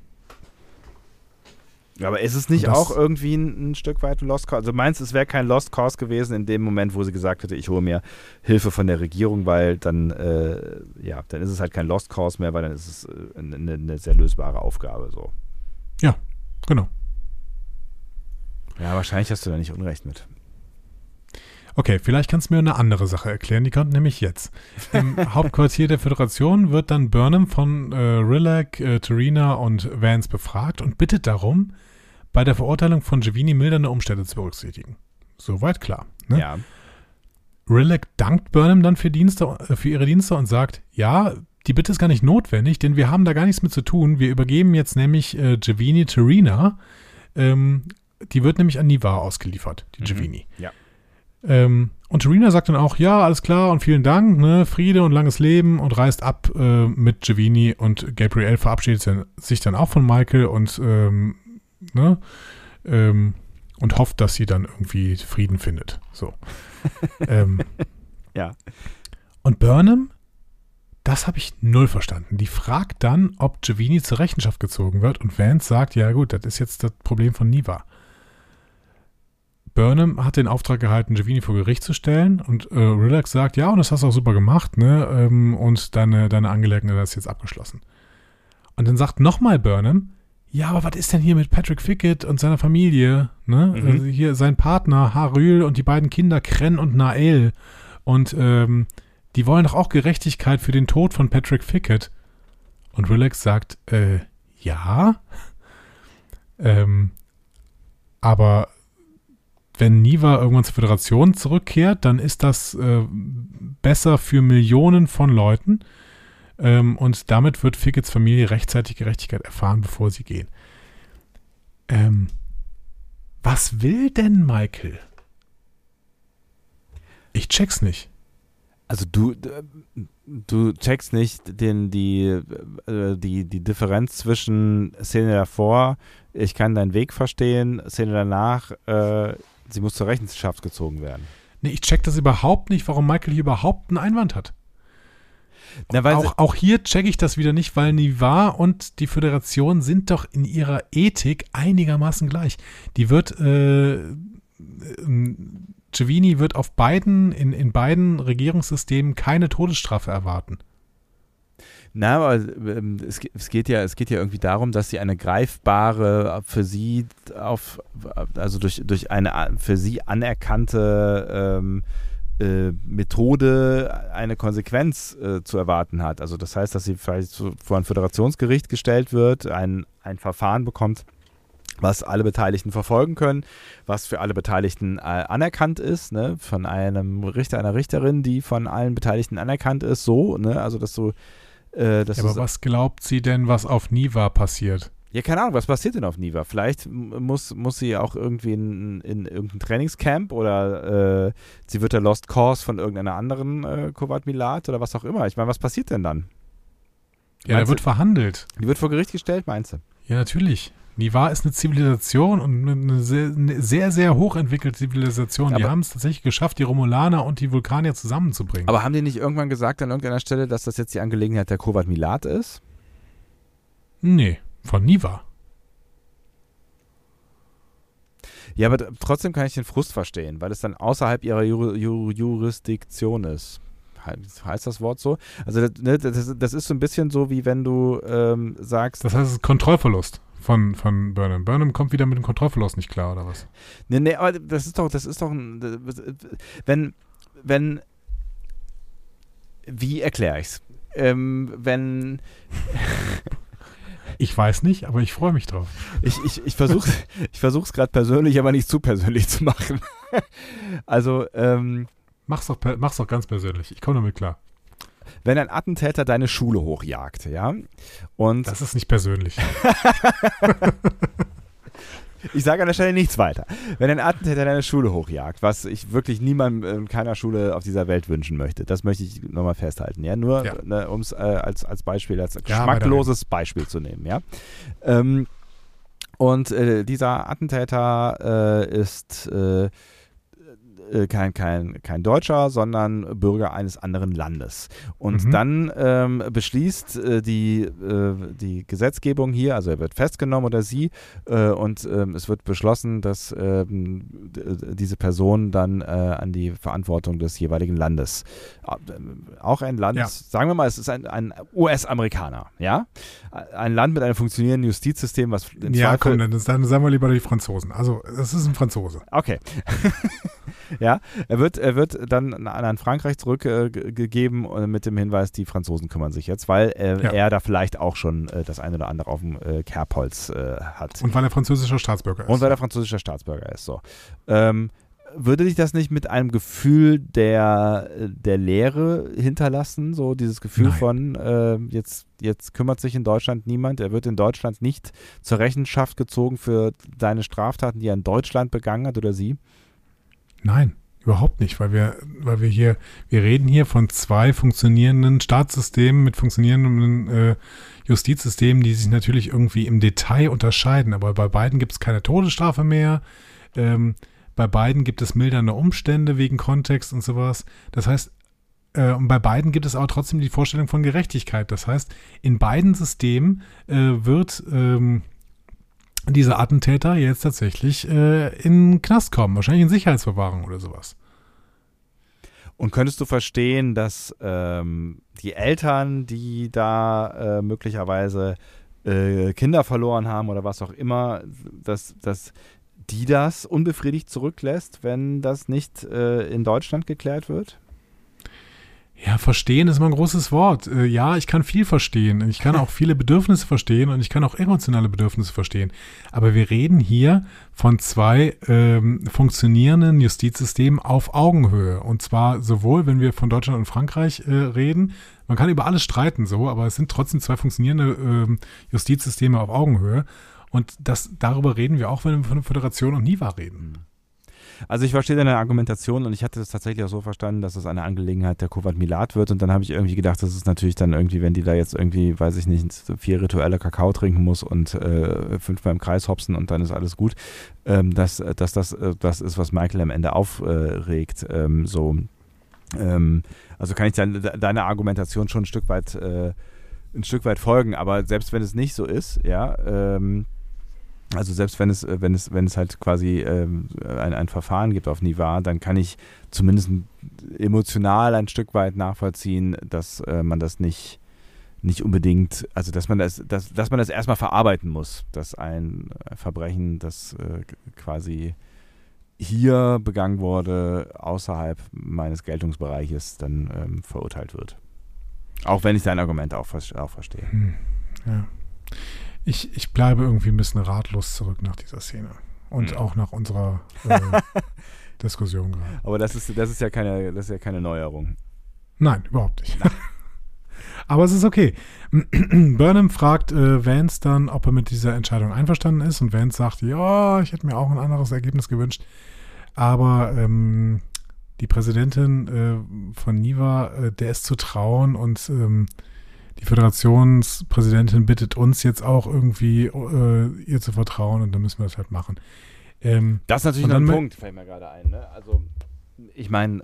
Aber ist es nicht auch irgendwie ein, ein, Stück weit ein Lost Cause? Also meinst du, es wäre kein Lost Cause gewesen in dem Moment, wo sie gesagt hätte, ich hole mir Hilfe von der Regierung, weil dann, äh, ja, dann ist es halt kein Lost Cause mehr, weil dann ist es äh, eine, eine sehr lösbare Aufgabe so. Ja, genau. Ja, wahrscheinlich hast du da nicht Unrecht mit. Okay, vielleicht kannst du mir eine andere Sache erklären. Die kommt nämlich jetzt. Im Hauptquartier der Föderation wird dann Burnham von äh, Rillac, äh, Tarina und Vance befragt und bittet darum, bei der Verurteilung von Giovini mildernde Umstände zu berücksichtigen. Soweit klar. Ne? Ja. Rillac dankt Burnham dann für, Dienste, äh, für ihre Dienste und sagt, ja, die Bitte ist gar nicht notwendig, denn wir haben da gar nichts mit zu tun. Wir übergeben jetzt nämlich äh, Giovini Terina. Ähm, die wird nämlich an Niva ausgeliefert, die mhm. Giovini. Ja. Ähm, und Terina sagt dann auch, ja, alles klar und vielen Dank, ne, Friede und langes Leben und reist ab äh, mit Giovini und Gabriel verabschiedet sich dann auch von Michael und ähm, ne? Ähm, und hofft, dass sie dann irgendwie Frieden findet. So. ähm, ja. Und Burnham, das habe ich null verstanden. Die fragt dann, ob Giovini zur Rechenschaft gezogen wird und Vance sagt, ja gut, das ist jetzt das Problem von Niva. Burnham hat den Auftrag gehalten, Giovini vor Gericht zu stellen und äh, Relax sagt, ja, und das hast du auch super gemacht, ne? Ähm, und deine, deine Angelegenheit ist jetzt abgeschlossen. Und dann sagt nochmal Burnham, ja, aber was ist denn hier mit Patrick Fickett und seiner Familie? Ne? Mhm. Also hier sein Partner Harül und die beiden Kinder Kren und Nael. Und ähm, die wollen doch auch Gerechtigkeit für den Tod von Patrick Fickett. Und Relax sagt, äh, ja. ähm, aber wenn Niva irgendwann zur Föderation zurückkehrt, dann ist das äh, besser für Millionen von Leuten. Ähm, und damit wird Fickets Familie rechtzeitig Gerechtigkeit erfahren, bevor sie gehen. Ähm, was will denn Michael? Ich check's nicht. Also du, du checkst nicht den, die, äh, die, die Differenz zwischen Szene davor, ich kann deinen Weg verstehen, Szene danach, äh, sie muss zur Rechenschaft gezogen werden. Nee, ich check das überhaupt nicht, warum Michael hier überhaupt einen Einwand hat. Na, auch, auch, hier checke ich das wieder nicht, weil Nivar und die Föderation sind doch in ihrer Ethik einigermaßen gleich. Die wird, äh, Cevini wird auf beiden, in, in beiden Regierungssystemen keine Todesstrafe erwarten. Na, aber ähm, es, es, geht ja, es geht ja irgendwie darum, dass sie eine greifbare, für sie auf, also durch, durch eine für sie anerkannte ähm, äh, Methode eine Konsequenz äh, zu erwarten hat. Also das heißt, dass sie vielleicht vor ein Föderationsgericht gestellt wird, ein, ein Verfahren bekommt, was alle Beteiligten verfolgen können, was für alle Beteiligten äh, anerkannt ist, ne, von einem Richter, einer Richterin, die von allen Beteiligten anerkannt ist, so, ne, also dass du, äh, dass ja, aber was glaubt sie denn, was auf Niva passiert? Ja, keine Ahnung, was passiert denn auf Niva? Vielleicht muss, muss sie auch irgendwie in, in irgendein Trainingscamp oder äh, sie wird der Lost Cause von irgendeiner anderen äh, Kovat Milat oder was auch immer. Ich meine, was passiert denn dann? Ja, da wird verhandelt. Die wird vor Gericht gestellt, meinst du? Ja, natürlich. Niva ist eine Zivilisation und eine sehr, eine sehr, sehr hochentwickelte Zivilisation. die haben es tatsächlich geschafft, die Romulaner und die Vulkanier zusammenzubringen. Aber haben die nicht irgendwann gesagt an irgendeiner Stelle, dass das jetzt die Angelegenheit der Kovat Milat ist? Nee. Von Niva. Ja, aber trotzdem kann ich den Frust verstehen, weil es dann außerhalb ihrer Jur Jur Jurisdiktion ist. Heißt das Wort so? Also das, ne, das, das, ist so ein bisschen so, wie wenn du ähm, sagst. Das heißt, es ist Kontrollverlust von, von Burnham. Burnham kommt wieder mit dem Kontrollverlust nicht klar, oder was? Nee, nee, aber das ist doch, das ist doch ein, wenn, wenn, wie erkläre ich's? Ähm, wenn Ich weiß nicht, aber ich freue mich drauf. Ich, ich, ich versuche ich es gerade persönlich, aber nicht zu persönlich zu machen. also, ähm, mach's doch, mach's doch ganz persönlich. Ich komme damit klar. Wenn ein Attentäter deine Schule hochjagt, ja, und. Das ist nicht persönlich. ich sage an der Stelle nichts weiter. Wenn ein Attentäter deine Schule hochjagt, was ich wirklich niemandem in keiner Schule auf dieser Welt wünschen möchte, das möchte ich nochmal festhalten. Ja, nur ja. ne, um es äh, als, als Beispiel, als geschmackloses Beispiel zu nehmen. Ja. Ähm, und äh, dieser Attentäter äh, ist äh, äh, kein, kein, kein Deutscher, sondern Bürger eines anderen Landes. Und mhm. dann ähm, beschließt äh, die, äh, die Gesetzgebung hier, also er wird festgenommen oder sie, äh, und ähm, es wird beschlossen, dass ähm, diese Person dann äh, an die Verantwortung des jeweiligen Landes, auch ein Land, ja. sagen wir mal, es ist ein, ein US-Amerikaner, ja? Ein Land mit einem funktionierenden Justizsystem, was Ja, komm, dann, dann sagen wir lieber die Franzosen. Also, es ist ein Franzose. Okay. Ja, er wird, er wird dann an Frankreich zurückgegeben äh, mit dem Hinweis, die Franzosen kümmern sich jetzt, weil äh, ja. er da vielleicht auch schon äh, das eine oder andere auf dem äh, Kerbholz äh, hat. Und weil er französischer Staatsbürger ist. Und weil er französischer Staatsbürger ist, so. Ähm, würde dich das nicht mit einem Gefühl der, der Leere hinterlassen? So dieses Gefühl Nein. von, äh, jetzt, jetzt kümmert sich in Deutschland niemand, er wird in Deutschland nicht zur Rechenschaft gezogen für seine Straftaten, die er in Deutschland begangen hat oder sie? Nein, überhaupt nicht, weil wir, weil wir hier, wir reden hier von zwei funktionierenden Staatssystemen mit funktionierenden äh, Justizsystemen, die sich natürlich irgendwie im Detail unterscheiden. Aber bei beiden gibt es keine Todesstrafe mehr. Ähm, bei beiden gibt es mildernde Umstände wegen Kontext und sowas. Das heißt, äh, und bei beiden gibt es aber trotzdem die Vorstellung von Gerechtigkeit. Das heißt, in beiden Systemen äh, wird ähm, dieser Attentäter jetzt tatsächlich äh, in den Knast kommen, wahrscheinlich in Sicherheitsverwahrung oder sowas. Und könntest du verstehen, dass ähm, die Eltern, die da äh, möglicherweise äh, Kinder verloren haben oder was auch immer, dass, dass die das unbefriedigt zurücklässt, wenn das nicht äh, in Deutschland geklärt wird? Ja, verstehen ist immer ein großes Wort. Äh, ja, ich kann viel verstehen. Ich kann auch viele Bedürfnisse verstehen und ich kann auch emotionale Bedürfnisse verstehen. Aber wir reden hier von zwei ähm, funktionierenden Justizsystemen auf Augenhöhe. Und zwar sowohl, wenn wir von Deutschland und Frankreich äh, reden, man kann über alles streiten so, aber es sind trotzdem zwei funktionierende ähm, Justizsysteme auf Augenhöhe. Und das, darüber reden wir auch, wenn wir von Föderation und NIVA reden. Also ich verstehe deine Argumentation und ich hatte es tatsächlich auch so verstanden, dass es eine Angelegenheit der Kovat Milat wird. Und dann habe ich irgendwie gedacht, das ist natürlich dann irgendwie, wenn die da jetzt irgendwie, weiß ich nicht, vier rituelle Kakao trinken muss und äh, fünfmal im Kreis hopsen und dann ist alles gut, ähm, dass, dass das äh, das ist, was Michael am Ende aufregt. Ähm, so, ähm, also kann ich deine, deine Argumentation schon ein Stück weit äh, ein Stück weit folgen, aber selbst wenn es nicht so ist, ja, ähm, also selbst wenn es, wenn es, wenn es halt quasi ähm, ein, ein Verfahren gibt auf Niva, dann kann ich zumindest emotional ein Stück weit nachvollziehen, dass äh, man das nicht, nicht unbedingt, also dass man das, dass, dass man das erstmal verarbeiten muss, dass ein Verbrechen, das äh, quasi hier begangen wurde, außerhalb meines Geltungsbereiches, dann ähm, verurteilt wird. Auch wenn ich dein Argument auch, auch verstehe. Hm, ja ich, ich bleibe irgendwie ein bisschen ratlos zurück nach dieser Szene. Und mhm. auch nach unserer äh, Diskussion gerade. Aber das ist, das ist ja keine, das ist ja keine Neuerung. Nein, überhaupt nicht. Aber es ist okay. Burnham fragt äh, Vance dann, ob er mit dieser Entscheidung einverstanden ist. Und Vance sagt, ja, ich hätte mir auch ein anderes Ergebnis gewünscht. Aber ähm, die Präsidentin äh, von Niva, äh, der ist zu trauen und ähm, die Föderationspräsidentin bittet uns jetzt auch irgendwie äh, ihr zu vertrauen und dann müssen wir das halt machen. Ähm, das ist natürlich noch ein Punkt, fällt mir gerade ein. Ne? Also ich meine,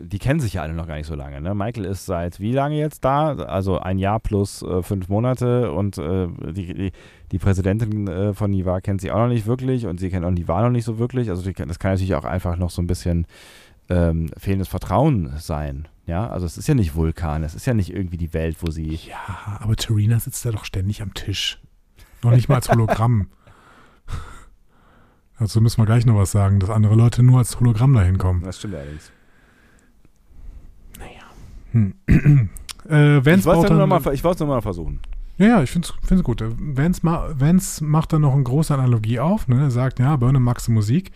äh, die kennen sich ja alle noch gar nicht so lange. Ne? Michael ist seit wie lange jetzt da? Also ein Jahr plus äh, fünf Monate und äh, die, die, die, Präsidentin äh, von Niva kennt sie auch noch nicht wirklich und sie kennt auch Niva noch nicht so wirklich. Also die, das kann natürlich auch einfach noch so ein bisschen ähm, fehlendes Vertrauen sein. Ja, also es ist ja nicht Vulkan, es ist ja nicht irgendwie die Welt, wo sie. Ja, aber Terina sitzt da doch ständig am Tisch. Noch nicht mal als Hologramm. also müssen wir gleich noch was sagen, dass andere Leute nur als Hologramm dahin kommen. Das stimmt allerdings. Naja. Hm. äh, Vance ich wollte es nur, mal versuchen. Ja, ja, ich finde es gut. Vance, ma Vance macht dann noch eine große Analogie auf. Ne? Er sagt, ja, Burnham magst Musik.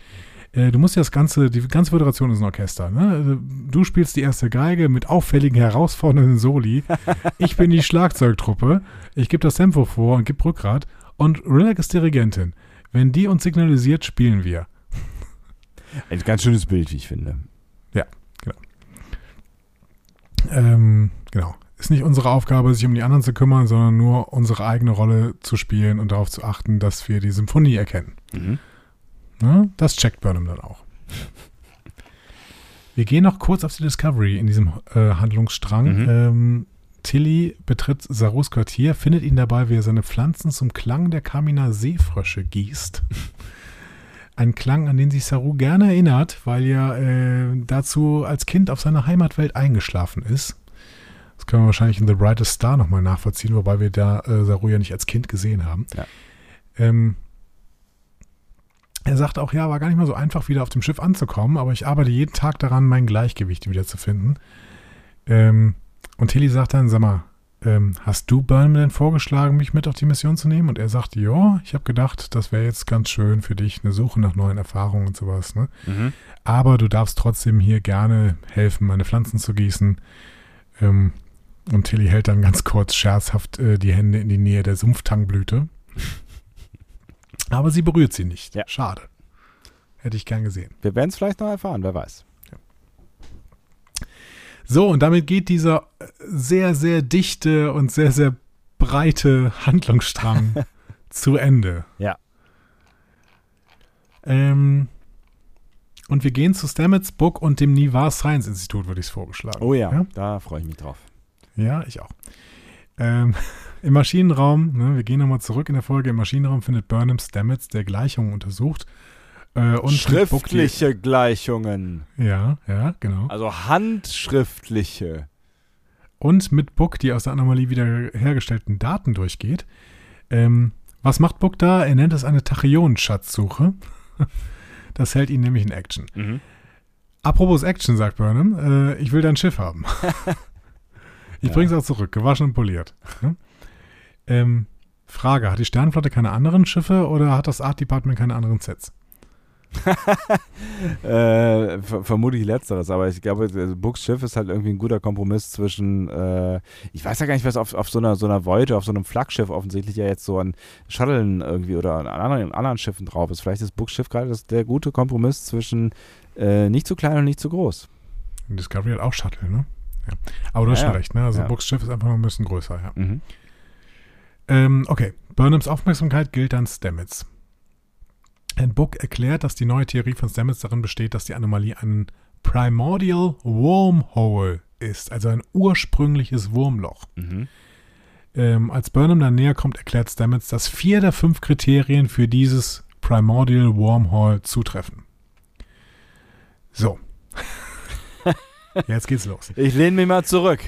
Äh, du musst ja das ganze, die ganze Föderation ist ein Orchester. Ne? Du spielst die erste Geige mit auffälligen, herausfordernden Soli. Ich bin die Schlagzeugtruppe. Ich gebe das Tempo vor und gebe Rückgrat. Und Rilek ist Dirigentin. Wenn die uns signalisiert, spielen wir. Ein ganz schönes Bild, wie ich finde. Ja, genau. Ähm, genau. Ist nicht unsere Aufgabe, sich um die anderen zu kümmern, sondern nur unsere eigene Rolle zu spielen und darauf zu achten, dass wir die Symphonie erkennen. Mhm. Ne? Das checkt Burnham dann auch. Wir gehen noch kurz auf die Discovery in diesem äh, Handlungsstrang. Mhm. Ähm, Tilly betritt Sarus Quartier, findet ihn dabei, wie er seine Pflanzen zum Klang der Kamina Seefrösche gießt. Ein Klang, an den sich Saru gerne erinnert, weil er äh, dazu als Kind auf seiner Heimatwelt eingeschlafen ist. Das können wir wahrscheinlich in The Brightest Star nochmal nachvollziehen, wobei wir da äh, Saru ja nicht als Kind gesehen haben. Ja. Ähm, er sagt auch, ja, war gar nicht mal so einfach, wieder auf dem Schiff anzukommen, aber ich arbeite jeden Tag daran, mein Gleichgewicht wiederzufinden. Ähm, und Tilly sagt dann, sag mal, ähm, hast du Burnham denn vorgeschlagen, mich mit auf die Mission zu nehmen? Und er sagt, ja, ich habe gedacht, das wäre jetzt ganz schön für dich, eine Suche nach neuen Erfahrungen und sowas. Ne? Mhm. Aber du darfst trotzdem hier gerne helfen, meine Pflanzen zu gießen. Ähm, und Tilly hält dann ganz kurz scherzhaft äh, die Hände in die Nähe der Sumpftangbblüte. Aber sie berührt sie nicht. Ja. Schade. Hätte ich gern gesehen. Wir werden es vielleicht noch erfahren, wer weiß. So, und damit geht dieser sehr, sehr dichte und sehr, sehr breite Handlungsstrang zu Ende. Ja. Ähm, und wir gehen zu Stamets Book und dem Nivar Science Institut, würde ich es vorgeschlagen. Oh ja, ja? da freue ich mich drauf. Ja, ich auch. Ähm, Im Maschinenraum, ne, wir gehen nochmal zurück in der Folge, im Maschinenraum findet Burnham Stamets, der Gleichungen untersucht äh, und Schriftliche Gleichungen. Ja, ja, genau. Also handschriftliche. Und mit Book die aus der Anomalie wiederhergestellten Daten durchgeht. Ähm, was macht Book da? Er nennt es eine Tachyon-Schatzsuche. das hält ihn nämlich in Action. Mhm. Apropos Action, sagt Burnham, äh, ich will dein Schiff haben. ich ja. bring's auch zurück, gewaschen und poliert. Ähm, Frage, hat die Sternflotte keine anderen Schiffe oder hat das Art Department keine anderen Sets? äh, vermutlich letzteres, aber ich glaube, Books Schiff ist halt irgendwie ein guter Kompromiss zwischen, äh, ich weiß ja gar nicht, was auf, auf so einer so einer Voyager, auf so einem Flaggschiff offensichtlich ja jetzt so an Shuttlen irgendwie oder an anderen, anderen Schiffen drauf ist. Vielleicht ist Books Schiff gerade der gute Kompromiss zwischen äh, nicht zu klein und nicht zu groß. Discovery hat auch Shuttle, ne? Ja. Aber du hast ja, schon recht, ne? Also ja. Books Schiff ist einfach noch ein bisschen größer, ja. Mhm. Ähm, okay, Burnhams Aufmerksamkeit gilt an Stamets. Ein Book erklärt, dass die neue Theorie von Stamets darin besteht, dass die Anomalie ein Primordial Wormhole ist, also ein ursprüngliches Wurmloch. Mhm. Ähm, als Burnham dann näher kommt, erklärt Stamets, dass vier der fünf Kriterien für dieses Primordial Wormhole zutreffen. So. Jetzt geht's los. Ich lehne mich mal zurück.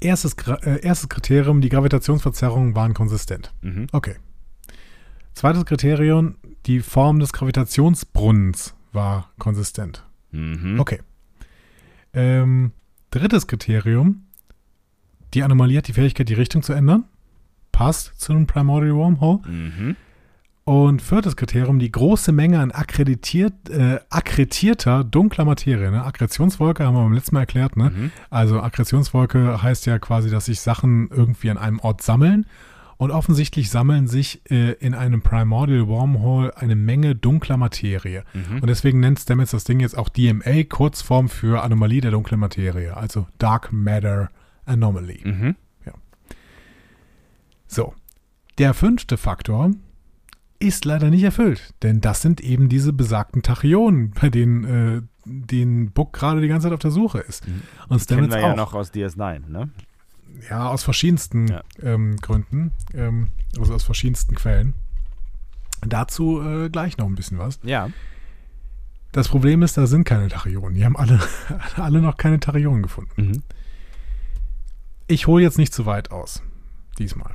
Erstes, äh, erstes Kriterium, die Gravitationsverzerrungen waren konsistent. Mhm. Okay, Zweites Kriterium, die Form des Gravitationsbrunnens war konsistent. Mhm. Okay. Ähm, drittes Kriterium, die Anomalie hat die Fähigkeit, die Richtung zu ändern. Passt zu einem Primordial Wormhole. Mhm. Und viertes Kriterium, die große Menge an akkreditiert, äh, akkretierter dunkler Materie. Ne? Akkretionswolke haben wir beim letzten Mal erklärt. Ne? Mhm. Also Akkretionswolke heißt ja quasi, dass sich Sachen irgendwie an einem Ort sammeln und offensichtlich sammeln sich äh, in einem Primordial Wormhole eine Menge dunkler Materie. Mhm. Und deswegen nennt Stamets das Ding jetzt auch DMA, Kurzform für Anomalie der dunklen Materie, also Dark Matter Anomaly. Mhm. Ja. So. Der fünfte Faktor ist leider nicht erfüllt, denn das sind eben diese besagten Tachyonen, bei denen äh, den Book gerade die ganze Zeit auf der Suche ist. Mhm. Und Stamets Kennen wir auch. ja noch aus DS9, ne? Ja, aus verschiedensten ja. Ähm, Gründen, ähm, also aus verschiedensten Quellen. Dazu äh, gleich noch ein bisschen was. Ja. Das Problem ist, da sind keine Tachyonen. Die haben alle, alle noch keine Tachyonen gefunden. Mhm. Ich hole jetzt nicht zu weit aus. Diesmal.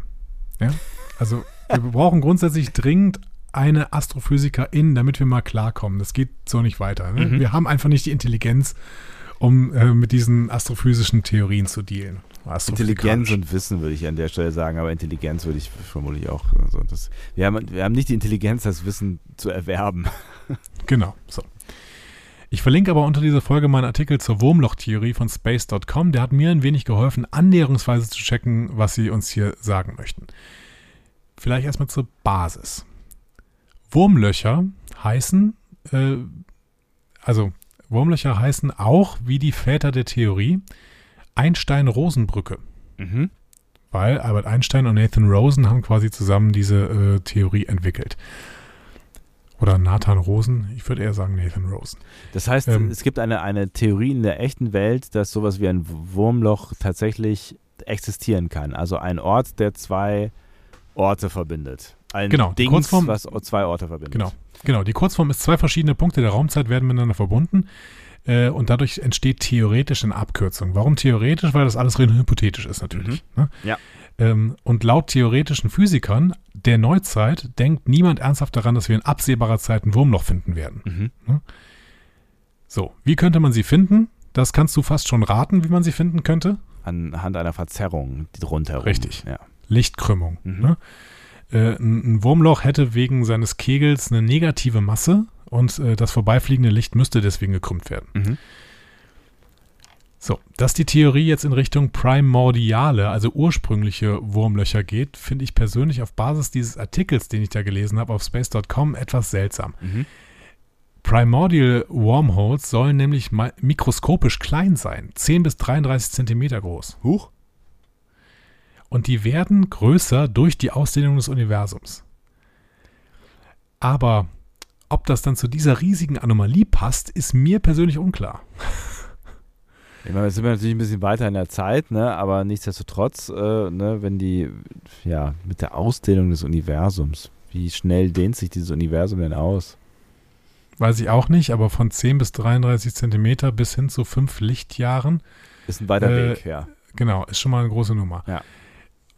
Ja? Also, wir brauchen grundsätzlich dringend eine Astrophysikerin, damit wir mal klarkommen. Das geht so nicht weiter. Ne? Mhm. Wir haben einfach nicht die Intelligenz, um äh, mit diesen astrophysischen Theorien zu dealen. Intelligenz und Wissen würde ich an der Stelle sagen, aber Intelligenz würde ich vermutlich auch. Also das, wir, haben, wir haben nicht die Intelligenz, das Wissen zu erwerben. Genau, so. Ich verlinke aber unter dieser Folge meinen Artikel zur Wurmlochtheorie von space.com. Der hat mir ein wenig geholfen, annäherungsweise zu checken, was sie uns hier sagen möchten. Vielleicht erstmal zur Basis. Wurmlöcher heißen, äh, also Wurmlöcher heißen auch, wie die Väter der Theorie, Einstein-Rosenbrücke. Mhm. Weil Albert Einstein und Nathan Rosen haben quasi zusammen diese äh, Theorie entwickelt. Oder Nathan Rosen, ich würde eher sagen Nathan Rosen. Das heißt, Ähm, es gibt eine, eine Theorie in der echten Welt, dass sowas wie ein Wurmloch tatsächlich existieren kann. Also ein Ort, der zwei Orte verbindet. Ein Genau, die Dings, Kurzform- was zwei Orte verbindet. Genau. Genau, die Kurzform ist, zwei verschiedene Punkte der Raumzeit werden miteinander verbunden äh, und dadurch entsteht theoretisch eine Abkürzung. Warum theoretisch? Weil das alles rein hypothetisch ist natürlich. Ne? Ja. Ähm, und laut theoretischen Physikern der Neuzeit denkt niemand ernsthaft daran, dass wir in absehbarer Zeit ein Wurmloch finden werden. Mhm. So, wie könnte man sie finden? Das kannst du fast schon raten, wie man sie finden könnte. Anhand einer Verzerrung die rundherum. Richtig. Ja. Lichtkrümmung. Mhm. Ne? Äh, ein, ein Wurmloch hätte wegen seines Kegels eine negative Masse und äh, das vorbeifliegende Licht müsste deswegen gekrümmt werden. Mhm. So, dass die Theorie jetzt in Richtung primordiale, also ursprüngliche Wurmlöcher geht, finde ich persönlich auf Basis dieses Artikels, den ich da gelesen habe auf space.com, etwas seltsam. Mhm. Primordial Wormholes sollen nämlich mikroskopisch klein sein, 10 bis 33 Zentimeter groß. Huch. Und die werden größer durch die Ausdehnung des Universums. Aber ob das dann zu dieser riesigen Anomalie passt, ist mir persönlich unklar. Ich meine, jetzt sind wir natürlich ein bisschen weiter in der Zeit, ne? aber nichtsdestotrotz, äh, ne, wenn die, ja, mit der Ausdehnung des Universums, wie schnell dehnt sich dieses Universum denn aus? Weiß ich auch nicht, aber von 10 bis 33 Zentimeter bis hin zu 5 Lichtjahren, Ist ein weiter Äh, Weg, ja. genau, ist schon mal eine große Nummer. Ja.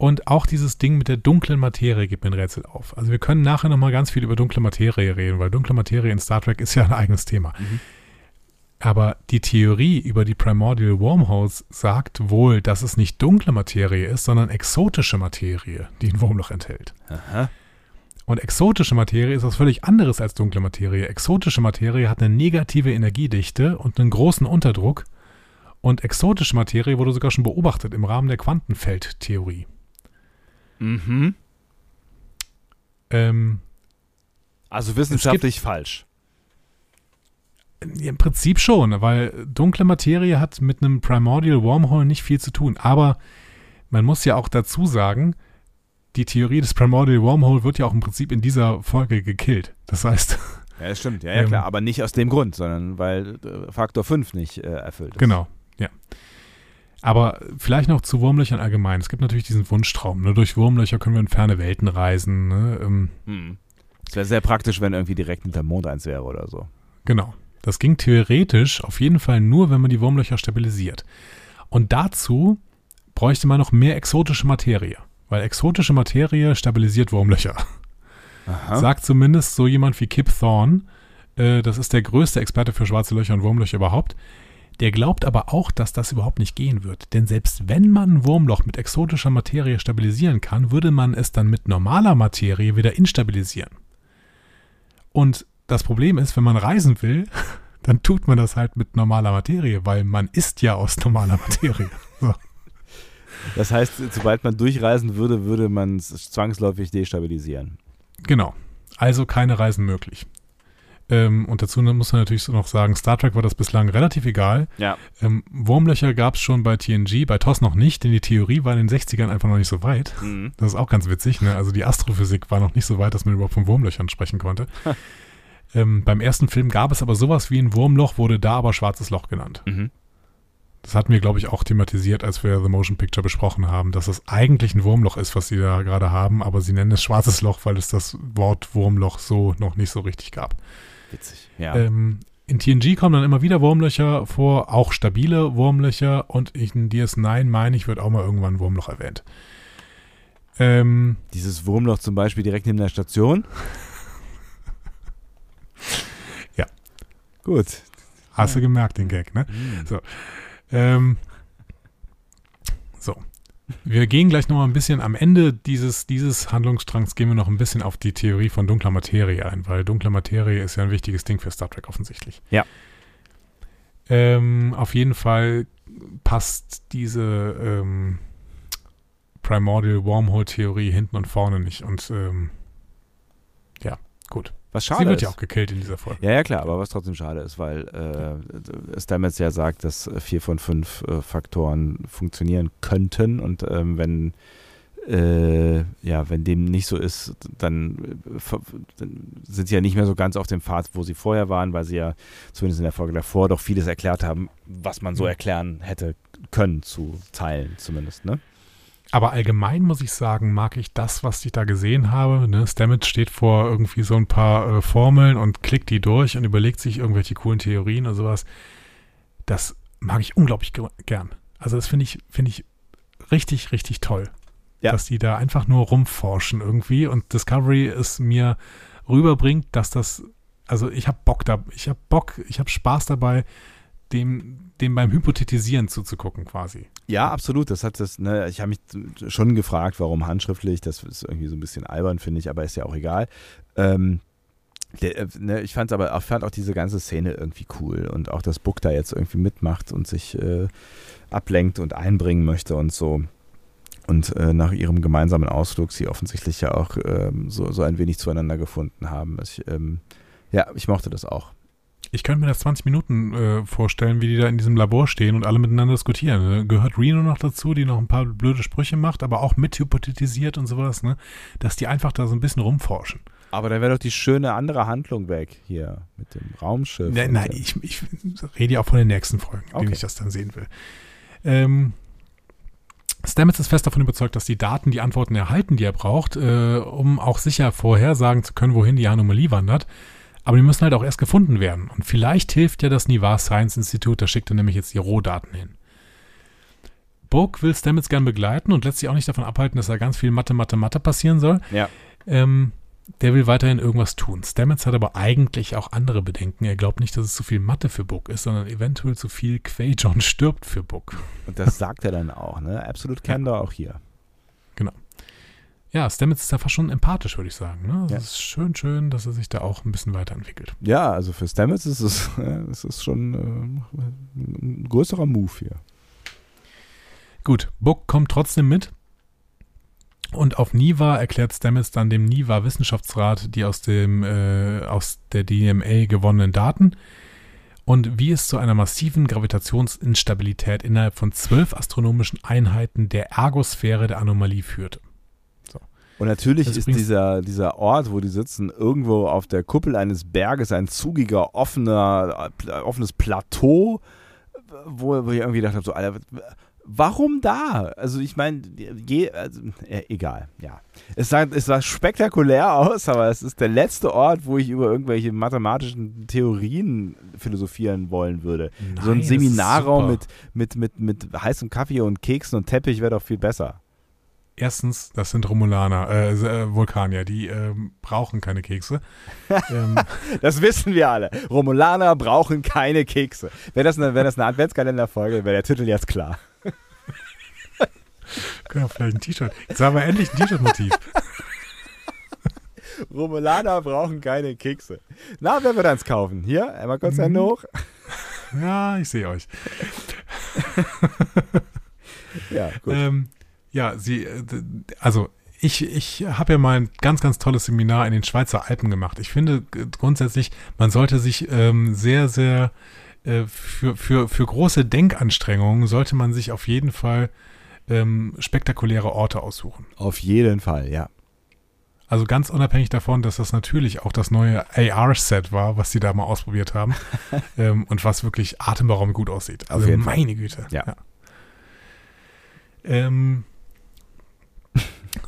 Und auch dieses Ding mit der dunklen Materie gibt mir ein Rätsel auf. Also wir können nachher nochmal ganz viel über dunkle Materie reden, weil dunkle Materie in Star Trek ist ja ein eigenes Thema. Mhm. Aber die Theorie über die Primordial Wormholes sagt wohl, dass es nicht dunkle Materie ist, sondern exotische Materie, die ein Wurmloch enthält. Aha. Und exotische Materie ist was völlig anderes als dunkle Materie. Exotische Materie hat eine negative Energiedichte und einen großen Unterdruck. Und exotische Materie wurde sogar schon beobachtet im Rahmen der Quantenfeldtheorie. Mhm. Ähm, Also wissenschaftlich falsch. Im Prinzip schon, weil dunkle Materie hat mit einem Primordial Wormhole nicht viel zu tun. Aber man muss ja auch dazu sagen, die Theorie des Primordial Wormhole wird ja auch im Prinzip in dieser Folge gekillt. Das heißt, Ja, das stimmt, ja, ja Ähm, klar, aber nicht aus dem Grund, sondern weil äh, Faktor 5 nicht äh, erfüllt ist. genau, ja. Aber vielleicht noch zu Wurmlöchern allgemein. Es gibt natürlich diesen Wunschtraum. Ne? Durch Wurmlöcher können wir in ferne Welten reisen. Ne? Ähm, Hm. Es wäre sehr praktisch, wenn irgendwie direkt hinter Mond eins wäre oder so. Genau. Das ging theoretisch auf jeden Fall nur, wenn man die Wurmlöcher stabilisiert. Und dazu bräuchte man noch mehr exotische Materie. Weil exotische Materie stabilisiert Wurmlöcher. Aha. Sagt zumindest so jemand wie Kip Thorne. Äh, das ist der größte Experte für schwarze Löcher und Wurmlöcher überhaupt. Der glaubt aber auch, dass das überhaupt nicht gehen wird. Denn selbst wenn man ein Wurmloch mit exotischer Materie stabilisieren kann, würde man es dann mit normaler Materie wieder instabilisieren. Und das Problem ist, wenn man reisen will, dann tut man das halt mit normaler Materie, weil man ist ja aus normaler Materie. So. Das heißt, sobald man durchreisen würde, würde man es zwangsläufig destabilisieren. Genau. Also keine Reisen möglich. Ähm, und dazu muss man natürlich so noch sagen, Star Trek war das bislang relativ egal. Ja. Ähm, Wurmlöcher gab es schon bei TNG, bei TOS noch nicht, denn die Theorie war in den 60ern einfach noch nicht so weit. Mhm. Das ist auch ganz witzig. Ne? Also die Astrophysik war noch nicht so weit, dass man überhaupt von Wurmlöchern sprechen konnte. ähm, beim ersten Film gab es aber sowas wie ein Wurmloch, wurde da aber schwarzes Loch genannt. Mhm. Das hatten wir, glaube ich, auch thematisiert, als wir The Motion Picture besprochen haben, dass es eigentlich ein Wurmloch ist, was sie da gerade haben, aber sie nennen es schwarzes Loch, weil es das Wort Wurmloch so noch nicht so richtig gab. Witzig. Ja. Ähm, in TNG kommen dann immer wieder Wurmlöcher vor, auch stabile Wurmlöcher und in DS9, meine ich, wird auch mal irgendwann ein Wurmloch erwähnt. Ähm, Dieses Wurmloch zum Beispiel direkt neben der Station. Ja. Gut. hast du gemerkt, den Gag, ne? So. Ähm. Wir gehen gleich noch mal ein bisschen am Ende dieses, dieses Handlungsstrangs gehen wir noch ein bisschen auf die Theorie von dunkler Materie ein, weil dunkle Materie ist ja ein wichtiges Ding für Star Trek offensichtlich. Ja. Ähm, auf jeden Fall passt diese ähm, Primordial Wormhole Theorie hinten und vorne nicht und ähm, ja, Gut. Was schade Sie wird ist. ja auch gekillt in dieser Folge. Ja, ja, klar, aber was trotzdem schade ist, weil äh, Stamets ja sagt, dass vier von fünf äh, Faktoren funktionieren könnten und ähm, wenn äh, ja, wenn dem nicht so ist, dann, äh, dann, sind sie ja nicht mehr so ganz auf dem Pfad, wo sie vorher waren, weil sie ja zumindest in der Folge davor doch vieles erklärt haben, was man so Mhm. erklären hätte können zu Teilen zumindest, ne? Aber allgemein muss ich sagen, mag ich das, was ich da gesehen habe. Ne? Stamets steht vor irgendwie so ein paar äh, Formeln und klickt die durch und überlegt sich irgendwelche coolen Theorien und sowas. Das mag ich unglaublich ge- gern. Also das finde ich, finde ich richtig, richtig toll. Ja. Dass die da einfach nur rumforschen irgendwie und Discovery es mir rüberbringt, dass das, also ich habe Bock da, ich habe Bock, ich habe Spaß dabei, dem, dem beim Hypothetisieren zuzugucken quasi. Ja, absolut. Das hat das, ne, ich habe mich schon gefragt, warum handschriftlich. Das ist irgendwie so ein bisschen albern, finde ich, aber ist ja auch egal. Ähm, der, äh, ne, ich fand aber auch, fand auch diese ganze Szene irgendwie cool und auch, dass Book da jetzt irgendwie mitmacht und sich äh, ablenkt und einbringen möchte und so. Und äh, nach ihrem gemeinsamen Ausflug sie offensichtlich ja auch ähm, so, so ein wenig zueinander gefunden haben. Ich, ähm, ja, ich mochte das auch. Ich könnte mir das 20 Minuten äh, vorstellen, wie die da in diesem Labor stehen und alle miteinander diskutieren. Ne? Gehört Reno noch dazu, die noch ein paar blöde Sprüche macht, aber auch mit hypothetisiert und sowas, ne? Dass die einfach da so ein bisschen rumforschen. Aber da wäre doch die schöne andere Handlung weg hier mit dem Raumschiff. Nein, nein ich, ich rede ja auch von den nächsten Folgen, Okay. denen ich das dann sehen will. Ähm, Stamets ist fest davon überzeugt, dass die Daten die Antworten erhalten, die er braucht, äh, um auch sicher vorhersagen zu können, wohin die Anomalie wandert. Aber die müssen halt auch erst gefunden werden. Und vielleicht hilft ja das Nivar Science Institute, da schickt er nämlich jetzt die Rohdaten hin. Book will Stamets gern begleiten und lässt sich auch nicht davon abhalten, dass da ganz viel Mathe, Mathe, Mathe passieren soll. Ja. Ähm, der will weiterhin irgendwas tun. Stamets hat aber eigentlich auch andere Bedenken. Er glaubt nicht, dass es zu viel Mathe für Book ist, sondern eventuell zu viel Quajon stirbt für Book. Und das sagt er dann auch, ne? Absolut Candor auch hier. Ja, Stamets ist da fast schon empathisch, würde ich sagen. Ne? Es Ja. ist schön, schön, dass er sich da auch ein bisschen weiterentwickelt. Ja, also für Stamets ist es, es ist schon äh, ein größerer Move hier. Gut, Book kommt trotzdem mit. Und auf Niva erklärt Stamets dann dem Niva Wissenschaftsrat die aus dem äh, aus der DMA gewonnenen Daten und wie es zu einer massiven Gravitationsinstabilität innerhalb von zwölf astronomischen Einheiten der Ergosphäre der Anomalie führte. Und natürlich Das ist dieser, dieser Ort, wo die sitzen, irgendwo auf der Kuppel eines Berges ein zugiger, offener, äh, offenes Plateau, wo, wo ich irgendwie gedacht habe, so, Alter, warum da? Also ich meine, also, äh, egal, ja. Es sah, es sah spektakulär aus, aber es ist der letzte Ort, wo ich über irgendwelche mathematischen Theorien philosophieren wollen würde. so ein Nein, das ist Seminarraum mit, mit, mit, mit heißem Kaffee und Keksen und Teppich wäre doch viel besser. Erstens, das sind Romulaner, äh, äh, Vulkanier, die ähm, brauchen keine Kekse. ähm, Das wissen wir alle. Romulaner brauchen keine Kekse. Wäre das eine, wäre das eine Adventskalenderfolge, wäre der Titel jetzt klar. können wir vielleicht ein T-Shirt. Jetzt haben wir endlich ein T-Shirt-Motiv. Romulaner brauchen keine Kekse. Na, wer wird eins kaufen? Hier, einmal kurz Mhm. Hände hoch. Ja, ich sehe euch. Ja, gut. Ähm, ja, sie, äh, also ich, ich habe ja mal ein ganz, ganz tolles Seminar in den Schweizer Alpen gemacht. Ich finde grundsätzlich, man sollte sich ähm, sehr, sehr äh, für, für, für große Denkanstrengungen sollte man sich auf jeden Fall ähm, spektakuläre Orte aussuchen. Auf jeden Fall, ja. Also ganz unabhängig davon, dass das natürlich auch das neue AR-Set war, was sie da mal ausprobiert haben ähm, und was wirklich atemberaubend gut aussieht. Also meine Güte. Ja. Ähm,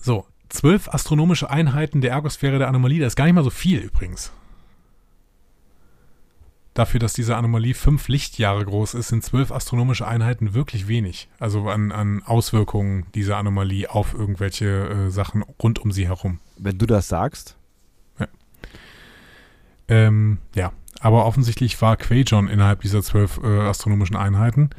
so, zwölf astronomische Einheiten der Ergosphäre der Anomalie, das ist gar nicht mal so viel übrigens. Dafür, dass diese Anomalie fünf Lichtjahre groß ist, sind zwölf astronomische Einheiten wirklich wenig. Also an, an Auswirkungen dieser Anomalie auf irgendwelche äh, Sachen rund um sie herum. Wenn du das sagst, Ähm, ja, aber offensichtlich war Quajon innerhalb dieser zwölf äh, astronomischen Einheiten.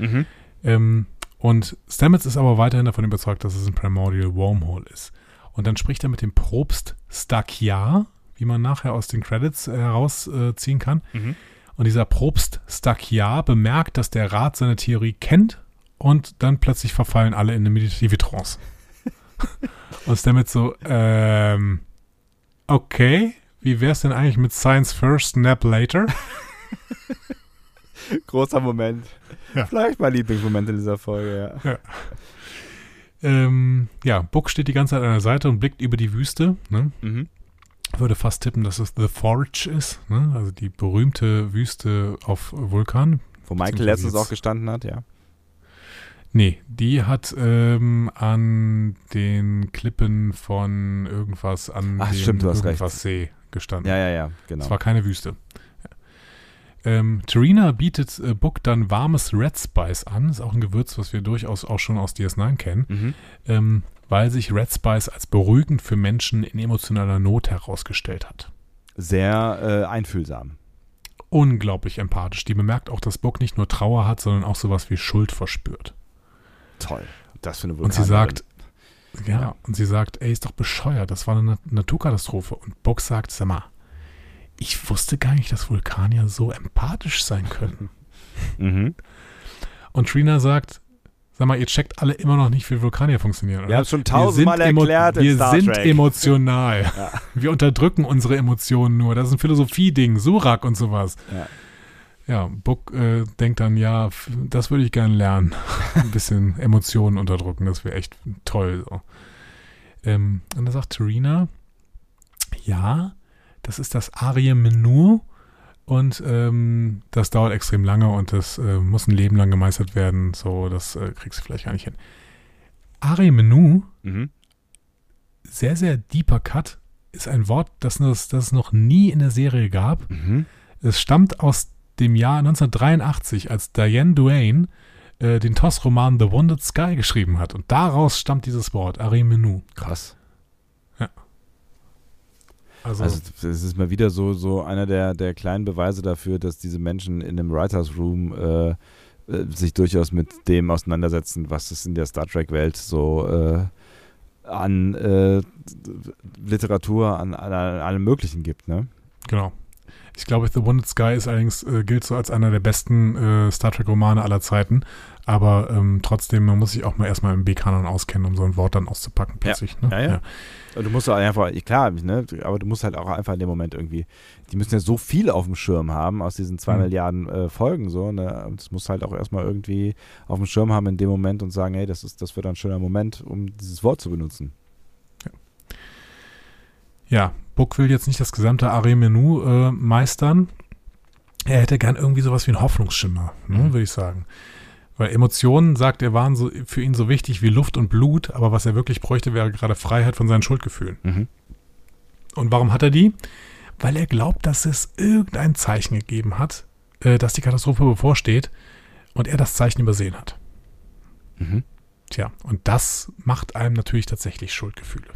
Ähm, und Stamets ist aber weiterhin davon überzeugt, dass es ein Primordial Wormhole ist. Und dann spricht er mit dem Probst Stakiar, wie man nachher aus den Credits äh, herausziehen kann. Mhm. Und dieser Probst Stakiar bemerkt, dass der Rat seine Theorie kennt und dann plötzlich verfallen alle in eine meditative Trance. und Stamets so, ähm, okay, wie wär's denn eigentlich mit Science First, Nap Later? Großer Moment. Ja. Vielleicht mein Lieblingsmoment in dieser Folge, ja. Ja. Ähm, ja, Book steht die ganze Zeit an der Seite und blickt über die Wüste. Ne? Mhm. Würde fast tippen, dass es The Forge ist, ne? also die berühmte Wüste auf Vulkan. Wo Michael letztens auch gestanden hat, ja. Nee, die hat ähm, an den Klippen von irgendwas an Ach, dem stimmt, du hast irgendwas recht. See gestanden. Ja, ja, ja, genau. Es war keine Wüste. Ähm, Tarina bietet äh, Book dann warmes Red Spice an. Ist auch ein Gewürz, was wir durchaus auch schon aus DS9 kennen. Mhm. Ähm, weil sich Red Spice als beruhigend für Menschen in emotionaler Not herausgestellt hat. Sehr äh, einfühlsam. Unglaublich empathisch. Die bemerkt auch, dass Book nicht nur Trauer hat, sondern auch sowas wie Schuld verspürt. Toll. Das für eine Und sie sagt, ja, und sie sagt, ey, ist doch bescheuert, das war eine Nat- Naturkatastrophe. Und Bock sagt, sag mal, ich wusste gar nicht, dass Vulkanier so empathisch sein können. Mhm. Und Trina sagt, sag mal, ihr checkt alle immer noch nicht, wie Vulkanier funktionieren, oder? Wir haben schon tausendmal erklärt Wir sind emotional. Ja. Wir unterdrücken unsere Emotionen nur. Das ist ein Philosophie-Ding, Surak und sowas. Ja. Ja, Buck äh, denkt dann, ja, das würde ich gerne lernen. Ein bisschen Emotionen unterdrücken, das wäre echt toll. So. Ähm, und da sagt Terina, ja, das ist das Arie-Menü und ähm, das dauert extrem lange und das äh, muss ein Leben lang gemeistert werden. So, das äh, kriegst du vielleicht gar nicht hin. Arie-Menü Mhm. sehr, sehr deeper Cut ist ein Wort, das, das, das es noch nie in der Serie gab. Mhm. Es stammt aus dem Jahr 1983, als Diane Duane äh, den TOS-Roman The Wounded Sky geschrieben hat. Und daraus stammt dieses Wort, Arimenu. Krass. Also, Also es ist mal wieder so, so einer der, der kleinen Beweise dafür, dass diese Menschen in einem Writers Room äh, äh, sich durchaus mit dem auseinandersetzen, was es in der Star Trek-Welt so äh, an äh, Literatur, an, an, an allem Möglichen gibt. Ne? genau. Ich glaube, The Wounded Sky ist allerdings, äh, gilt so als einer der besten äh, Star Trek-Romane aller Zeiten. Aber ähm, trotzdem, man muss sich auch mal erstmal im B-Kanon auskennen, um so ein Wort dann auszupacken plötzlich. Ne? Ja, ja. Und du musst halt einfach, klar, ne, aber du musst halt auch einfach in dem Moment irgendwie, die müssen ja so viel auf dem Schirm haben aus diesen zwei Mhm. Milliarden äh, Folgen so, ne, und das muss halt auch erstmal irgendwie auf dem Schirm haben in dem Moment und sagen, hey, das ist, das wird ein schöner Moment, um dieses Wort zu benutzen. Ja, Buck will jetzt nicht das gesamte Are-Menü äh, meistern. Er hätte gern irgendwie sowas wie einen Hoffnungsschimmer, ne, Mhm. würde ich sagen. Weil Emotionen, sagt er, waren so, für ihn so wichtig wie Luft und Blut, aber was er wirklich bräuchte, wäre gerade Freiheit von seinen Schuldgefühlen. Mhm. Und warum hat er die? Weil er glaubt, dass es irgendein Zeichen gegeben hat, äh, dass die Katastrophe bevorsteht und er das Zeichen übersehen hat. Mhm. Tja, und das macht einem natürlich tatsächlich Schuldgefühle.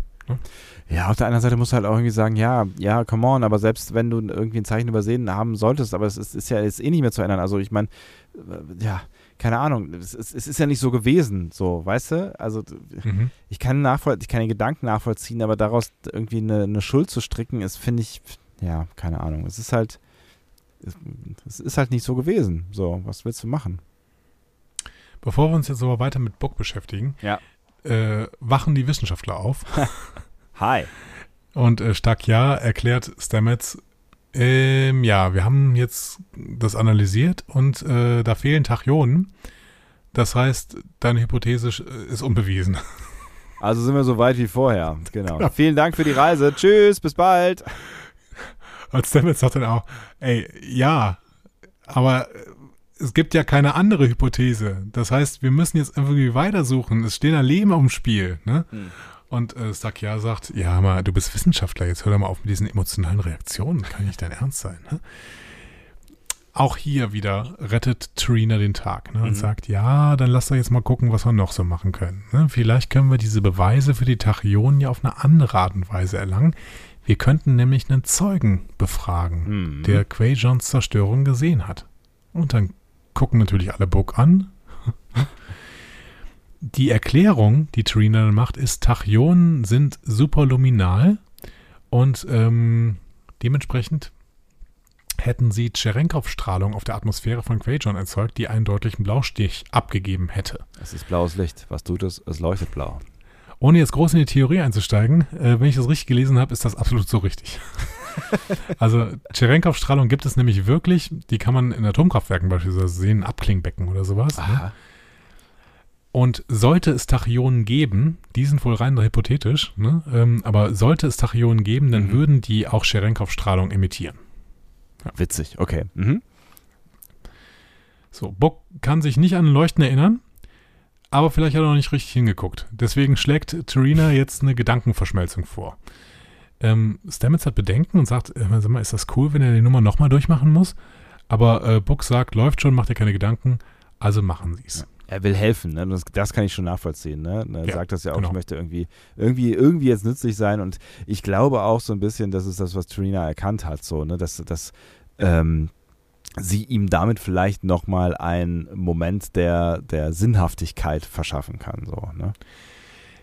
Ja, auf der anderen Seite musst du halt auch irgendwie sagen, ja, ja, come on, aber selbst wenn du irgendwie ein Zeichen übersehen haben solltest, aber es ist, ist ja jetzt eh nicht mehr zu ändern. Also ich meine, äh, ja, keine Ahnung, es, es, es ist ja nicht so gewesen, so, weißt du? Also Mhm. ich kann nachvoll ich kann den Gedanken nachvollziehen, aber daraus irgendwie eine, eine Schuld zu stricken, ist, finde ich, ja, keine Ahnung. Es ist halt, es, es ist halt nicht so gewesen. So, was willst du machen? Bevor wir uns jetzt aber weiter mit Book beschäftigen, Ja. äh, wachen die Wissenschaftler auf. Hi. Und äh, Stakja erklärt Stamets, ähm, ja, wir haben jetzt das analysiert und äh, da fehlen Tachyonen. Das heißt, deine Hypothese äh, ist unbewiesen. Also sind wir so weit wie vorher. Genau. Ja. Vielen Dank für die Reise. Tschüss, bis bald. Und Stamets sagt dann auch, ey, ja, aber äh, es gibt ja keine andere Hypothese. Das heißt, wir müssen jetzt irgendwie weitersuchen. Es stehen da Leben auf dem Spiel. Ne? Hm. Und äh, Sakya sagt, ja, mal, du bist Wissenschaftler, jetzt hör doch mal auf mit diesen emotionalen Reaktionen. Kann nicht dein Ernst sein. Ne? Auch hier wieder rettet Trina den Tag ne? und Mhm. sagt, ja, dann lass doch jetzt mal gucken, was wir noch so machen können. Ne? Vielleicht können wir diese Beweise für die Tachyonen ja auf eine andere Art und Weise erlangen. Wir könnten nämlich einen Zeugen befragen, Mhm. der Quajons Zerstörung gesehen hat. Und dann gucken natürlich alle Book an. Die Erklärung, die Trina dann macht, ist, Tachyonen sind superluminal und ähm, dementsprechend hätten sie Cherenkov-Strahlung auf der Atmosphäre von Quajon erzeugt, die einen deutlichen Blaustich abgegeben hätte. Es ist blaues Licht. Was tut es? Es leuchtet blau. Ohne jetzt groß in die Theorie einzusteigen, äh, wenn ich das richtig gelesen habe, ist das absolut so richtig. Also Cherenkov-Strahlung gibt es nämlich wirklich, die kann man in Atomkraftwerken beispielsweise sehen, Abklingbecken oder sowas. Ne? Und sollte es Tachyonen geben, die sind wohl rein hypothetisch, ne? ähm, aber sollte es Tachyonen geben, dann mhm. würden die auch Cherenkov-Strahlung emittieren. Ja. Witzig, okay. Mhm. So, Bock kann sich nicht an Leuchten erinnern, aber vielleicht hat er noch nicht richtig hingeguckt. Deswegen schlägt Terina jetzt eine Gedankenverschmelzung vor. Ähm, Stamets hat Bedenken und sagt, äh, sag mal, ist das cool, wenn er die Nummer nochmal durchmachen muss? Aber äh, Book sagt, läuft schon, macht dir keine Gedanken, also machen sie es. Ja. Er will helfen, ne? das, das, kann ich schon nachvollziehen. Ne? Er ja, sagt das ja auch, genau. ich möchte irgendwie, irgendwie, irgendwie jetzt nützlich sein und ich glaube auch so ein bisschen, das ist das, was Trina erkannt hat, so, ne? dass, dass ähm, sie ihm damit vielleicht nochmal einen Moment der, der Sinnhaftigkeit verschaffen kann. So, ne?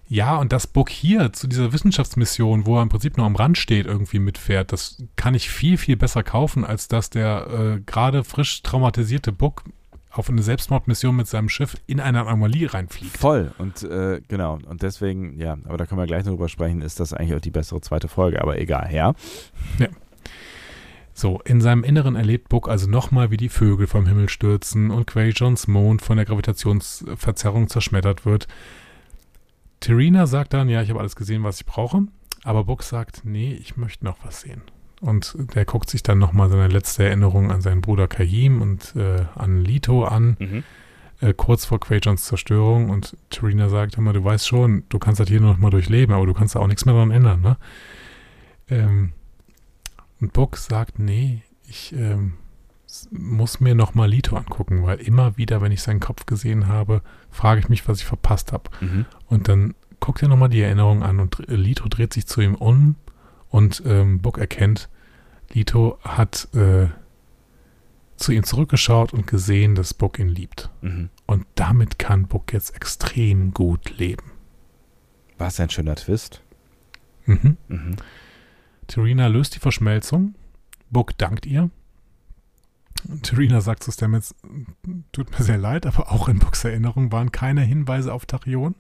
Ja, und das Book hier zu dieser Wissenschaftsmission, wo er im Prinzip nur am Rand steht, irgendwie mitfährt, das kann ich viel, viel besser kaufen, als dass der äh, gerade frisch traumatisierte Book auf eine Selbstmordmission mit seinem Schiff in eine Anomalie reinfliegt. Voll. Und äh, genau. Und deswegen, ja, aber da können wir gleich noch drüber sprechen, ist das eigentlich auch die bessere zweite Folge, aber egal, ja. Ja. So, in seinem Inneren erlebt Book also nochmal, wie die Vögel vom Himmel stürzen und Quajons Mond von der Gravitationsverzerrung zerschmettert wird. Terina sagt dann, ja, ich habe alles gesehen, was ich brauche. Aber Book sagt, nee, ich möchte noch was sehen. Und der guckt sich dann nochmal seine letzte Erinnerung an seinen Bruder Kahim und äh, an Lito an, mhm. äh, kurz vor Quajons Zerstörung. Und Terina sagt immer, du weißt schon, du kannst das hier noch mal durchleben, aber du kannst da auch nichts mehr daran ändern. Ne? Ähm, und Book sagt, nee, ich ähm, muss mir nochmal Lito angucken, weil immer wieder, wenn ich seinen Kopf gesehen habe, frage ich mich, was ich verpasst habe. Mhm. Und dann guckt er nochmal die Erinnerung an und Lito dreht sich zu ihm um und ähm, Book erkennt, Lito hat äh, zu ihm zurückgeschaut und gesehen, dass Book ihn liebt. Mhm. Und damit kann Book jetzt extrem gut leben. Was ein schöner Twist. Mhm. Mhm. Terina löst die Verschmelzung. Book dankt ihr. Terina sagt zu Stamets, tut mir sehr leid, aber auch in Books Erinnerung waren keine Hinweise auf Tachyon.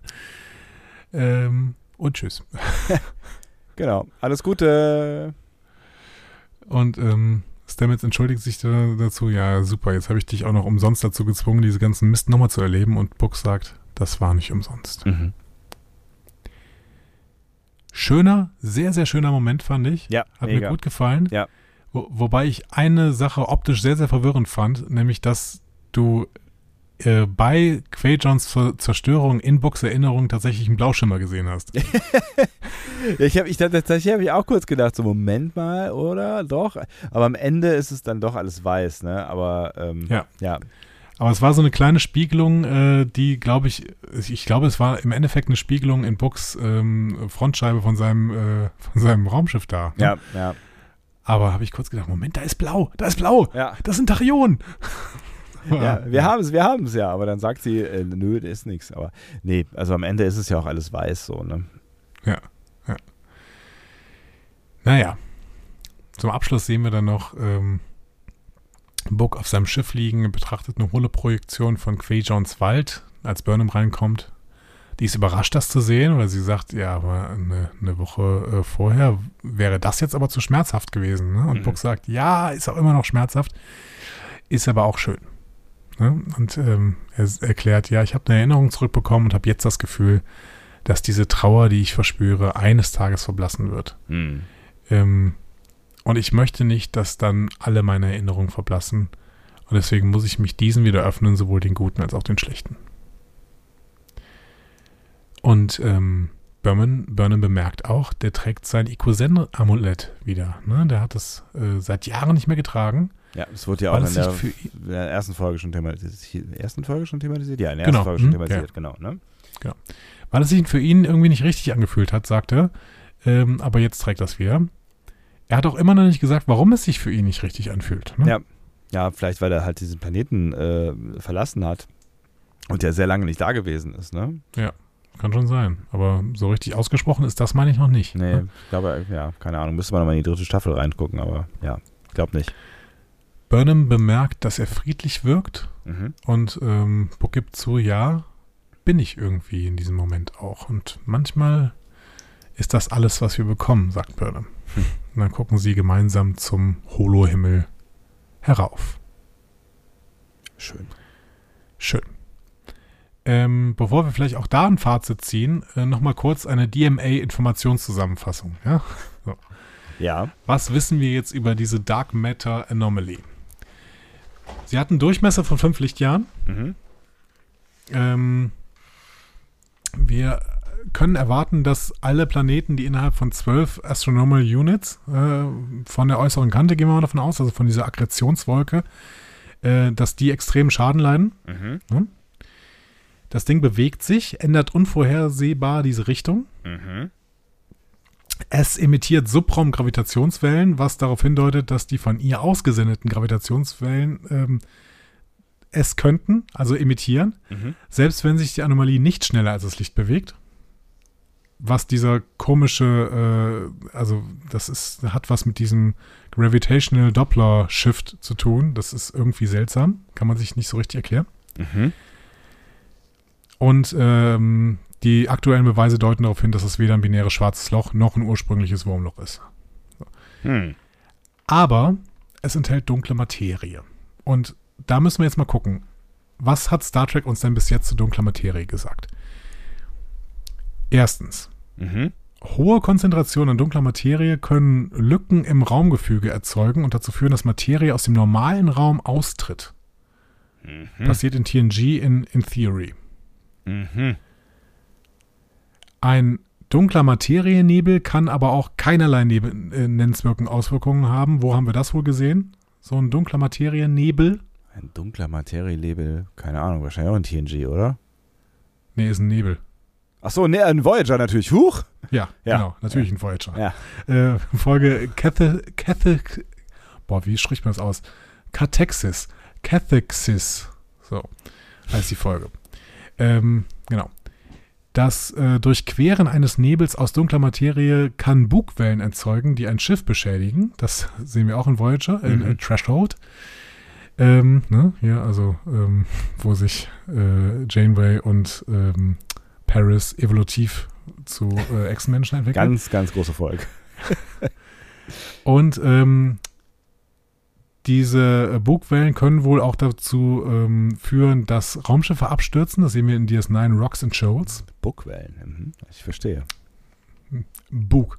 Ähm, und tschüss. genau. Alles Gute. Und ähm, Stamets entschuldigt sich da, dazu, ja, super, jetzt habe ich dich auch noch umsonst dazu gezwungen, diese ganzen Mist nochmal zu erleben. Und Book sagt, das war nicht umsonst. Mhm. Schöner, sehr, sehr schöner Moment, fand ich. Ja, Hat mega. mir gut gefallen. Ja. Wo, wobei ich eine Sache optisch sehr, sehr verwirrend fand, nämlich, dass du äh, bei Quajons Zerstörung in Books Erinnerung tatsächlich einen Blauschimmer gesehen hast. ich habe ich, tatsächlich habe ich auch kurz gedacht, so Moment mal, oder? Doch. Aber am Ende ist es dann doch alles weiß, ne? Aber ähm, ja. ja. Aber es war so eine kleine Spiegelung, äh, die, glaube ich, ich glaube, es war im Endeffekt eine Spiegelung in Books ähm, Frontscheibe von seinem, äh, von seinem Raumschiff da. Ne? Ja, ja. Aber habe ich kurz gedacht, Moment, da ist blau, da ist blau, ja. das sind Tachyonen. Ja, wir haben es, wir haben es ja, aber dann sagt sie, äh, nö, da ist nichts. Aber nee, also am Ende ist es ja auch alles weiß so, ne? Ja, ja. Naja, zum Abschluss sehen wir dann noch ähm, Book auf seinem Schiff liegen, betrachtet eine hohle Projektion von Quajons Wald, als Burnham reinkommt. Die ist überrascht, das zu sehen, weil sie sagt, ja, aber eine, eine Woche äh, vorher wäre das jetzt aber zu schmerzhaft gewesen. Ne? Und mhm. Book sagt, ja, ist auch immer noch schmerzhaft, ist aber auch schön. Ne? Und ähm, er erklärt, ja, ich habe eine Erinnerung zurückbekommen und habe jetzt das Gefühl, dass diese Trauer, die ich verspüre, eines Tages verblassen wird. Mhm. Ähm, und ich möchte nicht, dass dann alle meine Erinnerungen verblassen. Und deswegen muss ich mich diesen wieder öffnen, sowohl den guten als auch den schlechten. Und ähm, Burnham, Burnham bemerkt auch, der trägt sein Ikosen-Amulett wieder. Ne? Der hat das äh, seit Jahren nicht mehr getragen. Ja, das wurde ja auch in der, in der, ersten Folge schon thematisiert. Ersten Folge schon thematisiert? Ja, in der ersten genau. Folge schon hm, thematisiert, ja. genau. Ne? genau. Weil es sich für ihn irgendwie nicht richtig angefühlt hat, sagte er. Ähm, aber jetzt trägt das wieder. Er hat auch immer noch nicht gesagt, warum es sich für ihn nicht richtig anfühlt. Ne? Ja. ja, vielleicht weil er halt diesen Planeten äh, verlassen hat und der sehr lange nicht da gewesen ist. Ne? Ja, kann schon sein. Aber so richtig ausgesprochen ist das, meine ich noch nicht. Nee, ne? ich glaube, ja, keine Ahnung. Müsste man nochmal in die dritte Staffel reingucken, aber ja, ich glaube nicht. Burnham bemerkt, dass er friedlich wirkt mhm. und ähm, gibt zu, ja, bin ich irgendwie in diesem Moment auch. Und manchmal ist das alles, was wir bekommen, sagt Burnham. Hm. Und dann gucken sie gemeinsam zum Holohimmel herauf. Schön. Schön. Ähm, bevor wir vielleicht auch da ein Fazit ziehen, äh, nochmal kurz eine DMA-Informationszusammenfassung. Ja? So. Ja. Was wissen wir jetzt über diese Dark Matter Anomaly? Sie hat einen Durchmesser von fünf Lichtjahren. Mhm. Ähm, wir können erwarten, dass alle Planeten, die innerhalb von zwölf Astronomical Units äh, von der äußeren Kante, gehen wir mal davon aus, also von dieser Akkretionswolke, äh, dass die extrem Schaden leiden. Mhm. Das Ding bewegt sich, ändert unvorhersehbar diese Richtung. Mhm. Es emittiert Subraumgravitationswellen, was darauf hindeutet, dass die von ihr ausgesendeten Gravitationswellen ähm, es könnten, also emittieren, Mhm. selbst wenn sich die Anomalie nicht schneller als das Licht bewegt. Was dieser komische, äh, also das ist, hat was mit diesem Gravitational Doppler Shift zu tun. Das ist irgendwie seltsam, kann man sich nicht so richtig erklären. Mhm. Und ähm, die aktuellen Beweise deuten darauf hin, dass es weder ein binäres schwarzes Loch noch ein ursprüngliches Wurmloch ist. Hm. Aber es enthält dunkle Materie. Und da müssen wir jetzt mal gucken, was hat Star Trek uns denn bis jetzt zu dunkler Materie gesagt? Erstens, Mhm. hohe Konzentrationen an dunkler Materie können Lücken im Raumgefüge erzeugen und dazu führen, dass Materie aus dem normalen Raum austritt. Mhm. Passiert in TNG in, in Theory. Mhm. Ein dunkler Materiennebel kann aber auch keinerlei Nebel, äh, nennenswerten Auswirkungen haben. Wo haben wir das wohl gesehen? So ein dunkler Materiennebel? Ein dunkler Materielabel, keine Ahnung, wahrscheinlich auch ein TNG, oder? Nee, ist ein Nebel. Ach so, ne, ein Voyager natürlich. Huch! Ja, Ja. genau, natürlich ein Voyager. Ja. Äh, Folge Cathe, Cathe, boah, wie spricht man das aus? Catexis, Cathexis, so heißt die Folge. Ähm, genau. Das äh, Durchqueren eines Nebels aus dunkler Materie kann Bugwellen erzeugen, die ein Schiff beschädigen. Das sehen wir auch in Voyager, in, Mhm. in Threshold. Ähm, ne, hier, also, ähm, wo sich äh, Janeway und ähm, Paris evolutiv zu äh, Echsenmenschen entwickeln. Ganz, ganz große Folge. Und ähm, diese äh, Bugwellen können wohl auch dazu ähm, führen, dass Raumschiffe abstürzen. Das sehen wir in DS9 Rocks and Shoals. Bugwellen. Mhm. Ich verstehe. Bug.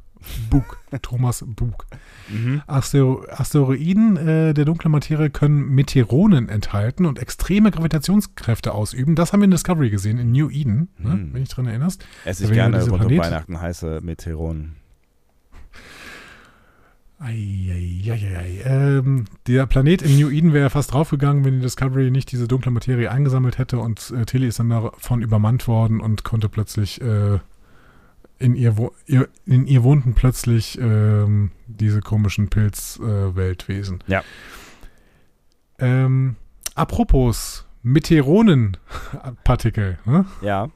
Bug. Thomas Bug. Mhm. Astero Asteroiden äh, der dunklen Materie können Meteoronen enthalten und extreme Gravitationskräfte ausüben. Das haben wir in Discovery gesehen, in New Eden, ne, Hm. wenn ich dran erinnerst. Esse ich gerne rund um Planet- Weihnachten heiße Meteoronen. Eieieiei. Ähm, der Planet in New Eden wäre fast draufgegangen, wenn die Discovery nicht diese dunkle Materie eingesammelt hätte und äh, Tilly ist dann davon übermannt worden und konnte plötzlich äh, in ihr, wo ihr in ihr wohnten plötzlich ähm, diese komischen Pilzweltwesen. Äh, Weltwesen. Ja. Ähm, apropos Meteoronenpartikel, ne? Ja.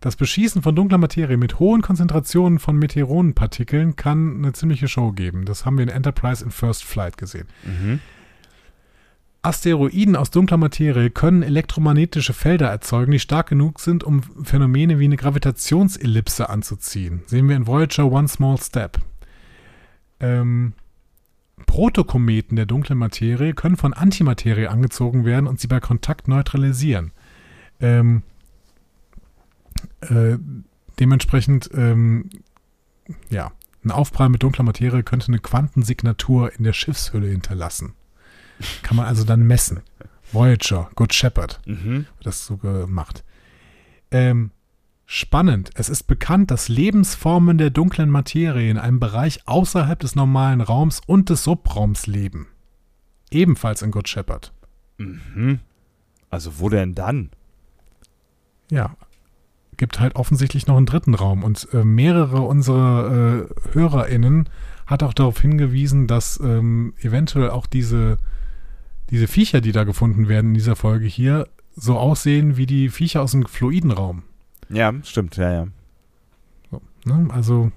Das Beschießen von dunkler Materie mit hohen Konzentrationen von Meteoronenpartikeln kann eine ziemliche Show geben. Das haben wir in Enterprise in First Flight gesehen. Mhm. Asteroiden aus dunkler Materie können elektromagnetische Felder erzeugen, die stark genug sind, um Phänomene wie eine Gravitationsellipse anzuziehen. Sehen wir in Voyager One Small Step. Ähm, Protokometen der dunklen Materie können von Antimaterie angezogen werden und sie bei Kontakt neutralisieren. Ähm, äh, dementsprechend, ähm, ja, ein Aufprall mit dunkler Materie könnte eine Quantensignatur in der Schiffshülle hinterlassen. Kann man also dann messen. Voyager, Good Shepherd Mhm. das so gemacht. Ähm, spannend. Es ist bekannt, dass Lebensformen der dunklen Materie in einem Bereich außerhalb des normalen Raums und des Subraums leben. Ebenfalls in Good Shepherd. Mhm. Also wo denn dann? Ja. Gibt halt offensichtlich noch einen dritten Raum und äh, mehrere unserer äh, HörerInnen hat auch darauf hingewiesen, dass ähm, eventuell auch diese, diese Viecher, die da gefunden werden in dieser Folge hier, so aussehen wie die Viecher aus dem Fluidenraum. Ja, stimmt, ja, ja. So, ne? Also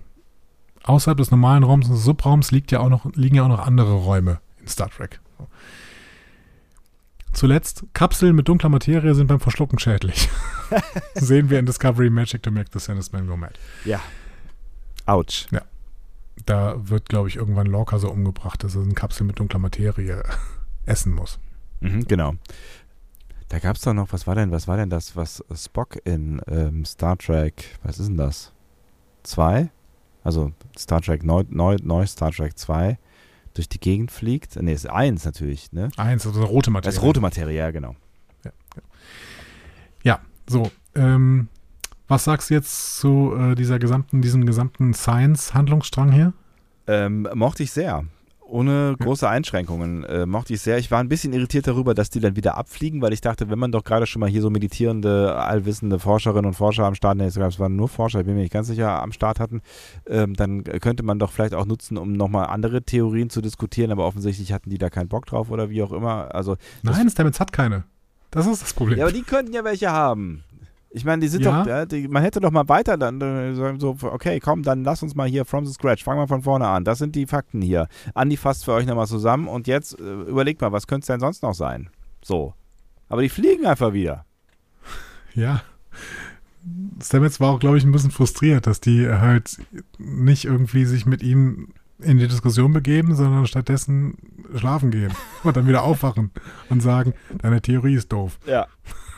außerhalb des normalen Raums und des Subraums liegt ja auch noch, liegen ja auch noch andere Räume in Star Trek. So. Zuletzt, Kapseln mit dunkler Materie sind beim Verschlucken schädlich. Sehen wir in Discovery Magic to Make the Sandest Man Go Mad. Ja. Autsch. da wird, glaube ich, irgendwann Lorca so umgebracht, dass er eine Kapsel mit dunkler Materie essen muss. Mhm, genau. Da gab es doch noch, was war denn, was war denn das, was Spock in ähm, Star Trek, was ist denn das? Zwei? Also Star Trek, neu, neu, neu Star Trek 2 durch die Gegend fliegt. Ne, ist eins natürlich, ne? Eins, also rote Materie. Das rote Materie, ja, genau. Ja, ja. ja so. Ähm, was sagst du jetzt zu äh, dieser gesamten, diesem gesamten Science-Handlungsstrang hier? Ähm, mochte ich sehr ohne große Einschränkungen. Äh, mochte ich sehr. Ich war ein bisschen irritiert darüber, dass die dann wieder abfliegen, weil ich dachte, wenn man doch gerade schon mal hier so meditierende, allwissende Forscherinnen und Forscher am Start, nee, es waren nur Forscher, ich bin mir nicht ganz sicher, am Start hatten, ähm, dann könnte man doch vielleicht auch nutzen, um nochmal andere Theorien zu diskutieren, aber offensichtlich hatten die da keinen Bock drauf oder wie auch immer. Also, Nein, Stamets hat keine. Das ist das Problem. Ja, aber die könnten ja welche haben. Ich meine, die sind ja. doch, ja, die, man hätte doch mal weiter dann äh, so, okay, komm, dann lass uns mal hier from the scratch, fangen wir von vorne an. Das sind die Fakten hier. Andi fasst für euch nochmal zusammen und jetzt äh, überlegt mal, was könnte es denn sonst noch sein? So. Aber die fliegen einfach wieder. Ja. Stamets war auch, glaube ich, ein bisschen frustriert, dass die halt nicht irgendwie sich mit ihm in die Diskussion begeben, sondern stattdessen schlafen gehen und dann wieder aufwachen und sagen, deine Theorie ist doof. Ja.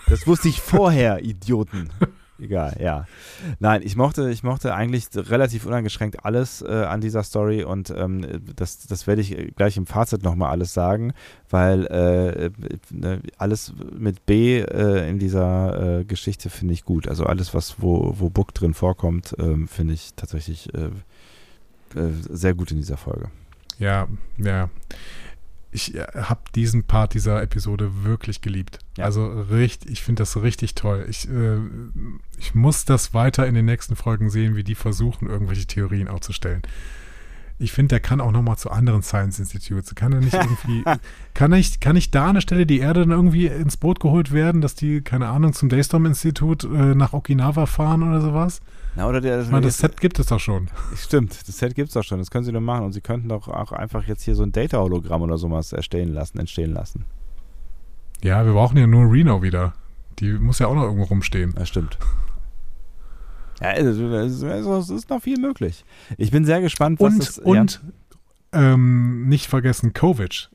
Das wusste ich vorher, Idioten. Egal, ja. Nein, ich mochte, ich mochte eigentlich relativ uneingeschränkt alles äh, an dieser Story und ähm, das, das werde ich gleich im Fazit nochmal alles sagen, weil äh, äh, alles mit B äh, in dieser äh, Geschichte finde ich gut. Also alles, was wo, wo Book drin vorkommt, ähm, finde ich tatsächlich äh, sehr gut in dieser Folge. Ja, ja ich äh, habe diesen Part dieser Episode wirklich geliebt. Ja. Also richtig, ich finde das richtig toll. Ich, äh, ich muss das weiter in den nächsten Folgen sehen, wie die versuchen, irgendwelche Theorien aufzustellen. Ich finde, der kann auch noch mal zu anderen Science Institutes. Kann er nicht irgendwie, kann ich, kann ich da an der Stelle die Erde dann irgendwie ins Boot geholt werden, dass die, keine Ahnung, zum Daystorm Institut äh, nach Okinawa fahren oder sowas? Na, oder der, ich meine, das Set gibt es doch schon. Stimmt, das Set gibt es doch schon. Das können sie doch machen. Und sie könnten doch auch einfach jetzt hier so ein Data-Hologramm oder sowas erstellen lassen, entstehen lassen. Ja, wir brauchen ja nur Reno wieder. Die muss ja auch noch irgendwo rumstehen. Ja, stimmt. Ja, es ist noch viel möglich. Ich bin sehr gespannt, was und, es, Und ja. ähm, nicht vergessen, Kovic.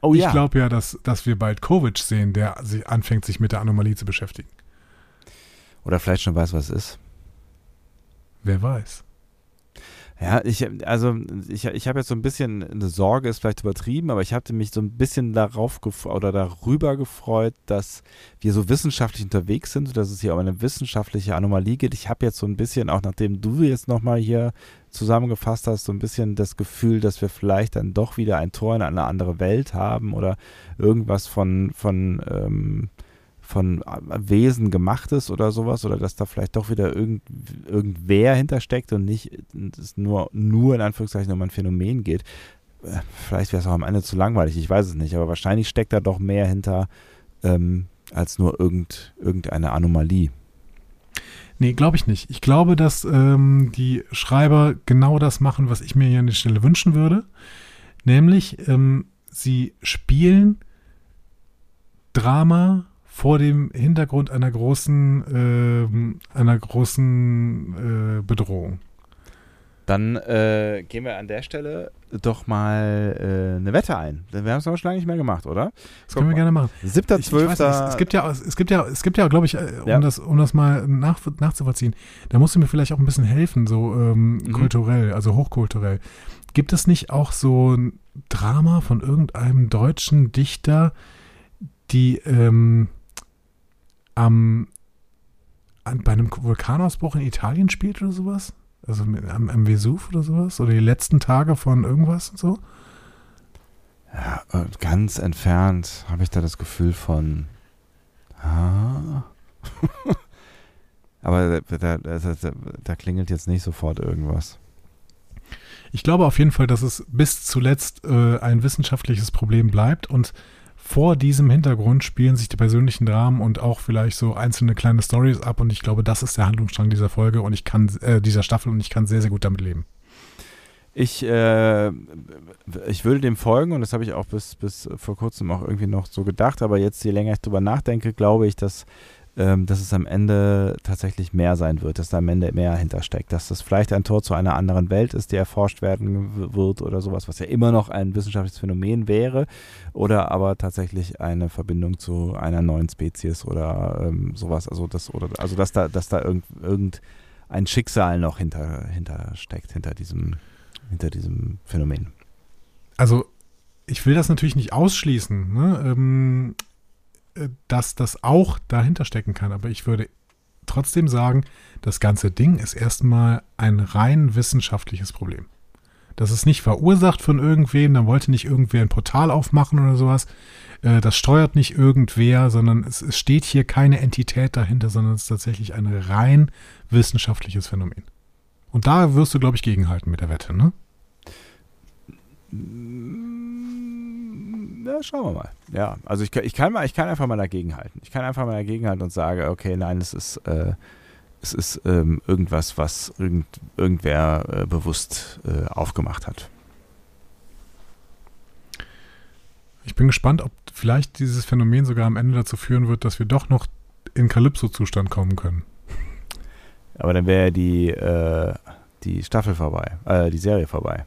Oh ich ja. glaube ja, dass, dass wir bald Kovic sehen, der sich anfängt, sich mit der Anomalie zu beschäftigen. Oder vielleicht schon weiß, was es ist. Wer weiß. Ja, ich, also ich, ich habe jetzt so ein bisschen eine Sorge, ist vielleicht übertrieben, aber ich hatte mich so ein bisschen darauf oder darüber gefreut, dass wir so wissenschaftlich unterwegs sind, dass es hier um eine wissenschaftliche Anomalie geht. Ich habe jetzt so ein bisschen, auch nachdem du jetzt nochmal hier zusammengefasst hast, so ein bisschen das Gefühl, dass wir vielleicht dann doch wieder ein Tor in eine andere Welt haben oder irgendwas von, von ähm, von Wesen gemachtes oder sowas oder dass da vielleicht doch wieder irgend, irgendwer hintersteckt und nicht es nur, nur in Anführungszeichen um ein Phänomen geht. Äh, vielleicht wäre es auch am Ende zu langweilig, ich weiß es nicht, aber wahrscheinlich steckt da doch mehr hinter ähm, als nur irgend, irgendeine Anomalie. Nee, glaube ich nicht. Ich glaube, dass ähm, die Schreiber genau das machen, was ich mir hier an der Stelle wünschen würde. Nämlich, ähm, sie spielen Drama vor dem Hintergrund einer großen, äh, einer großen äh, Bedrohung. Dann äh, gehen wir an der Stelle doch mal äh, eine Wette ein. Wir haben es aber schon lange nicht mehr gemacht, oder? Das können wir gerne machen. 7.12. Es gibt ja, es gibt ja, es gibt ja, glaube ich, äh, um, ja. Das, um das mal nach, nachzuvollziehen, da musst du mir vielleicht auch ein bisschen helfen, so ähm, mhm. kulturell, also hochkulturell. Gibt es nicht auch so ein Drama von irgendeinem deutschen Dichter, die ähm, am, an, bei einem Vulkanausbruch in Italien spielt oder sowas? Also am, am Vesuv oder sowas? Oder die letzten Tage von irgendwas und so? Ja, ganz entfernt habe ich da das Gefühl von. Ah. Aber da, da, da, da, klingelt jetzt nicht sofort irgendwas. Ich glaube auf jeden Fall, dass es bis zuletzt äh, ein wissenschaftliches Problem bleibt und vor diesem Hintergrund spielen sich die persönlichen Dramen und auch vielleicht so einzelne kleine Stories ab und ich glaube, das ist der Handlungsstrang dieser Folge und ich kann, äh, dieser Staffel und ich kann sehr, sehr gut damit leben. Ich, äh, ich würde dem folgen und das habe ich auch bis, bis vor kurzem auch irgendwie noch so gedacht, aber jetzt, je länger ich drüber nachdenke, glaube ich, dass ähm, dass es am Ende tatsächlich mehr sein wird, dass da am Ende mehr hintersteckt, dass das vielleicht ein Tor zu einer anderen Welt ist, die erforscht werden wird oder sowas, was ja immer noch ein wissenschaftliches Phänomen wäre, oder aber tatsächlich eine Verbindung zu einer neuen Spezies oder ähm, sowas, also das oder also dass da dass da irgend, irgendein Schicksal noch hinter hinter hinter diesem hinter diesem Phänomen. Also ich will das natürlich nicht ausschließen. Ne? Ähm, dass das auch dahinter stecken kann. Aber ich würde trotzdem sagen, das ganze Ding ist erstmal ein rein wissenschaftliches Problem. Das ist nicht verursacht von irgendwem, da wollte nicht irgendwer ein Portal aufmachen oder sowas. Äh, das steuert nicht irgendwer, sondern es steht hier keine Entität dahinter, sondern es ist tatsächlich ein rein wissenschaftliches Phänomen. Und da wirst du, glaube ich, gegenhalten mit der Wette, ne? Ja, schauen wir mal. Ja, also ich, ich, kann mal, ich kann einfach mal dagegenhalten. Ich kann einfach mal dagegenhalten und sage, okay, nein, es ist, äh, es ist ähm, irgendwas, was irgend, irgendwer äh, bewusst äh, aufgemacht hat. Ich bin gespannt, ob vielleicht dieses Phänomen sogar am Ende dazu führen wird, dass wir doch noch in Kalypso-Zustand kommen können. Aber dann wäre die, äh, die Staffel vorbei, äh, die Serie vorbei.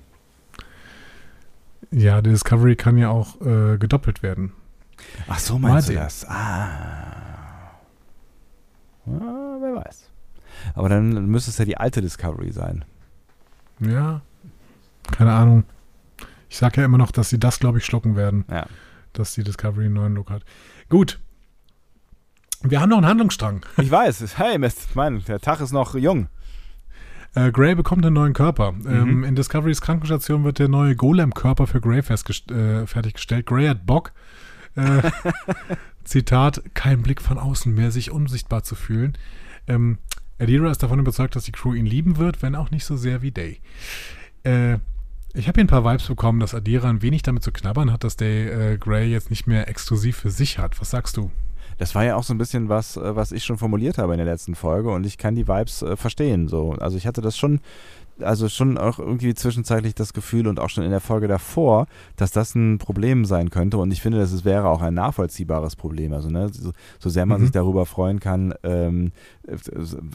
Ja, die Discovery kann ja auch äh, gedoppelt werden. Ach so, meinst Mal du das? Ah. Ja, wer weiß. Aber dann müsste es ja die alte Discovery sein. Ja, keine Ahnung. Ich sage ja immer noch, dass sie das, glaube ich, schlucken werden. Ja. Dass die Discovery einen neuen Look hat. Gut. Wir haben noch einen Handlungsstrang. Ich weiß. Hey, Mist. Mein, der Tag ist noch jung. Äh, Gray bekommt einen neuen Körper. Mhm. Ähm, in Discoverys Krankenstation wird der neue Golem-Körper für Gray äh, fertiggestellt. Gray hat Bock. Äh, Zitat, kein Blick von außen mehr, sich unsichtbar zu fühlen. Ähm, Adira ist davon überzeugt, dass die Crew ihn lieben wird, wenn auch nicht so sehr wie Day. Äh, ich habe hier ein paar Vibes bekommen, dass Adira ein wenig damit zu knabbern hat, dass Day äh, Gray jetzt nicht mehr exklusiv für sich hat. Was sagst du? Das war ja auch so ein bisschen was, äh, was ich schon formuliert habe in der letzten Folge und ich kann die Vibes äh, verstehen. So. Also ich hatte das schon, also schon auch irgendwie zwischenzeitlich das Gefühl und auch schon in der Folge davor, dass das ein Problem sein könnte und ich finde, dass es wäre auch ein nachvollziehbares Problem. Also ne, so, so sehr man mhm. sich darüber freuen kann, ähm,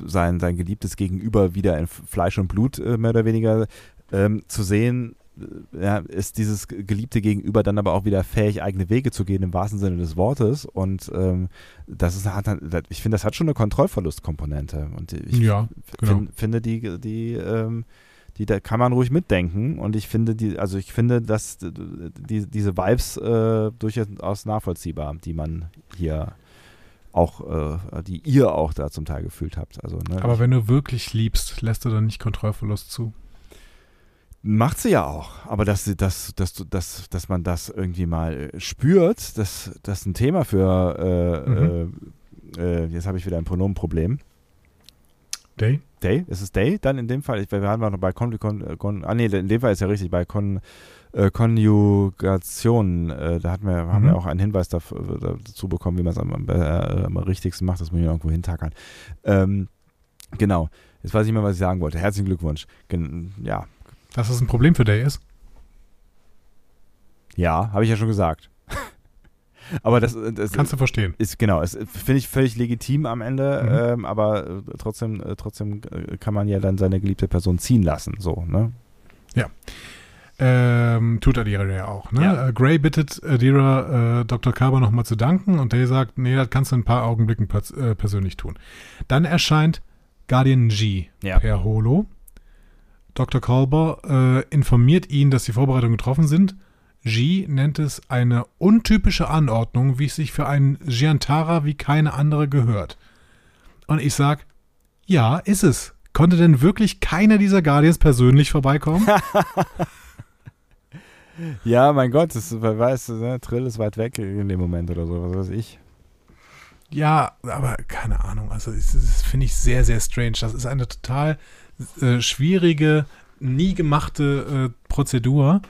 sein, sein geliebtes Gegenüber wieder in Fleisch und Blut äh, mehr oder weniger ähm, zu sehen, ja, ist dieses geliebte Gegenüber dann aber auch wieder fähig, eigene Wege zu gehen im wahrsten Sinne des Wortes. Und ähm, das ist hat, ich finde, das hat schon eine Kontrollverlustkomponente. Und ich ja, genau. find, finde die, die, ähm, die, da kann man ruhig mitdenken. Und ich finde die, also ich finde, dass die, diese Vibes äh, durchaus nachvollziehbar, die man hier auch, äh, die ihr auch da zum Teil gefühlt habt. Also, ne, aber wenn du wirklich liebst, lässt du dann nicht Kontrollverlust zu? Macht sie ja auch, aber dass, dass, dass, dass, dass man das irgendwie mal äh, spürt, das, das ist ein Thema für, äh, mhm. äh, äh jetzt habe ich wieder ein Pronomenproblem. Day? Day? Ist es Day dann in dem Fall? Ich, wir waren noch bei Kon, Kon, Kon, ah nee, in dem Fall ist ja richtig, bei Kon, äh, Konjugation, äh, da hatten wir, mhm. haben wir auch einen Hinweis dafür, dazu bekommen, wie man es am, am, richtigsten macht, das muss ich irgendwo hintackern. Ähm, genau, jetzt weiß ich nicht mehr, was ich sagen wollte. Herzlichen Glückwunsch. Gen ja, dass das ein Problem für Day ist? Ja, habe ich ja schon gesagt. aber das, das, kannst du verstehen. Ist genau, finde ich völlig legitim am Ende, mhm. ähm, aber äh, trotzdem, äh, trotzdem äh, kann man ja dann seine geliebte Person ziehen lassen, so ne? Ja. Ähm, tut Adira ja auch. Ne? Ja. Äh, Gray bittet Adira, äh, Dr. Carver nochmal zu danken und Day sagt, nee, das kannst du in ein paar Augenblicken pers äh, persönlich tun. Dann erscheint Guardian G ja. per Holo Dr. Kalber äh, informiert ihn, dass die Vorbereitungen getroffen sind. G nennt es eine untypische Anordnung, wie es sich für einen Giantara wie keine andere gehört. Und ich sag, ja, ist es. Konnte denn wirklich keiner dieser Guardians persönlich vorbeikommen? ja, mein Gott, das, weißt du, ne? Trill ist weit weg in dem Moment oder so, was weiß ich. Ja, aber keine Ahnung. Also, das finde ich sehr, sehr strange. Das ist eine total äh, schwierige, nie gemachte äh, Prozedur.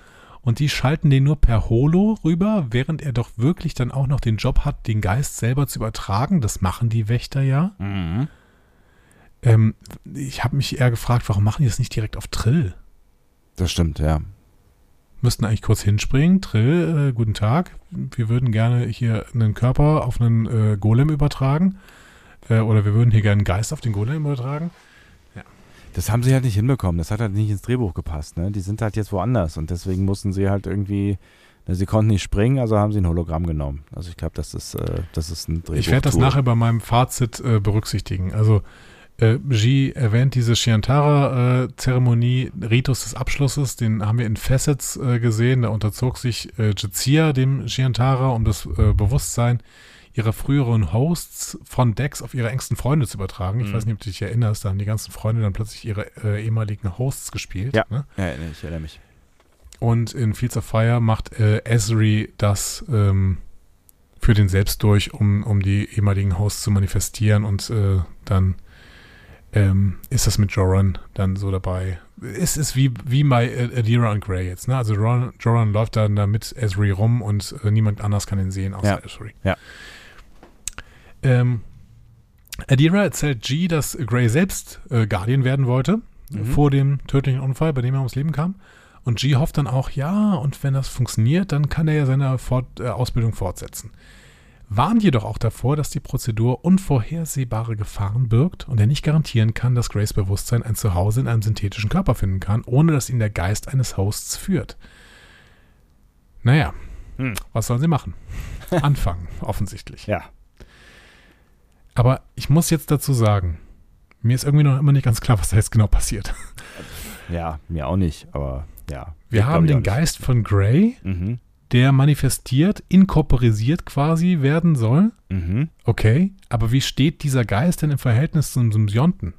Und die schalten den nur per Holo rüber, während er doch wirklich dann auch noch den Job hat, den Geist selber zu übertragen. Das machen die Wächter ja. Mhm. Ähm, ich habe mich eher gefragt, warum machen die das nicht direkt auf Trill? Das stimmt, ja. Müssten eigentlich kurz hinspringen. Trill, äh, guten Tag. Wir würden gerne hier einen Körper auf einen äh, Golem übertragen Äh, oder wir würden hier gerne einen Geist auf den Golem übertragen. Das haben sie halt nicht hinbekommen. Das hat halt nicht ins Drehbuch gepasst. Ne? Die sind halt jetzt woanders und deswegen mussten sie halt irgendwie. Ne, sie konnten nicht springen, also haben sie ein Hologramm genommen. Also ich glaube, das ist, äh, das ist ein Drehbuch. Ich werde das nachher bei meinem Fazit äh, berücksichtigen. Also äh, G erwähnt diese Shiantara-Zeremonie, äh, Ritus des Abschlusses, den haben wir in Facets äh, gesehen. Da unterzog sich äh, Jizia dem Shiantara, um das äh, Bewusstsein ihrer früheren Hosts von Dex auf ihre engsten Freunde zu übertragen. Ich mhm. weiß nicht, ob du dich erinnerst, da haben die ganzen Freunde dann plötzlich ihre äh, ehemaligen Hosts gespielt. Ja, ne? ja ich erinnere mich. Und in Fields of Fire macht äh, Esri das ähm, für den selbst durch, um, um die ehemaligen Hosts zu manifestieren und äh, dann ähm, ist das mit Joran dann so dabei. Es ist wie, wie bei Adira und Grey jetzt, ne? Also Joran, Joran läuft dann da mit Esri rum und äh, niemand anders kann ihn sehen außer ja. Esri. Ja. Ähm, Adira erzählt G, dass Grey selbst äh, Guardian werden wollte, mhm. vor dem tödlichen Unfall, bei dem er ums Leben kam. Und G hofft dann auch, ja, und wenn das funktioniert, dann kann er ja seine Fort äh, Ausbildung fortsetzen. Warnt jedoch auch davor, dass die Prozedur unvorhersehbare Gefahren birgt und er nicht garantieren kann, dass Grays Bewusstsein ein Zuhause in einem synthetischen Körper finden kann, ohne dass ihn der Geist eines Hosts führt. Naja, hm. was sollen sie machen? Anfangen, offensichtlich. Ja. Aber ich muss jetzt dazu sagen, mir ist irgendwie noch immer nicht ganz klar, was da jetzt genau passiert. Ja, mir auch nicht, aber ja. Wir haben den Geist von Gray, mhm. der manifestiert, inkorporisiert quasi werden soll. Mhm. Okay, aber wie steht dieser Geist denn im Verhältnis zum Symbionten?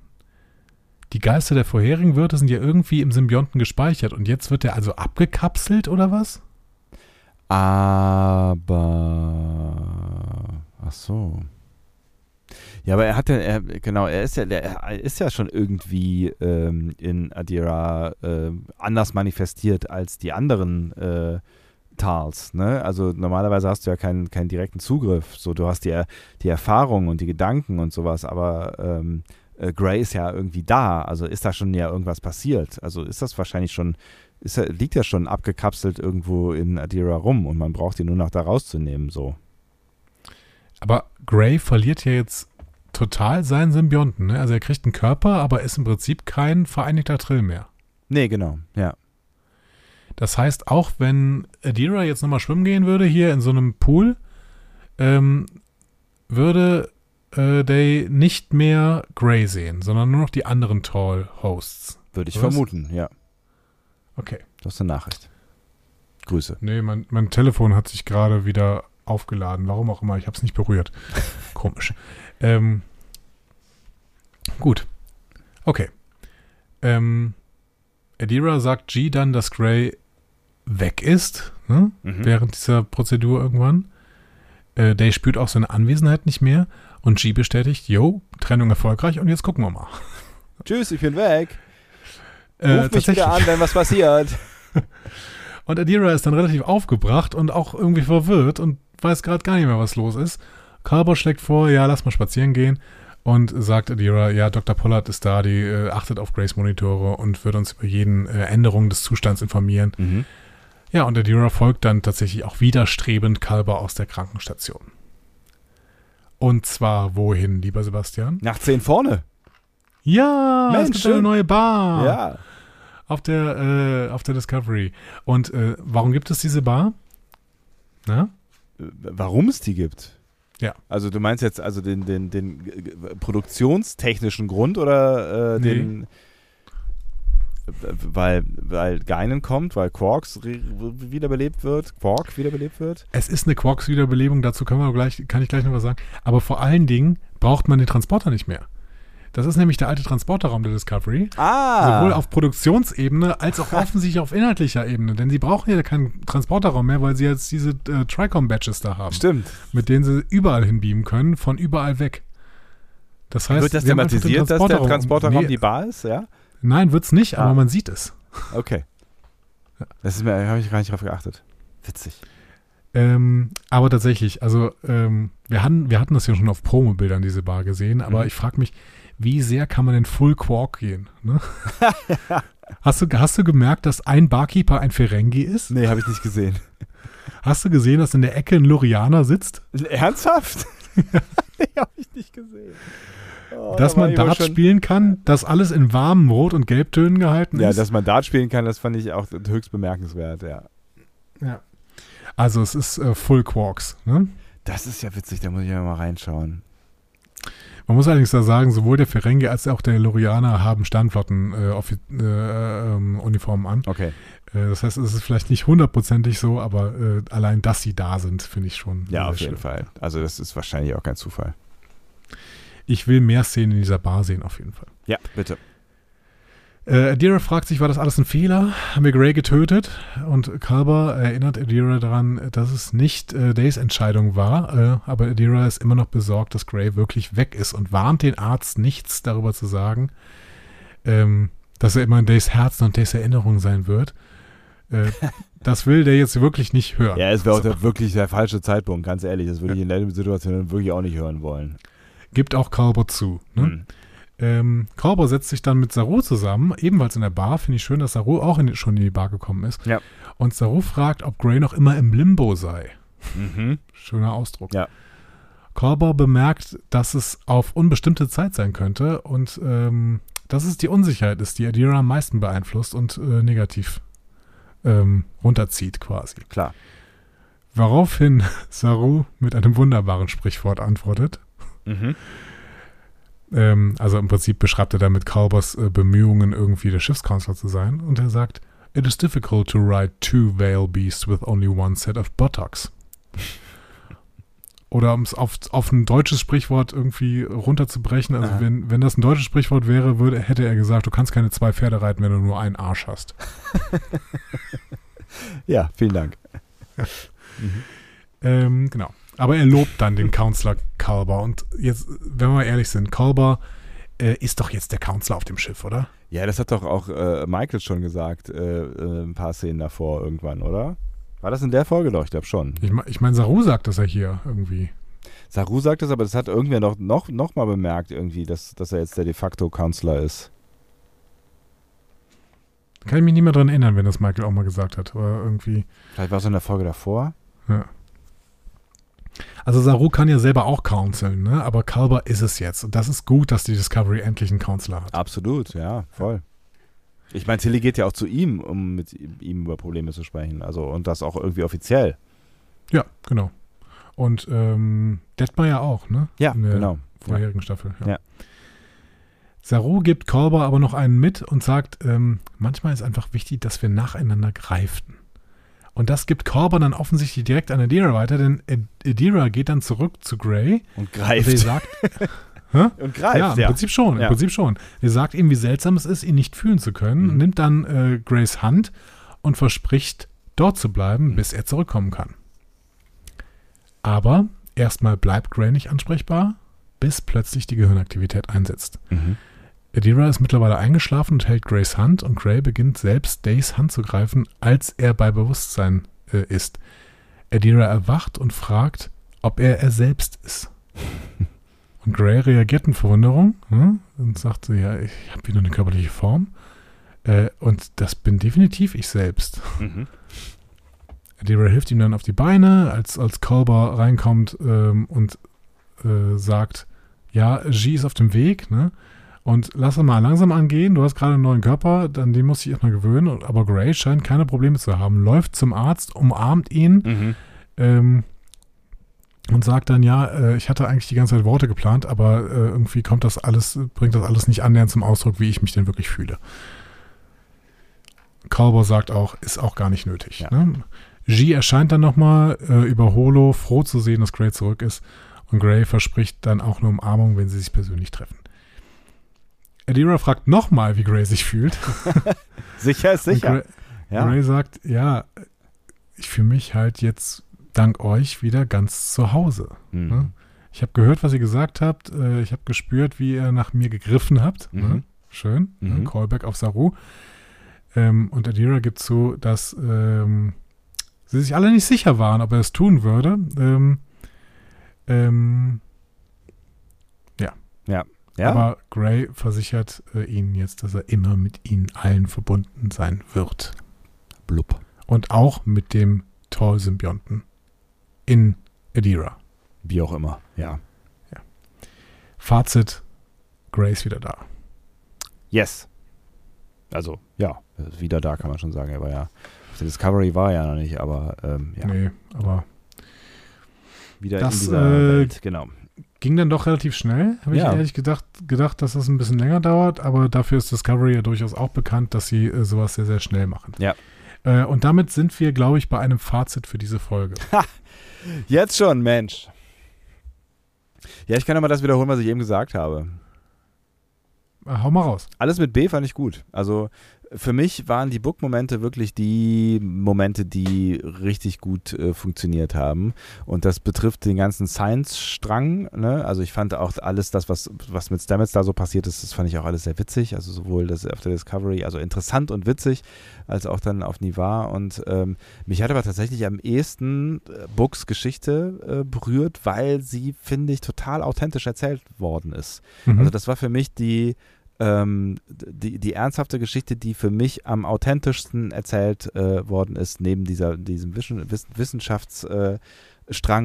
Die Geister der vorherigen Wörter sind ja irgendwie im Symbionten gespeichert und jetzt wird er also abgekapselt oder was? Aber. Ach so. Ja, aber er hat ja, er, genau, er ist ja, er ist ja schon irgendwie ähm, in Adira äh, anders manifestiert als die anderen äh, Tals, ne? Also normalerweise hast du ja keinen, keinen direkten Zugriff. So, du hast die, die Erfahrung und die Gedanken und sowas, aber ähm, äh, Gray ist ja irgendwie da. Also ist da schon ja irgendwas passiert. Also ist das wahrscheinlich schon, ist liegt ja schon abgekapselt irgendwo in Adira rum und man braucht ihn nur noch da rauszunehmen, so. Aber Gray verliert ja jetzt total seinen Symbionten. Ne? Also er kriegt einen Körper, aber ist im Prinzip kein vereinigter Trill mehr. Nee, genau, ja. Das heißt, auch wenn Adira jetzt nochmal schwimmen gehen würde, hier in so einem Pool, ähm, würde äh, Day nicht mehr Grey sehen, sondern nur noch die anderen Tall-Hosts. Würde ich Was? vermuten, ja. Okay. Das ist eine Nachricht. Grüße. Nee, mein, mein Telefon hat sich gerade wieder aufgeladen. Warum auch immer, ich habe es nicht berührt. Komisch. Ähm, gut. Okay. Ähm, Adira sagt G dann, dass Gray weg ist, ne? mhm. während dieser Prozedur irgendwann. Äh, Day spürt auch seine Anwesenheit nicht mehr und G bestätigt, yo, Trennung erfolgreich und jetzt gucken wir mal. Tschüss, ich bin weg. Äh, Ruf mich wieder an, wenn was passiert. und Adira ist dann relativ aufgebracht und auch irgendwie verwirrt und weiß gerade gar nicht mehr, was los ist. Carbo schlägt vor, ja, lass mal spazieren gehen und sagt Adira, ja, Dr. Pollard ist da, die äh, achtet auf Grace Monitore und wird uns über jeden äh, Änderung des Zustands informieren. Mhm. Ja, und Adira folgt dann tatsächlich auch widerstrebend Kalber aus der Krankenstation. Und zwar wohin, lieber Sebastian? Nach 10 vorne. Ja, Mensch, es gibt eine neue Bar. Ja. Auf der, äh, auf der Discovery. Und äh, warum gibt es diese Bar? Na? Warum es die gibt? Ja. Also du meinst jetzt also den, den, den produktionstechnischen Grund oder äh, nee. den weil, weil Geinen kommt, weil Quarks wiederbelebt wird, Quark wiederbelebt wird? Es ist eine Quarks-Wiederbelebung, dazu können wir gleich, kann ich gleich noch was sagen. Aber vor allen Dingen braucht man den Transporter nicht mehr. Das ist nämlich der alte Transporterraum der Discovery. Ah. Sowohl auf Produktionsebene als auch offensichtlich auf inhaltlicher Ebene. Denn sie brauchen ja keinen Transporterraum mehr, weil sie jetzt diese äh, Tricom-Badges da haben. Stimmt. Mit denen sie überall hinbeamen können, von überall weg. Das heißt, wird das thematisiert, dass der Transporterraum nee, die Bar ist, ja? Nein, wird es nicht, ah. aber man sieht es. Okay. Das ist mir, habe ich gar nicht drauf geachtet. Witzig. Ähm, aber tatsächlich, also ähm, wir, hatten, wir hatten das ja schon auf Promo-Bildern, diese Bar gesehen, aber mhm. ich frage mich, wie sehr kann man in Full Quark gehen? Ne? hast, du, hast du gemerkt, dass ein Barkeeper ein Ferengi ist? Nee, habe ich nicht gesehen. Hast du gesehen, dass in der Ecke ein Lorianer sitzt? Ernsthaft? nee, habe ich nicht gesehen. Oh, dass da man Dart spielen kann, dass alles in warmen Rot- und Gelbtönen gehalten ja, ist. Ja, dass man Dart spielen kann, das fand ich auch höchst bemerkenswert, ja. Ja. Also es ist äh, Full Quarks, ne? Das ist ja witzig, da muss ich ja mal reinschauen. Man muss allerdings da sagen, sowohl der Ferengi als auch der Lorianer haben Sternflotten-Uniformen äh, äh, an. Okay. Äh, das heißt, es ist vielleicht nicht hundertprozentig so, aber äh, allein, dass sie da sind, finde ich schon. Ja, auf jeden Fall. Also das ist wahrscheinlich auch kein Zufall. Ich will mehr Szenen in dieser Bar sehen, auf jeden Fall. Ja, bitte. Äh, Adira fragt sich, war das alles ein Fehler? Haben wir Gray getötet? Und Kalber erinnert Adira daran, dass es nicht äh, Days Entscheidung war, äh, aber Adira ist immer noch besorgt, dass Gray wirklich weg ist und warnt den Arzt, nichts darüber zu sagen, ähm, dass er immer in Days Herzen und Days Erinnerung sein wird. Äh, das will der jetzt wirklich nicht hören. Ja, es wäre auch der, wirklich der falsche Zeitpunkt, ganz ehrlich. Das würde ich in der Situation wirklich auch nicht hören wollen. Gibt auch Kalber zu. Ne? Hm. Ähm, Korber setzt sich dann mit Saru zusammen, ebenfalls in der Bar. Finde ich schön, dass Saru auch in, schon in die Bar gekommen ist. Ja. Und Saru fragt, ob Gray noch immer im Limbo sei. Mhm. Schöner Ausdruck. Ja. Korber bemerkt, dass es auf unbestimmte Zeit sein könnte und ähm, dass es die Unsicherheit ist, die Adira am meisten beeinflusst und äh, negativ ähm, runterzieht quasi. Klar. Woraufhin Saru mit einem wunderbaren Sprichwort antwortet. Mhm. Ähm, also im Prinzip beschreibt er damit Kalbers äh, Bemühungen, irgendwie der Schiffskanzler zu sein. Und er sagt, It is difficult to ride two whale beasts with only one set of buttocks. Oder um es auf, auf ein deutsches Sprichwort irgendwie runterzubrechen, also wenn, wenn das ein deutsches Sprichwort wäre, würde, hätte er gesagt, du kannst keine zwei Pferde reiten, wenn du nur einen Arsch hast. ja, vielen Dank. mhm. ähm, genau. Aber er lobt dann den Counselor Kalber. Und jetzt, wenn wir ehrlich sind, Kalber äh, ist doch jetzt der Counselor auf dem Schiff, oder? Ja, das hat doch auch äh, Michael schon gesagt, äh, äh ein paar Szenen davor irgendwann, oder? War das in der Folge doch? Ich glaube schon. Ich, ich meine, Saru sagt das ja hier irgendwie. Saru sagt das, aber das hat irgendwer noch, noch, noch mal bemerkt, irgendwie, dass, dass er jetzt der de facto Counselor ist. Kann ich mich nicht mehr dran erinnern, wenn das Michael auch mal gesagt hat. Oder irgendwie. Vielleicht war es in der Folge davor. Ja. Also Saru kann ja selber auch counseln, ne? aber Kalber ist es jetzt. Und das ist gut, dass die Discovery endlich einen Counselor hat. Absolut, ja, voll. Ich meine, Tilly geht ja auch zu ihm, um mit ihm über Probleme zu sprechen. Also und das auch irgendwie offiziell. Ja, genau. Und ähm, Detmar auch, ne? Ja, In der genau. Vorherigen ja. Staffel. Ja. ja. Saru gibt Kalber aber noch einen mit und sagt, ähm, manchmal ist einfach wichtig, dass wir nacheinander greifen. Und das gibt Corbin dann offensichtlich direkt an Adira weiter, denn Adira geht dann zurück zu Gray. Und greift. Und sagt, und greift, ja. Im ja. Prinzip schon, im ja. Prinzip schon. Er sagt ihm, wie seltsam es ist, ihn nicht fühlen zu können, mhm. nimmt dann äh, Grays Hand und verspricht, dort zu bleiben, mhm. bis er zurückkommen kann. Aber erstmal bleibt Gray nicht ansprechbar, bis plötzlich die Gehirnaktivität einsetzt. Mhm. Adira ist mittlerweile eingeschlafen und hält Grays Hand und Gray beginnt selbst Days Hand zu greifen, als er bei Bewusstsein äh, ist. Adira erwacht und fragt, ob er er selbst ist. Und Gray reagiert in Verwunderung hm, und sagt, ja, ich habe wieder eine körperliche Form. Äh, und das bin definitiv ich selbst. Mhm. Adira hilft ihm dann auf die Beine, als, als Kolber reinkommt ähm, und äh, sagt, ja, G ist auf dem Weg, ne? Und lass mal langsam angehen. Du hast gerade einen neuen Körper, an den muss ich erstmal gewöhnen. Aber Gray scheint keine Probleme zu haben. Läuft zum Arzt, umarmt ihn mhm. ähm, und sagt dann, ja, äh, ich hatte eigentlich die ganze Zeit Worte geplant, aber äh, irgendwie kommt das alles, bringt das alles nicht annähernd zum Ausdruck, wie ich mich denn wirklich fühle. Calber sagt auch, ist auch gar nicht nötig. Ja. Ne? G erscheint dann nochmal äh, über Holo, froh zu sehen, dass Gray zurück ist. Und Gray verspricht dann auch eine Umarmung, wenn sie sich persönlich treffen. Adira fragt nochmal, wie Gray sich fühlt. sicher ist sicher. Gray, ja. Gray sagt, ja, ich fühle mich halt jetzt dank euch wieder ganz zu Hause. Mhm. Ne? Ich habe gehört, was ihr gesagt habt. Äh, ich habe gespürt, wie ihr nach mir gegriffen habt. Ne? Mhm. Schön. Ne? Mhm. Callback auf Saru. Ähm, und Adira gibt zu, dass ähm, sie sich alle nicht sicher waren, ob er es tun würde. Ähm, ähm ja. Ja. Ja? Aber Gray versichert äh, ihnen jetzt, dass er immer mit ihnen allen verbunden sein wird. Blub. Und auch mit dem Tor-Symbionten in Adira. Wie auch immer, ja. ja. Fazit, Grace wieder da. Yes. Also, ja, wieder da kann man schon sagen. Er war ja, auf der Discovery war er ja noch nicht, aber ähm, ja. Nee, aber wieder das, in dieser äh, Welt, genau. Ging dann doch relativ schnell. Habe ich Ja. ehrlich gedacht, gedacht, dass das ein bisschen länger dauert, aber dafür ist Discovery ja durchaus auch bekannt, dass sie äh, sowas sehr, sehr schnell machen. Ja. Äh, und damit sind wir, glaube ich, bei einem Fazit für diese Folge. Jetzt schon, Mensch. Ja, ich kann nochmal das wiederholen, was ich eben gesagt habe. Äh, hau mal raus. Alles mit B fand ich gut. Also für mich waren die Book-Momente wirklich die Momente, die richtig gut äh, funktioniert haben. Und das betrifft den ganzen Science-Strang. Ne? Also ich fand auch alles das, was, was mit Stamets da so passiert ist, das fand ich auch alles sehr witzig. Also sowohl das auf der Discovery, also interessant und witzig, als auch dann auf Nivar. Und ähm, mich hat aber tatsächlich am ehesten äh, Books Geschichte äh, berührt, weil sie, finde ich, total authentisch erzählt worden ist. Mhm. Also das war für mich die, ähm, die, die ernsthafte Geschichte, die für mich am authentischsten erzählt äh, worden ist, neben dieser, diesem Wiss, Wissenschaftsstrang.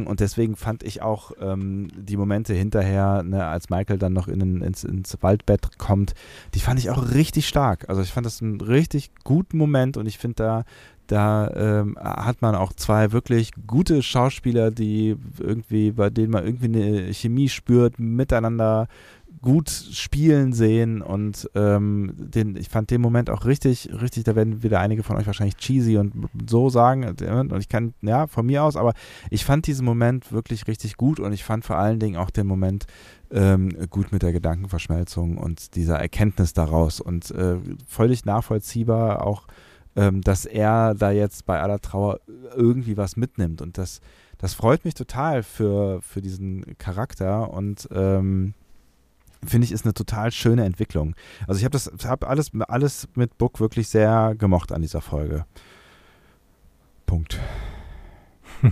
Äh, und deswegen fand ich auch ähm, die Momente hinterher, ne, als Michael dann noch in, ins, ins Waldbett kommt, die fand ich auch richtig stark. Also ich fand das einen richtig guten Moment und ich finde da, da ähm, hat man auch zwei wirklich gute Schauspieler, die irgendwie, bei denen man irgendwie eine Chemie spürt, miteinander gut spielen sehen und ähm, den, ich fand den Moment auch richtig, richtig, da werden wieder einige von euch wahrscheinlich cheesy und so sagen und ich kann, ja, von mir aus, aber ich fand diesen Moment wirklich richtig gut und ich fand vor allen Dingen auch den Moment ähm, gut mit der Gedankenverschmelzung und dieser Erkenntnis daraus und äh, völlig nachvollziehbar auch, ähm, dass er da jetzt bei aller Trauer irgendwie was mitnimmt und das, das freut mich total für, für diesen Charakter und ähm, finde ich, ist eine total schöne Entwicklung. Also ich habe das, habe alles, alles mit Book wirklich sehr gemocht an dieser Folge. Punkt.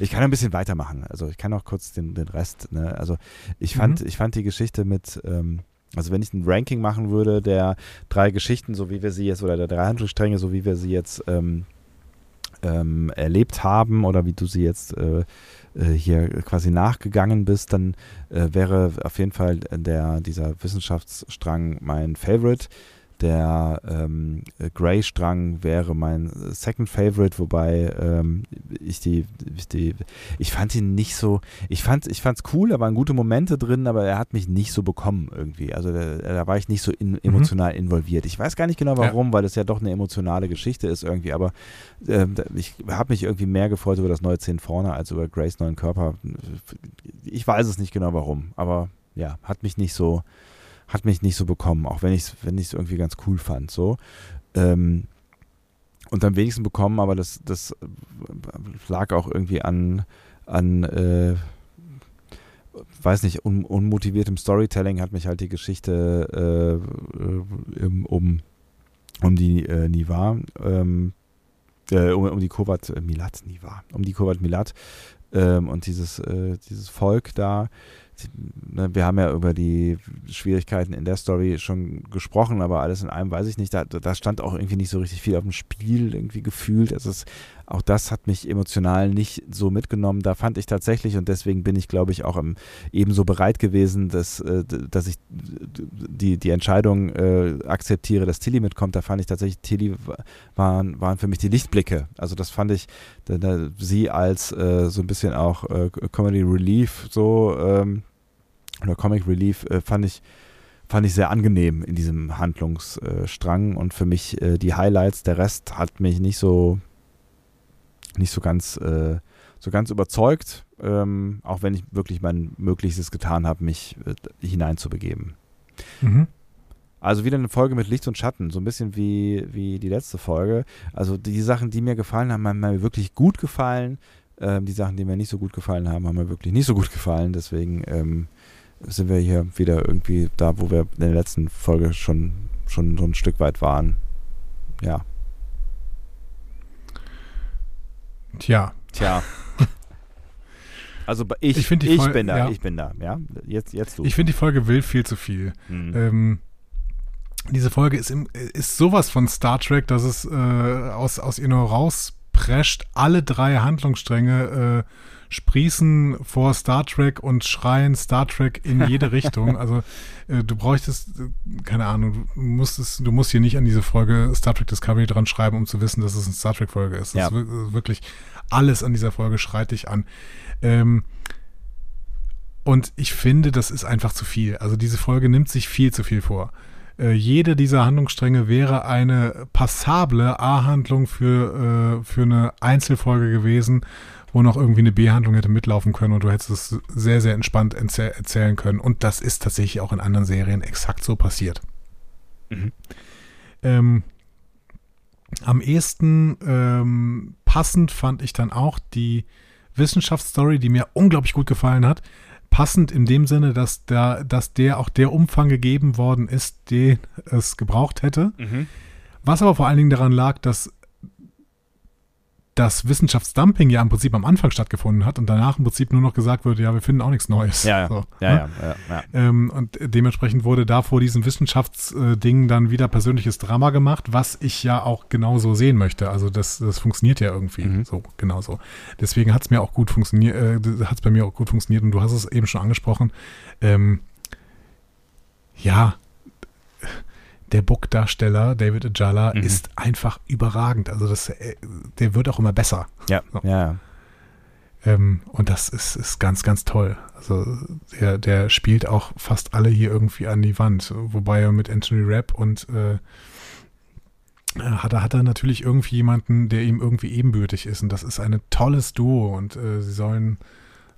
Ich kann ein bisschen weitermachen. Also ich kann auch kurz den, den Rest. Ne? Also ich fand, ich fand die Geschichte mit, ähm, also wenn ich ein Ranking machen würde der drei Geschichten, so wie wir sie jetzt, oder der drei Handlungsstränge, so wie wir sie jetzt ähm, ähm, erlebt haben oder wie du sie jetzt äh, hier quasi nachgegangen bist, dann äh, wäre auf jeden Fall der, dieser Wissenschaftsstrang mein Favorite. Der ähm, Grey-Strang wäre mein Second Favorite, wobei ähm, ich die, ich die, ich fand ihn nicht so, ich fand, ich fand's cool, da waren gute Momente drin, aber er hat mich nicht so bekommen irgendwie. Also da, da war ich nicht so in, emotional involviert. Ich weiß gar nicht genau warum, weil das ja doch eine emotionale Geschichte ist irgendwie, aber da- ich habe mich irgendwie mehr gefreut über das neue Zehn vorne als über Grace neuen Körper. Ich weiß es nicht genau warum, aber ja, hat mich nicht so, hat mich nicht so bekommen, auch wenn ich es wenn irgendwie ganz cool fand. So. Ähm, und am wenigsten bekommen, aber das, das lag auch irgendwie an, an äh, weiß nicht, un, unmotiviertem Storytelling hat mich halt die Geschichte äh, um, um die äh, Niva, ähm, äh, um, um die Kovat Milat, Niva, um die Kovat Milat ähm, und dieses, äh, dieses Volk da. Ne, wir haben ja über die Schwierigkeiten in der Story schon gesprochen, aber alles in allem weiß ich nicht. Da, da stand auch irgendwie nicht so richtig viel auf dem Spiel irgendwie gefühlt. Es ist, auch das hat mich emotional nicht so mitgenommen. Da fand ich tatsächlich, und deswegen bin ich, glaube ich, auch im, ebenso bereit gewesen, dass, äh, dass ich die, die Entscheidung äh, akzeptiere, dass Tilly mitkommt. Da fand ich tatsächlich, Tilly wa- waren, waren für mich die Lichtblicke. Also das fand ich, da, da, sie als äh, so ein bisschen auch äh, Comedy Relief so ähm, oder Comic Relief äh, fand ich fand ich sehr angenehm in diesem Handlungsstrang und für mich äh, die Highlights, der Rest hat mich nicht so nicht so ganz äh, so ganz überzeugt, ähm, auch wenn ich wirklich mein Möglichstes getan habe, mich äh, hineinzubegeben. Mhm. Also wieder eine Folge mit Licht und Schatten, so ein bisschen wie, wie die letzte Folge. Also die Sachen, die mir gefallen haben, haben mir wirklich gut gefallen. Ähm, die Sachen, die mir nicht so gut gefallen haben, haben mir wirklich nicht so gut gefallen. Deswegen ähm, sind wir hier wieder irgendwie da, wo wir in der letzten Folge schon, schon so ein Stück weit waren. Ja. Tja, Tja. Also ich, Ich ich, find die Fol- bin da, ja. ich bin da, ja. Jetzt, jetzt du. ich finde, die Folge will viel zu viel. Mhm. Ähm, diese Folge ist, im, ist sowas von Star Trek, dass es äh, aus, aus ihr nur rausprescht, alle drei Handlungsstränge äh, sprießen vor Star Trek und schreien Star Trek in jede Richtung. Also äh, du bräuchtest, äh, keine Ahnung, du musstest, du musst hier nicht an diese Folge Star Trek Discovery dran schreiben, um zu wissen, dass es eine Star Trek Folge ist. Ja. Das ist wirklich alles an dieser Folge schreit dich an. Ähm, und ich finde, das ist einfach zu viel. Also diese Folge nimmt sich viel zu viel vor. Äh, jede dieser Handlungsstränge wäre eine passable A-Handlung für, äh, für eine Einzelfolge gewesen, wo noch irgendwie eine B-Handlung hätte mitlaufen können und du hättest es sehr, sehr entspannt erzäh erzählen können. Und das ist tatsächlich auch in anderen Serien exakt so passiert. Mhm. Ähm, am ehesten ähm, passend fand ich dann auch die Wissenschaftsstory, die mir unglaublich gut gefallen hat. Passend in dem Sinne, dass, da, dass der auch der Umfang gegeben worden ist, den es gebraucht hätte. Mhm. Was aber vor allen Dingen daran lag, dass das Wissenschaftsdumping ja im Prinzip am Anfang stattgefunden hat und danach im Prinzip nur noch gesagt wurde, ja, wir finden auch nichts Neues. Ja, ja. So, ja, ne? ja, ja, ja. Ähm, und dementsprechend wurde da vor diesem Wissenschaftsding dann wieder persönliches Drama gemacht, was ich ja auch genauso sehen möchte. Also das, das funktioniert ja irgendwie Mhm. so, genauso. Deswegen hat es mir auch gut funktioniert, äh, hat es bei mir auch gut funktioniert und du hast es eben schon angesprochen. Ähm, ja, der Book-Darsteller David Ajala Mhm. ist einfach überragend. Also das, äh, der wird auch immer besser. Ja, So. ja. Ähm, und das ist, ist ganz, ganz toll. Also der, der spielt auch fast alle hier irgendwie an die Wand. Wobei er mit Anthony Rapp und äh, hat, er, hat er natürlich irgendwie jemanden, der ihm irgendwie ebenbürtig ist. Und das ist ein tolles Duo. Und äh, sie sollen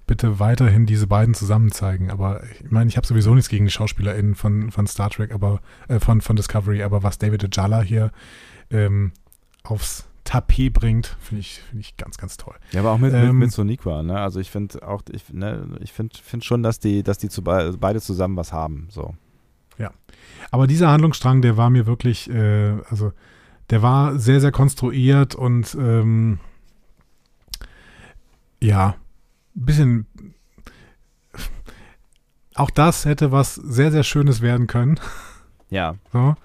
bitte weiterhin diese beiden zusammen zeigen. Aber ich meine, ich habe sowieso nichts gegen die SchauspielerInnen von, von Star Trek, aber äh, von, von Discovery, aber was David Ajala hier ähm, aufs Tapet bringt, finde ich, finde ich ganz, ganz toll. Ja, aber auch mit, Ähm, mit, mit Soniqua, ne? Also ich finde auch, ich, ne, ich finde find schon, dass die, dass die zu be beide zusammen was haben. So. Aber dieser Handlungsstrang, der war mir wirklich, äh, also der war sehr, sehr konstruiert und ähm, ja, bisschen. Auch das hätte was sehr, sehr Schönes werden können. Ja. So.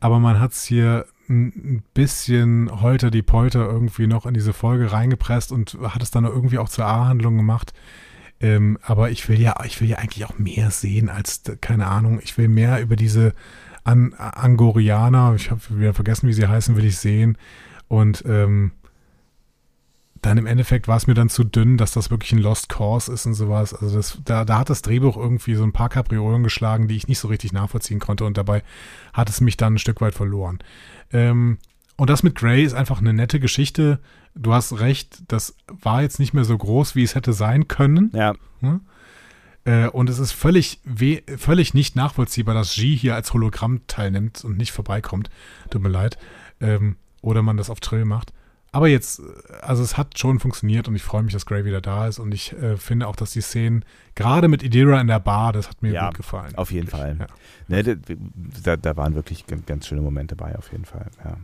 Aber man hat es hier ein bisschen holter die Polter irgendwie noch in diese Folge reingepresst und hat es dann irgendwie auch zur A-Handlung gemacht. Ähm, aber ich will ja, ich will ja eigentlich auch mehr sehen als, keine Ahnung, ich will mehr über diese An Angorianer, ich habe wieder vergessen, wie sie heißen, will ich sehen. Und ähm, dann im Endeffekt war es mir dann zu dünn, dass das wirklich ein Lost Cause ist und sowas. Also das, da, da hat das Drehbuch irgendwie so ein paar Kapriolen geschlagen, die ich nicht so richtig nachvollziehen konnte und dabei hat es mich dann ein Stück weit verloren. Ähm, und das mit Grey ist einfach eine nette Geschichte. Du hast recht, das war jetzt nicht mehr so groß, wie es hätte sein können. Ja. Äh, und es ist völlig, völlig nicht nachvollziehbar, dass G hier als Hologramm teilnimmt und nicht vorbeikommt. Tut mir leid. Ähm, oder man das auf Trill macht. Aber jetzt, äh, also es hat schon funktioniert und ich freue mich, dass Grey wieder da ist. Und ich äh, finde auch, dass die Szenen, gerade mit Idira in der Bar, das hat mir Ja, gut gefallen. auf jeden Wirklich, Fall. Ja. Ne, da, da waren wirklich ganz, schöne Momente bei, auf jeden Fall. Ja.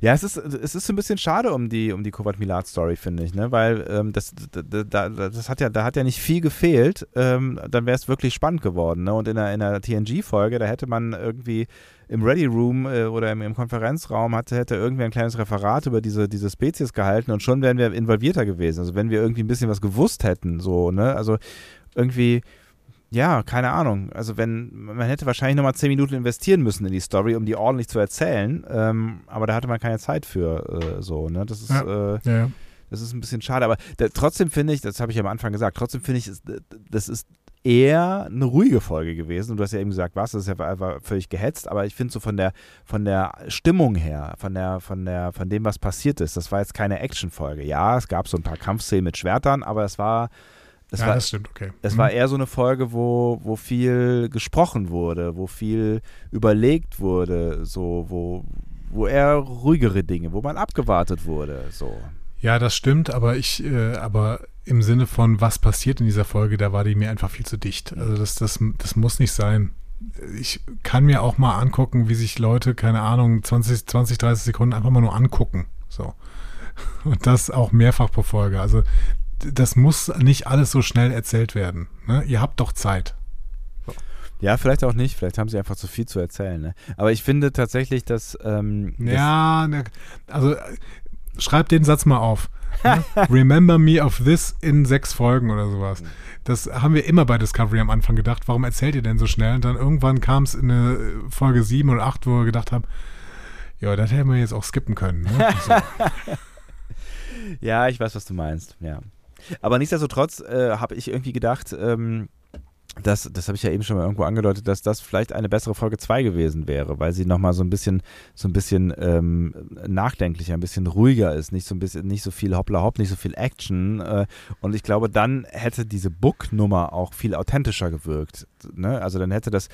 Ja, es ist, es ist ein bisschen schade um die, um die Kovat Milat Story, finde ich, ne? Weil ähm, das, da, da, das hat ja, da hat ja nicht viel gefehlt. Ähm, dann wäre es wirklich spannend geworden, ne? Und in der, in der TNG-Folge, da hätte man irgendwie im Ready Room äh, oder im, im Konferenzraum hatte, hätte irgendwie ein kleines Referat über diese, diese Spezies gehalten und schon wären wir involvierter gewesen. Also wenn wir irgendwie ein bisschen was gewusst hätten, so, ne? Also irgendwie ja, keine Ahnung. Also wenn, man hätte wahrscheinlich nochmal zehn Minuten investieren müssen in die Story, um die ordentlich zu erzählen. Ähm, aber da hatte man keine Zeit für äh, so, ne? Das ist, Ja. äh, Ja, ja. das ist ein bisschen schade. Aber da, trotzdem finde ich, das habe ich am Anfang gesagt, trotzdem finde ich, ist- das ist eher eine ruhige Folge gewesen. Und du hast ja eben gesagt, was, das ist ja einfach völlig gehetzt, aber ich finde so von der, von der Stimmung her, von der, von der, von dem, was passiert ist, das war jetzt keine Actionfolge. Ja, es gab so ein paar Kampfszenen mit Schwertern, aber es war, es ja, war das stimmt, okay. es Mhm. war eher so eine Folge, wo, wo viel gesprochen wurde, wo viel überlegt wurde, so, wo, wo eher ruhigere Dinge, wo man abgewartet wurde, so. Ja, das stimmt, aber ich, äh, aber im Sinne von, was passiert in dieser Folge, da war die mir einfach viel zu dicht. Also das, das, das muss nicht sein. Ich kann mir auch mal angucken, wie sich Leute, keine Ahnung, 20, 20, 30 Sekunden einfach mal nur angucken. So. Und das auch mehrfach pro Folge. Also das muss nicht alles so schnell erzählt werden. Ne? Ihr habt doch Zeit. Ja, vielleicht auch nicht, vielleicht haben sie einfach zu viel zu erzählen, ne? Aber ich finde tatsächlich, dass, ähm, das- Ja, ne, also schreib den Satz mal auf. ne? Remember me of this in sechs Folgen oder sowas. Das haben wir immer bei Discovery am Anfang gedacht. Warum erzählt ihr denn so schnell? Und dann irgendwann kam es in eine Folge sieben oder acht, wo wir gedacht haben, ja, das hätten wir jetzt auch skippen können. Ne? So. ja, ich weiß, was du meinst. Ja. Aber nichtsdestotrotz äh, habe ich irgendwie gedacht, ähm, das, das habe ich ja eben schon mal irgendwo angedeutet, dass das vielleicht eine bessere Folge 2 gewesen wäre, weil sie nochmal so ein bisschen, so ein bisschen ähm, nachdenklicher, ein bisschen ruhiger ist, nicht so ein bisschen, nicht so viel Hoppla Hopp, nicht so viel Action. Äh, und ich glaube, dann hätte diese Book-Nummer auch viel authentischer gewirkt. Ne? Also dann hätte das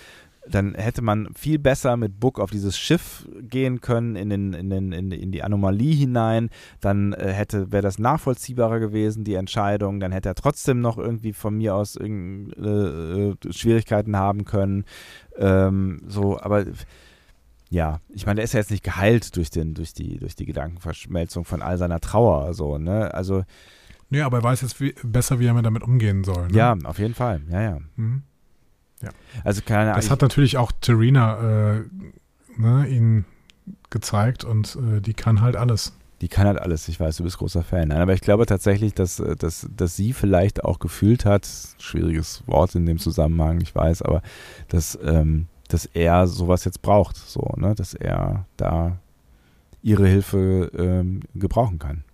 dann hätte man viel besser mit Book auf dieses Schiff gehen können, in, den, in, den, in, in die Anomalie hinein. Dann äh, hätte, wäre das nachvollziehbarer gewesen, die Entscheidung. Dann hätte er trotzdem noch irgendwie von mir aus äh, Schwierigkeiten haben können. Ähm, so, aber ja, ich meine, er ist ja jetzt nicht geheilt durch, den, durch, die, durch die Gedankenverschmelzung von all seiner Trauer. So, ne? Also. Ja, aber er weiß jetzt wie, besser, wie er damit umgehen soll. Ne? Ja, auf jeden Fall. Ja, ja. Mhm. Ja. Also keine Das hat natürlich auch Terina äh, ne, ihn gezeigt und äh, die kann halt alles. Die kann halt alles. Ich weiß, du bist großer Fan. Nein, aber ich glaube tatsächlich, dass, äh, dass, dass sie vielleicht auch gefühlt hat, schwieriges Wort in dem Zusammenhang, ich weiß, aber dass, ähm, dass er sowas jetzt braucht, so, ne? dass er da ihre Hilfe ähm, gebrauchen kann.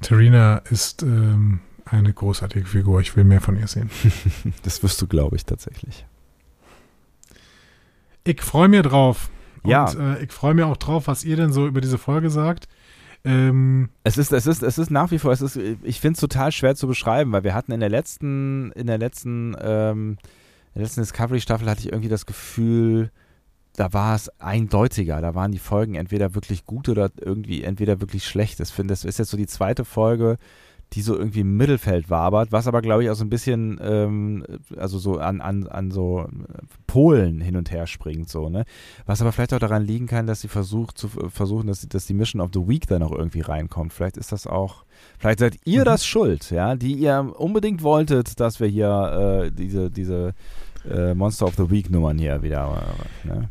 Terina ist ähm, eine großartige Figur. Ich will mehr von ihr sehen. das wirst du, glaube ich, tatsächlich. Ich freue mich drauf. Und, ja. Äh, ich freue mich auch drauf, was ihr denn so über diese Folge sagt. Ähm, es ist, es ist, es ist nach wie vor, es ist, ich finde es total schwer zu beschreiben, weil wir hatten in der letzten, in der letzten, ähm, in der letzten Discovery-Staffel hatte ich irgendwie das Gefühl, da war es eindeutiger. Da waren die Folgen entweder wirklich gut oder irgendwie entweder wirklich schlecht. Ich finde, das ist jetzt so die zweite Folge, die so irgendwie im Mittelfeld wabert, was aber, glaube ich, auch so ein bisschen, ähm, also so an, an, an so Polen hin und her springt, so, ne? Was aber vielleicht auch daran liegen kann, dass sie versucht zu versuchen, dass, dass die Mission of the Week da noch irgendwie reinkommt. Vielleicht ist das auch, vielleicht seid ihr mhm. das schuld, ja, die ihr unbedingt wolltet, dass wir hier äh, diese, diese äh, Monster of the Week Nummern hier wieder, äh, ne?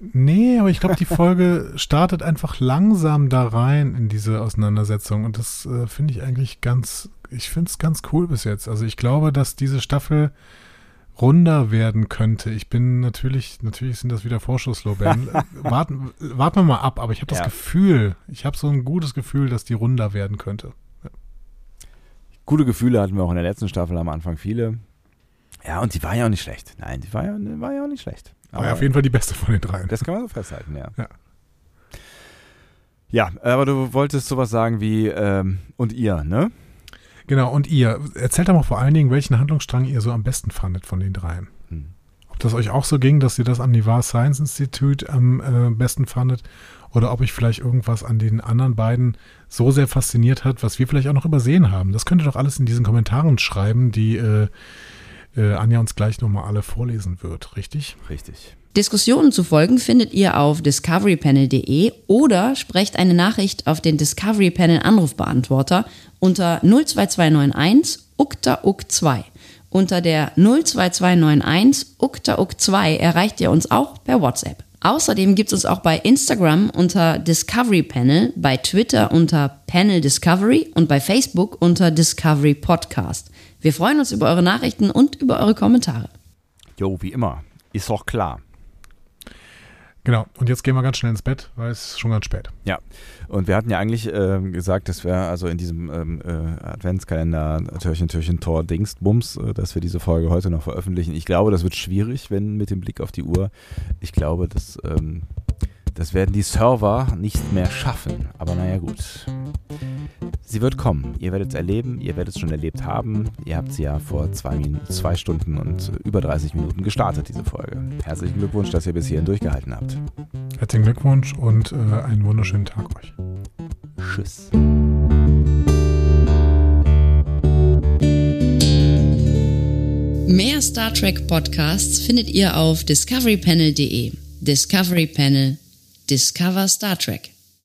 Nee, aber ich glaube, die Folge startet einfach langsam da rein in diese Auseinandersetzung und das äh, finde ich eigentlich ganz, ich finde es ganz cool bis jetzt. Also ich glaube, dass diese Staffel runder werden könnte. Ich bin natürlich, natürlich sind das wieder Vorschusslorbeeren. warten, warten wir mal ab, aber ich habe das ja. Gefühl, ich habe so ein gutes Gefühl, dass die runder werden könnte. Ja. Gute Gefühle hatten wir auch in der letzten Staffel am Anfang viele. Ja, und die war ja auch nicht schlecht. Nein, die war ja, war ja auch nicht schlecht. War ja auf jeden Fall die beste von den dreien. Das kann man so festhalten, ja. Ja, ja aber du wolltest sowas sagen wie ähm, und ihr, ne? Genau, und ihr. Erzählt doch mal vor allen Dingen, welchen Handlungsstrang ihr so am besten fandet von den dreien. Hm. Ob das euch auch so ging, dass ihr das am Nivar Science Institute am äh, besten fandet oder ob euch vielleicht irgendwas an den anderen beiden so sehr fasziniert hat, was wir vielleicht auch noch übersehen haben. Das könnt ihr doch alles in diesen Kommentaren schreiben, die äh, äh, Anja uns gleich nochmal alle vorlesen wird, richtig? Richtig. Diskussionen zu folgen findet ihr auf discoverypanel.de oder sprecht eine Nachricht auf den Discovery Panel Anrufbeantworter unter 02291 ukta uk 2 Unter der 02291 ukta uk 2 erreicht ihr uns auch per WhatsApp. Außerdem gibt es uns auch bei Instagram unter Discovery Panel, bei Twitter unter Panel Discovery und bei Facebook unter Discovery Podcast. Wir freuen uns über eure Nachrichten und über eure Kommentare. Jo, wie immer. Ist doch klar. Genau, und jetzt gehen wir ganz schnell ins Bett, weil es ist schon ganz spät. Ja, und wir hatten ja eigentlich ähm, gesagt, dass wir also in diesem ähm, äh, Adventskalender Türchen, Türchen, Tor, Dingsbums, äh, dass wir diese Folge heute noch veröffentlichen. Ich glaube, das wird schwierig, wenn mit dem Blick auf die Uhr. Ich glaube, dass ähm, das werden die Server nicht mehr schaffen. Aber naja, gut. Sie wird kommen. Ihr werdet es erleben. Ihr werdet es schon erlebt haben. Ihr habt sie ja vor zwei, zwei Stunden und über 30 Minuten gestartet, diese Folge. Herzlichen Glückwunsch, dass ihr bis hierhin durchgehalten habt. Herzlichen Glückwunsch und äh, einen wunderschönen Tag euch. Tschüss. Mehr Star Trek Podcasts findet ihr auf discoverypanel.de. Discovery Panel Discover Star Trek.